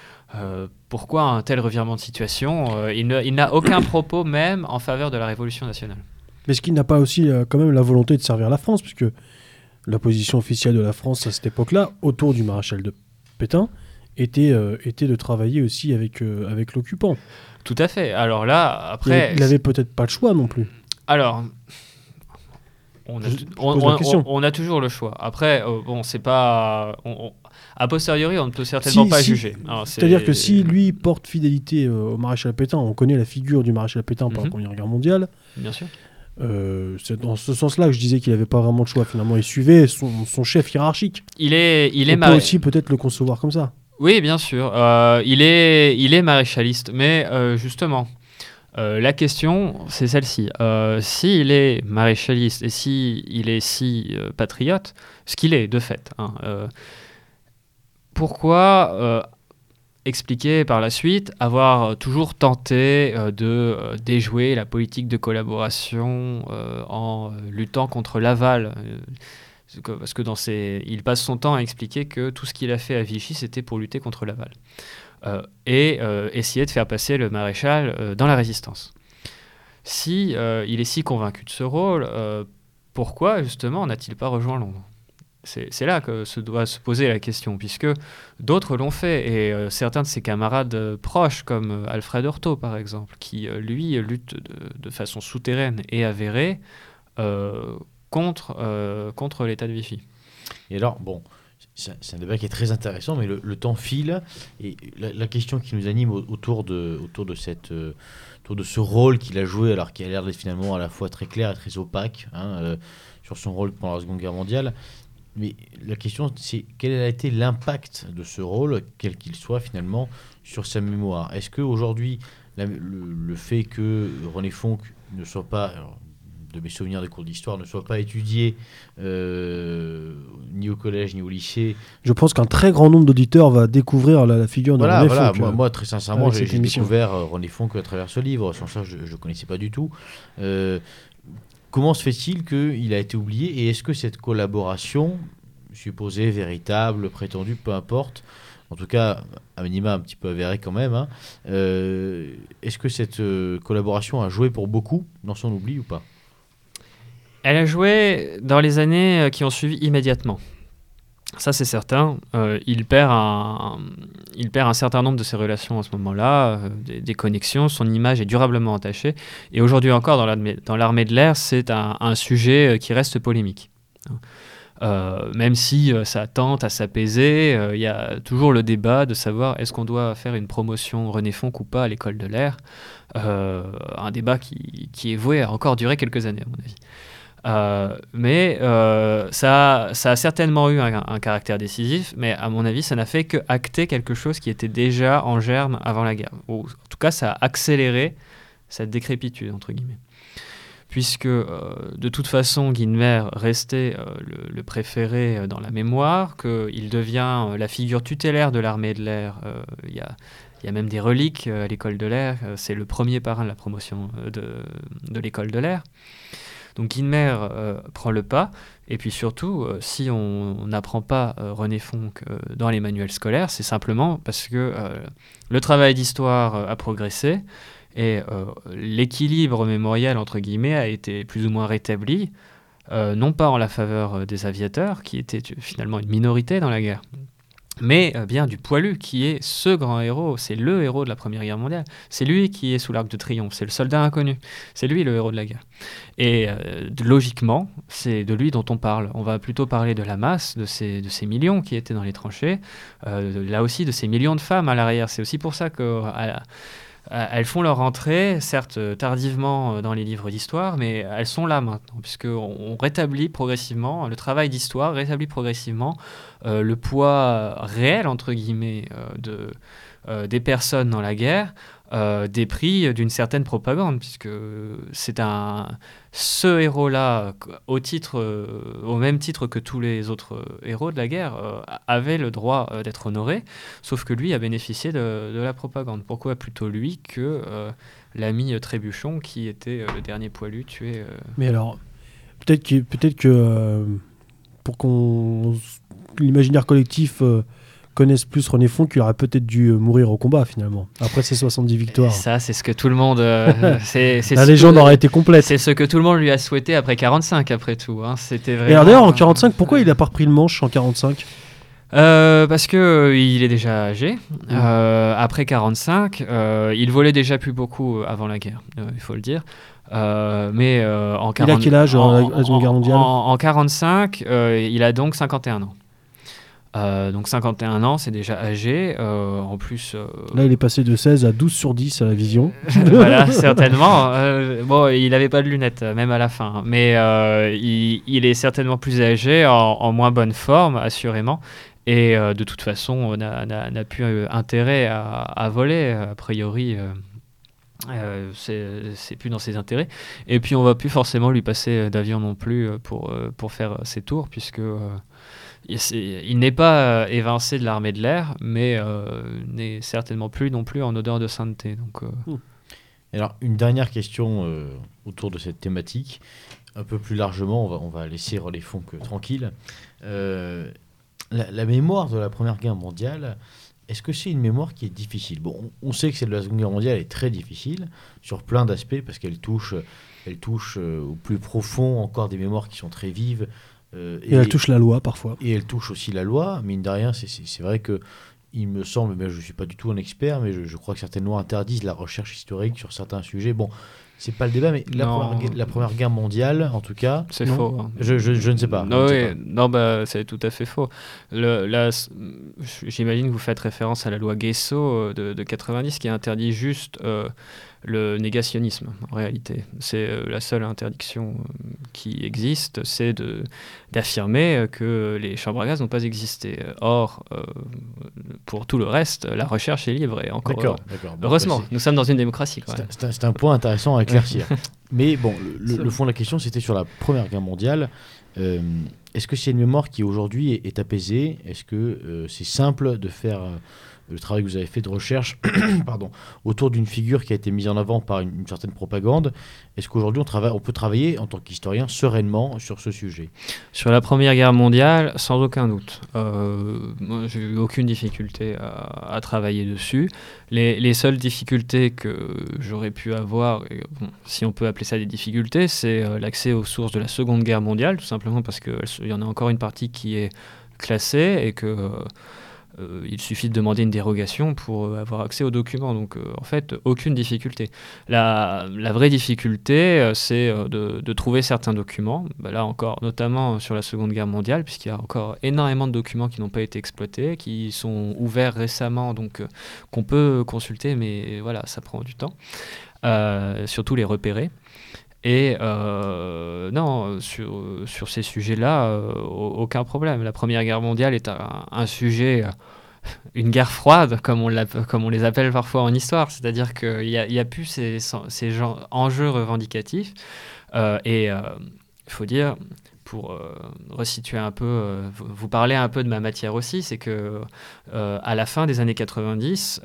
Pourquoi un tel revirement de situation Euh, Il n'a aucun propos même en faveur de la révolution nationale. Mais est-ce qu'il n'a pas aussi euh, quand même la volonté de servir la France Puisque la position officielle de la France à cette époque-là, autour du maréchal de Pétain, était, euh, était de travailler aussi avec, euh, avec l'occupant. Tout à fait. Alors là, après... Il n'avait peut-être pas le choix non plus. Alors, on a, on, on- on- toujours le choix. Après, euh, bon, c'est pas. on- a posteriori, on ne peut certainement Si- pas si- juger. C'est-à-dire que si lui porte fidélité euh, au maréchal Pétain, on connaît la figure du maréchal Pétain par la Mhm. Première Guerre mondiale, Bien sûr. euh, c'est dans ce sens-là que je disais qu'il n'avait pas vraiment le choix. Finalement, il suivait son, son chef hiérarchique. Il est, il est on peut aussi peut-être le concevoir comme ça. Oui, bien sûr. Euh, il, est, il est maréchaliste. Mais euh, justement, la question, c'est celle-ci. S'il est maréchaliste et s'il il est si patriote, ce qu'il est de fait, hein, pourquoi euh, expliquer par la suite avoir toujours tenté euh, de euh, déjouer la politique de collaboration en luttant contre l'aval parce que dans il passe son temps à expliquer que tout ce qu'il a fait à Vichy, c'était pour lutter contre Laval. Et essayer de faire passer le maréchal dans la résistance. Si il est si convaincu de ce rôle, pourquoi justement n'a-t-il pas rejoint Londres? C'est, là que se doit se poser la question, puisque d'autres l'ont fait, et euh, certains de ses camarades euh, proches, comme euh, Alfred Horto par exemple, qui lui lutte de, de façon souterraine et avérée contre, contre l'État de Vichy. Et alors, bon, c'est un débat qui est très intéressant, mais le, temps file. Et la, question qui nous anime au- autour de, autour de, cette, autour de ce rôle qu'il a joué, alors qui a l'air d'être finalement à la fois très clair et très opaque, hein, sur son rôle pendant la Seconde Guerre mondiale. Mais la question, c'est quel a été l'impact de ce rôle, quel qu'il soit finalement, sur sa mémoire? Est-ce qu'aujourd'hui, le, le fait que René Fonck ne soit pas, alors, de mes souvenirs des cours d'histoire, ne soit pas étudié euh, ni au collège ni au lycée? Je pense qu'un très grand nombre d'auditeurs va découvrir la, la figure de Voilà, René voilà. Fonck, Moi, euh. moi, très sincèrement, j'ai découvert euh, René Fonck à travers ce livre. Sans ça, je ne connaissais pas du tout. Euh, comment se fait-il qu'il a été oublié et est-ce que cette collaboration, supposée, véritable, prétendue, peu importe, en tout cas, à minima un petit peu avérée quand même, hein, euh, est-ce que cette euh, collaboration a joué pour beaucoup dans son oubli ou pas? Elle a joué dans les années euh, qui ont suivi immédiatement. Ça, c'est certain. Euh, il, perd un, certain nombre de ses relations à ce moment-là, euh, des, connexions, son image est durablement entachée. Et aujourd'hui encore, dans l'armée de l'air, c'est un, sujet euh, qui reste polémique. Même si ça tente à s'apaiser, il y a toujours le débat de savoir est-ce qu'on doit faire une promotion René Fonck ou pas à l'école de l'air? Un débat qui, qui est voué à encore durer quelques années, à mon avis. Euh, mais euh, ça, ça a certainement eu un, caractère décisif, mais à mon avis, ça n'a fait que acter quelque chose qui était déjà en germe avant la guerre. En tout cas, ça a accéléré cette décrépitude, entre guillemets. Puisque, euh, de toute façon, Guinmer restait le, préféré dans la mémoire, qu'il devient la figure tutélaire de l'armée de l'air. Il y a même des reliques à l'école de l'air. C'est le premier parrain de la promotion de l'école de l'air. Donc Guinmer euh, prend le pas. Et puis surtout, euh, si on n'apprend pas euh, René Fonck dans les manuels scolaires, c'est simplement parce que le travail d'histoire a progressé et l'équilibre mémoriel, entre guillemets, a été plus ou moins rétabli. non pas en la faveur des aviateurs, qui étaient finalement une minorité dans la guerre, mais euh, bien du poilu, qui est ce grand héros, c'est le héros de la Première Guerre mondiale. C'est lui qui est sous l'arc de triomphe, c'est le soldat inconnu, c'est lui le héros de la guerre. Et euh, logiquement, c'est de lui dont on parle. On va plutôt parler de la masse, de ces, millions qui étaient dans les tranchées, euh, là aussi de ces millions de femmes à l'arrière. C'est aussi pour ça que... euh, euh, elles font leur entrée, certes euh, tardivement euh, dans les livres d'histoire, mais elles sont là maintenant, puisqu'on on rétablit progressivement, le travail d'histoire rétablit progressivement euh, le poids réel, entre guillemets, euh, de, euh, des personnes dans la guerre, euh, des prix d'une certaine propagande, puisque c'est un ce héros-là, au euh, au même titre que tous les autres euh, héros de la guerre, avait le droit d'être honoré, sauf que lui a bénéficié de, de la propagande. Pourquoi plutôt lui que l'ami Trébuchon, qui était le dernier poilu tué Mais alors, peut-être que, peut que pour qu'on l'imaginaire collectif euh, connaisse plus René Fonck, il aurait peut-être dû euh, mourir au combat finalement, après ses 70 Et victoires. ça, c'est ce que tout le monde. euh, c'est c'est La légende aurait été complète. C'est ce que tout le monde lui a souhaité après 45, après tout. hein. C'était Et vraiment. d'ailleurs, en 45, pourquoi il a pas repris le manche en 45 Euh, Parce que euh, il est déjà âgé. Euh, après 45, euh, il volait déjà plus beaucoup euh, avant la guerre, euh, il faut le dire. Euh, mais euh, en Il a 40 quel âge en- mondiale? En, en 45, euh, il a donc 51 ans. Euh, donc 51 ans, c'est déjà âgé. Euh, en plus, euh, Là, il est passé de 16 à 12 sur 10 à la vision. voilà, certainement. Bon, il n'avait pas de lunettes, même à la fin. Mais euh, il, il est certainement plus âgé, en, en moins bonne forme, assurément. Et de toute façon, on n'a- plus intérêt à, à voler, a priori. euh, c'est plus dans ses intérêts. Et puis, on va plus forcément lui passer d'avion non plus pour, pour faire ses tours, puisque euh, il n'est pas euh, évincé de l'armée de l'air, mais euh, n'est certainement plus non plus en odeur de sainteté. Donc, euh, Alors, une dernière question euh, autour de cette thématique. Un peu plus largement, on va, on va laisser René Fonck tranquille. Euh, la, la mémoire de la Première Guerre mondiale, est-ce que c'est une mémoire qui est difficile? Bon, on, on sait que celle de la Seconde Guerre mondiale est très difficile sur plein d'aspects parce qu'elle touche, elle touche euh, au plus profond encore des mémoires qui sont très vives. euh, Et elle touche la loi parfois. et elle touche aussi la loi. Mine de rien, c'est- vrai que il me semble, mais je ne suis pas du tout un expert, mais je, je crois que certaines lois interdisent la recherche historique sur certains sujets. Bon, c'est pas le débat, mais la première, guerre- la première guerre mondiale, en tout cas, C'est faux. hein. je, je- je ne sais pas. Non, non bah, c'est tout à fait faux. J'imagine que vous faites référence à la loi Guesso euh, de, de 90 qui interdit juste euh, le négationnisme, en réalité. C'est euh, la seule interdiction euh, qui existe, c'est d'affirmer euh, que les chambres à gaz n'ont pas existé. Or, euh, pour tout le reste, la recherche est libre et encore D'accord, d'accord. Bon, Heureusement, bah, nous sommes dans une démocratie quand c'est- même. c'est un- c'est un point intéressant à éclaircir. mais bon, le, fond de la question, c'était sur la Première Guerre mondiale. Euh, Est-ce que c'est une mémoire qui aujourd'hui est, est apaisée? Est-ce que euh, c'est simple de faire le travail que vous avez fait de recherche pardon, autour d'une figure qui a été mise en avant par une, certaine propagande. Est-ce qu'aujourd'hui on, on peut travailler en tant qu'historien sereinement sur ce sujet? Sur la Première Guerre mondiale, sans aucun doute. Euh, j'ai eu aucune difficulté à, travailler dessus. Les, seules difficultés que j'aurais pu avoir, si on peut appeler ça des difficultés, c'est euh, l'accès aux sources de la Seconde Guerre mondiale, tout simplement parce qu'il y en a encore une partie qui est classée et que... Euh, euh, il suffit de demander une dérogation pour euh, avoir accès aux documents. Donc, euh, en fait, aucune difficulté. La, vraie difficulté, c'est de, trouver certains documents. Bah, là encore, notamment sur la Seconde Guerre mondiale, puisqu'il y a encore énormément de documents qui n'ont pas été exploités, qui sont ouverts récemment, donc qu'on peut consulter, mais voilà, ça prend du temps. surtout les repérer. Et euh, non, sur, sur ces sujets-là, euh, aucun problème. La Première Guerre mondiale est un, sujet, euh, une guerre froide, comme on, comme on les appelle parfois en histoire. C'est-à-dire qu'il n'y a, a, plus ces, ces enjeux revendicatifs. et il faut dire, pour resituer un peu, vous parler un peu de ma matière aussi, c'est que à la fin des années 90,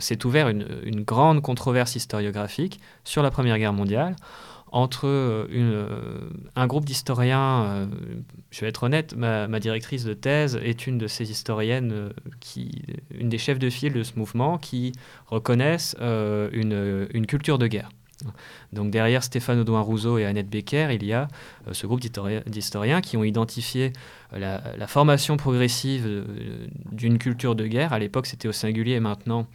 s'est ouvert une, grande controverse historiographique sur la Première Guerre mondiale entre euh, euh, un groupe d'historiens, euh, je vais être honnête, ma, directrice de thèse est une de ces historiennes, une des chefs de file de ce mouvement, qui reconnaissent une, culture de guerre. Donc derrière Stéphane Audouin Rousseau et Annette Becker, il y a ce groupe d'historiens qui ont identifié la, la formation progressive d'une culture de guerre. À l'époque, c'était au singulier, maintenant,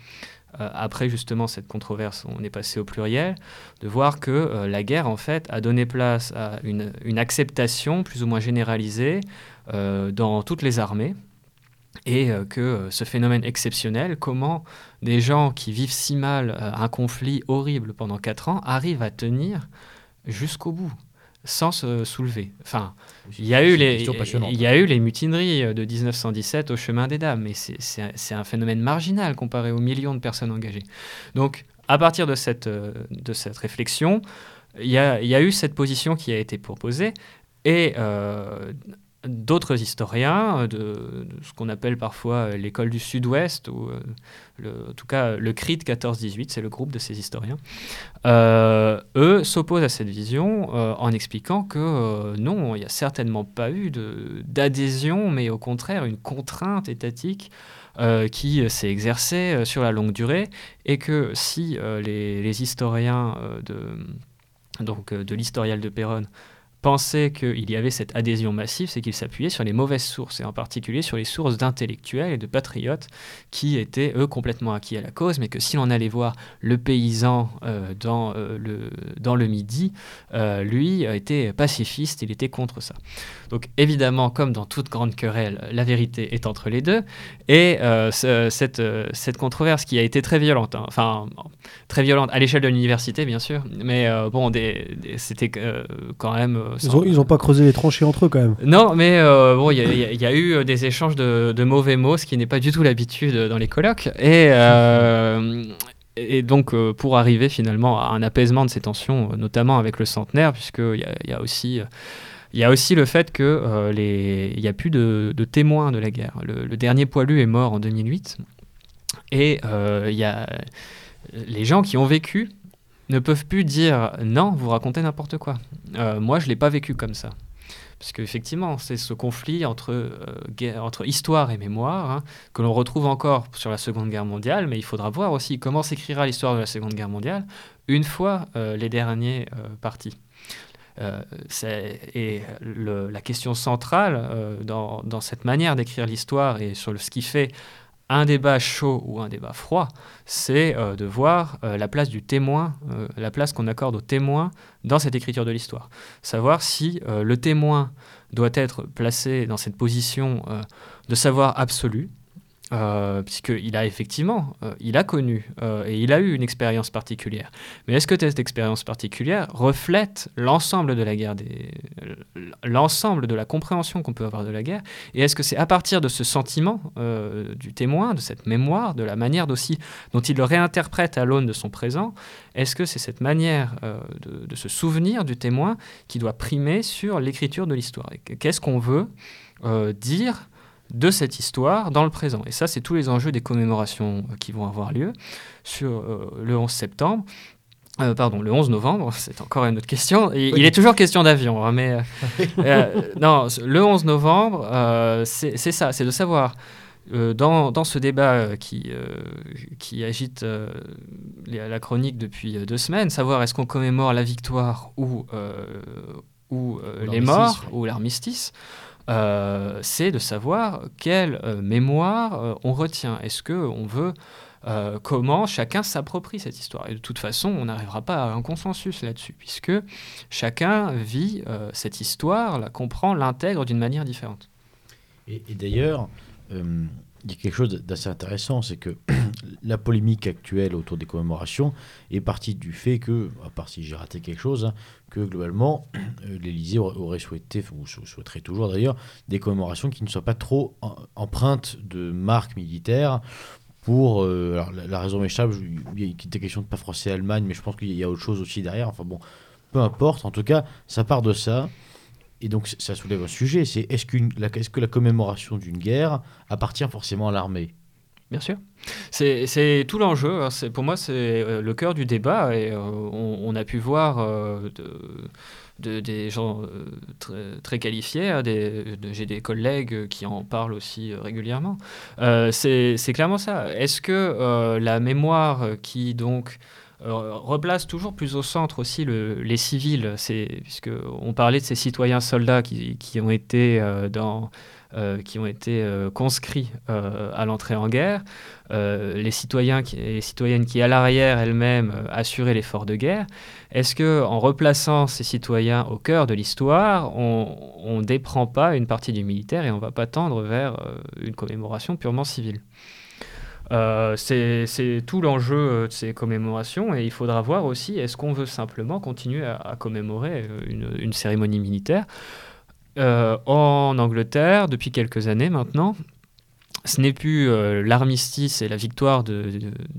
après justement cette controverse, on est passé au pluriel, de voir que euh, la guerre en fait a donné place à une, acceptation plus ou moins généralisée euh, dans toutes les armées. Et que ce phénomène exceptionnel, comment des gens qui vivent si mal un conflit horrible pendant quatre ans arrivent à tenir jusqu'au bout sans se soulever. Enfin, il y, a eu les, il y a eu les mutineries de 1917 au chemin des dames, mais c'est un phénomène marginal comparé aux millions de personnes engagées. Donc, à partir de cette, de cette réflexion, il y, a, il y a eu cette position qui a été proposée, et euh, d'autres historiens, euh, de, ce qu'on appelle parfois euh, l'école du Sud-Ouest, ou euh, en tout cas le CRIT 14-18, c'est le groupe de ces historiens, eux s'opposent à cette vision en expliquant que non, il n'y a certainement pas eu d'adhésion, mais au contraire une contrainte étatique qui s'est exercée sur la longue durée, et que si les, historiens de, donc, de l'historial de Péronne pensait qu'il y avait cette adhésion massive, c'est qu'il s'appuyait sur les mauvaises sources, et en particulier sur les sources d'intellectuels et de patriotes qui étaient, eux, complètement acquis à la cause, mais que si l'on allait voir le paysan euh, dans, euh, le, dans le Midi, euh, lui était pacifiste, il était contre ça. Donc évidemment, comme dans toute grande querelle, la vérité est entre les deux, et cette, cette controverse qui a été très violente, hein, enfin très violente à l'échelle de l'université, bien sûr, mais bon, c'était quand même ils n'ont pas creusé les tranchées entre eux quand même. Non, mais euh, bon, il y, a eu euh, des échanges de, mauvais mots, ce qui n'est pas du tout l'habitude dans les colloques. Et, euh, et donc, pour arriver finalement à un apaisement de ces tensions, notamment avec le centenaire, puisqu'il y, y, a aussi. Il y a aussi le fait qu'il n'y a plus de, témoins de la guerre. Le, dernier poilu est mort en 2008. Et il y a les gens qui ont vécu ne peuvent plus dire non, vous racontez n'importe quoi. Euh, moi, je ne l'ai pas vécu comme ça. Parce qu'effectivement, c'est ce conflit entre, euh, histoire et mémoire hein, que l'on retrouve encore sur la Seconde Guerre mondiale, mais il faudra voir aussi comment s'écrira l'histoire de la Seconde Guerre mondiale une fois euh, les derniers partis. et la question centrale dans, cette manière d'écrire l'histoire et sur ce qui fait un débat chaud ou un débat froid, c'est euh, de voir euh, la place du témoin, euh, la place qu'on accorde au témoin dans cette écriture de l'histoire. Savoir si le témoin doit être placé dans cette position de savoir absolu, euh, puisqu'il a effectivement, euh, il a connu euh, et il a eu une expérience particulière. Mais est-ce que cette expérience particulière reflète l'ensemble de la guerre, l'ensemble de la compréhension qu'on peut avoir de la guerre? Et est-ce que c'est à partir de ce sentiment du témoin, de cette mémoire, de la manière aussi dont il le réinterprète à l'aune de son présent, est-ce que c'est cette manière de, se souvenir du témoin qui doit primer sur l'écriture de l'histoire? Qu'est-ce qu'on veut dire de cette histoire dans le présent. Et ça, c'est tous les enjeux des commémorations qui vont avoir lieu sur le 11 septembre. pardon, le 11 novembre, c'est encore une autre question. Il est toujours question d'avion, hein, mais non, le 11 novembre, c'est ça, c'est de savoir euh, dans, ce débat euh, qui, euh, qui agite la chronique depuis deux semaines, savoir est-ce qu'on commémore la victoire ou, ou les morts ou l'armistice, c'est de savoir quelle mémoire on retient. Est-ce qu'on veut comment chacun s'approprie cette histoire? Et de toute façon, on n'arrivera pas à un consensus là-dessus, puisque chacun vit cette histoire, la comprend, l'intègre d'une manière différente. et d'ailleurs, euh, il quelque chose d'assez intéressant, c'est que la polémique actuelle autour des commémorations est partie du fait que, à part si j'ai raté quelque chose, hein, que globalement, euh, l'Élysée aurait souhaité, ou souhaiterait toujours d'ailleurs, des commémorations qui ne soient pas trop empreintes de marques militaires pour. Euh, alors la, raison m'échappe, il était question de pas français Allemagne, mais je pense qu'il y a autre chose aussi derrière. Enfin bon, peu importe. En tout cas, ça part de ça. Et donc ça soulève un sujet, c'est est-ce, que la commémoration d'une guerre appartient forcément à l'armée? Bien sûr. C'est, tout l'enjeu. Hein. pour moi, c'est euh, le cœur du débat. Et euh, on, a pu voir euh, des gens très, qualifiés. Hein, j'ai des collègues qui en parlent aussi régulièrement. c'est, clairement ça. Est-ce que la mémoire qui donc replace toujours plus au centre aussi les civils, puisque on parlait de ces citoyens soldats qui, ont été euh, dans euh, qui ont été conscrits à l'entrée en guerre, les citoyens et citoyennes qui, à l'arrière elles-mêmes, assuraient l'effort de guerre. Est-ce que, replaçant ces citoyens au cœur de l'histoire, on ne déprend pas une partie du militaire et on ne va pas tendre vers une commémoration purement civile? Euh, c'est tout l'enjeu euh, de ces commémorations et il faudra voir aussi est-ce qu'on veut simplement continuer à, commémorer euh, une, cérémonie militaire? en Angleterre, depuis quelques années maintenant, ce n'est plus l'armistice et la victoire de,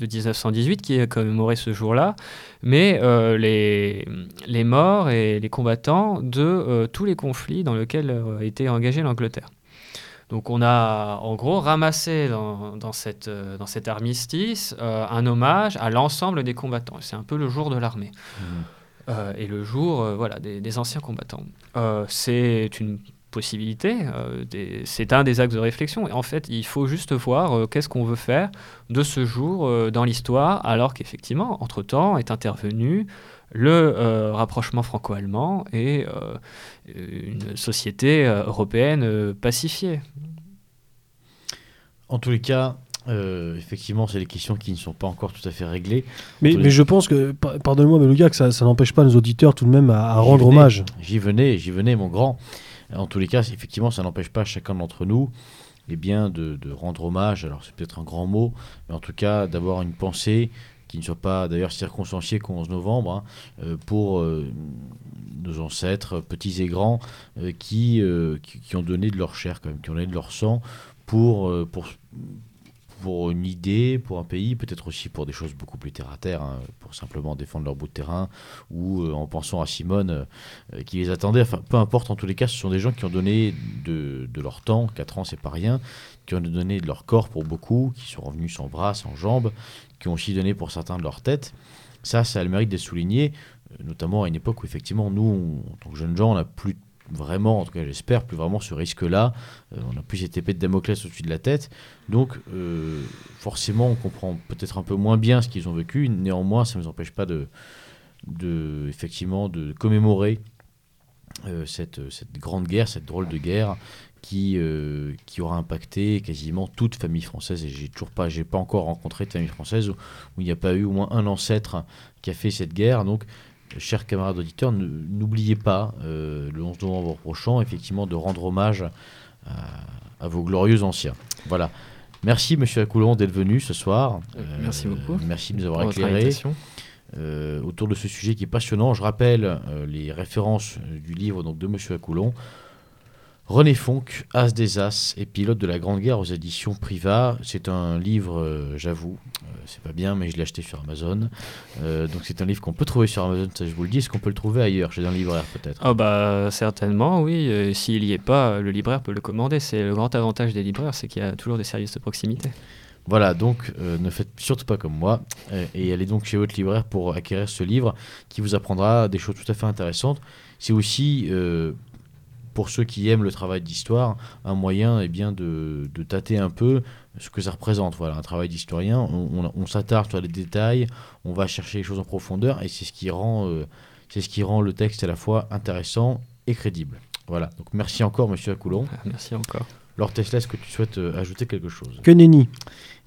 1918 qui est commémoré ce jour-là, mais les, morts et les combattants de tous les conflits dans lesquels a été engagée l'Angleterre. Donc on a en gros ramassé dans, cette, euh, dans cet armistice euh, un hommage à l'ensemble des combattants. C'est un peu le jour de l'armée. Mmh. Euh, et le jour voilà, des, anciens combattants. c'est une possibilité, c'est un des axes de réflexion. Et en fait, il faut juste voir qu'est-ce qu'on veut faire de ce jour dans l'histoire, alors qu'effectivement, entre-temps, est intervenu le euh, rapprochement franco-allemand et euh, une société euh, européenne pacifiée. En tous les cas, effectivement, c'est des questions qui ne sont pas encore tout à fait réglées. Mais, mais je pense que, pardonne-moi, Beluga, que ça, ça n'empêche pas nos auditeurs tout de même à, rendre hommage. J'y venais, j'y venais, mon grand. En tous les cas, effectivement, ça n'empêche pas chacun d'entre nous eh bien, de, de, rendre hommage. Alors, c'est peut-être un grand mot, mais en tout cas, d'avoir une pensée ne soit pas d'ailleurs circonstancié qu'au 11 novembre, hein, euh, pour euh, nos ancêtres, petits et grands, euh, qui, ont donné de leur chair, quand même, qui ont donné de leur sang pour, pour, pour une idée, pour un pays, peut-être aussi pour des choses beaucoup plus terre à terre, hein, pour simplement défendre leur bout de terrain, ou en pensant à Simone qui les attendait. Enfin, peu importe, en tous les cas, ce sont des gens qui ont donné de, de leur temps, 4 ans, c'est pas rien, qui ont donné de leur corps pour beaucoup, qui sont revenus sans bras, sans jambes, qui ont aussi donné pour certains de leur tête. Ça, ça a le mérite d'être souligné, euh, notamment à une époque où effectivement, nous, en tant que jeunes gens, on n'a plus vraiment, en tout cas j'espère, plus vraiment ce risque-là. Euh, on n'a plus cette épée de Damoclès au-dessus de la tête. Donc euh, forcément, on comprend peut-être un peu moins bien ce qu'ils ont vécu. Néanmoins, ça ne nous empêche pas de, de, effectivement, de commémorer cette, cette, grande guerre, cette drôle de guerre qui, euh, qui aura impacté quasiment toute famille française. Et j'ai toujours pas, j'ai pas encore rencontré de famille française où, il n'y a pas eu au moins un ancêtre qui a fait cette guerre. Donc, chers camarades auditeurs, n'oubliez pas euh, le 11 novembre prochain, effectivement, de rendre hommage à, vos glorieux anciens. Voilà. Merci, monsieur Acoulon, d'être venu ce soir. Euh, merci beaucoup. Merci de nous avoir éclairé. autour de ce sujet qui est passionnant. Je rappelle les références du livre donc, de Monsieur Acoulon, René Fonck, As des As et pilote de la Grande Guerre aux éditions Priva. C'est un livre, euh, j'avoue, euh, c'est pas bien, mais je l'ai acheté sur Amazon. Euh, donc c'est un livre qu'on peut trouver sur Amazon, ça je vous le dis. Est-ce qu'on peut le trouver ailleurs, chez un libraire peut-être? Oh bah certainement, oui. S'il y est pas, le libraire peut le commander. C'est le grand avantage des libraires, c'est qu'il y a toujours des services de proximité. Voilà, donc euh, ne faites surtout pas comme moi euh, et allez donc chez votre libraire pour acquérir ce livre qui vous apprendra des choses tout à fait intéressantes. C'est aussi, euh, pour ceux qui aiment le travail d'histoire, un moyen eh bien, de, de tâter un peu ce que ça représente. Voilà, un travail d'historien, on, on- on s'attarde sur les détails, on va chercher les choses en profondeur et c'est ce qui rend, euh, c'est ce qui rend le texte à la fois intéressant et crédible. Voilà, donc merci encore Monsieur Acoulon. Ah, Merci encore. Lord Tesla, est-ce que tu souhaites euh, ajouter quelque chose? Que nenni.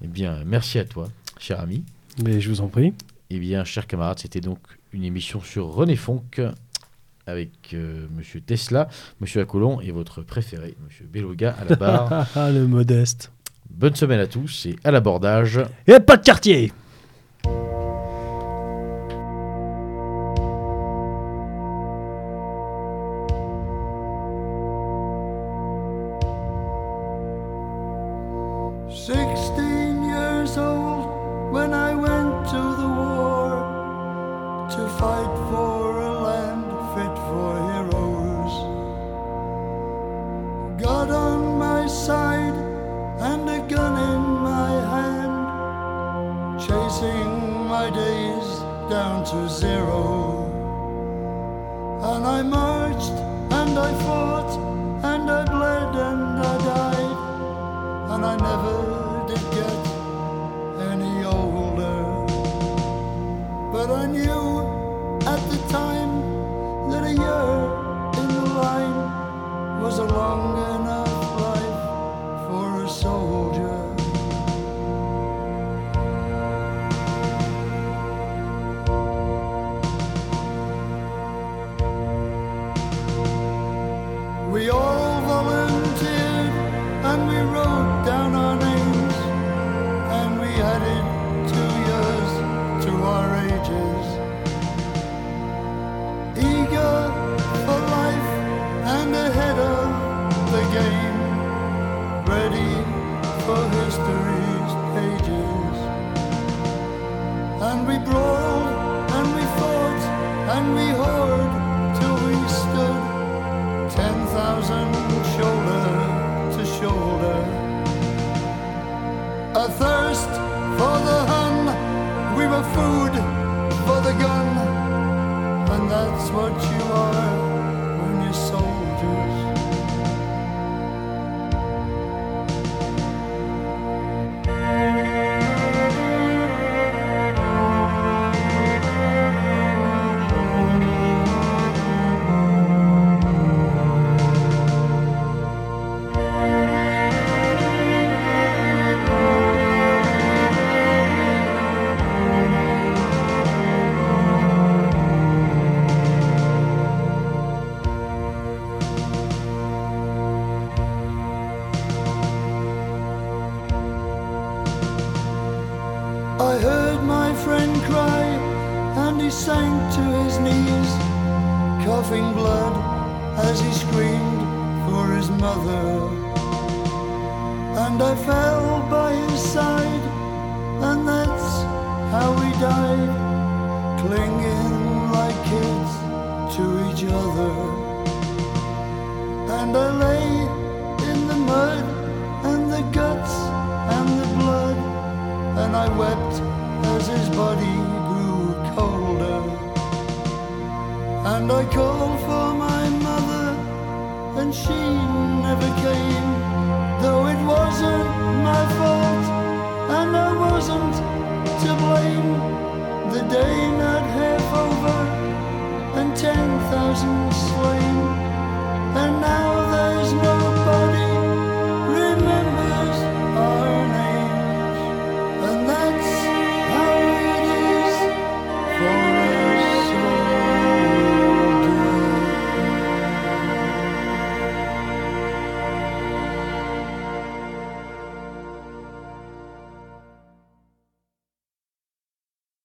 Eh bien, merci à toi, cher ami. Mais je vous en prie. Eh bien, chers camarades, c'était donc une émission sur René Fonck avec euh, Monsieur Tesla, Monsieur Acolon et votre préféré, Monsieur Beluga à la barre. Le modeste. Bonne semaine à tous et à l'abordage. Et pas de quartier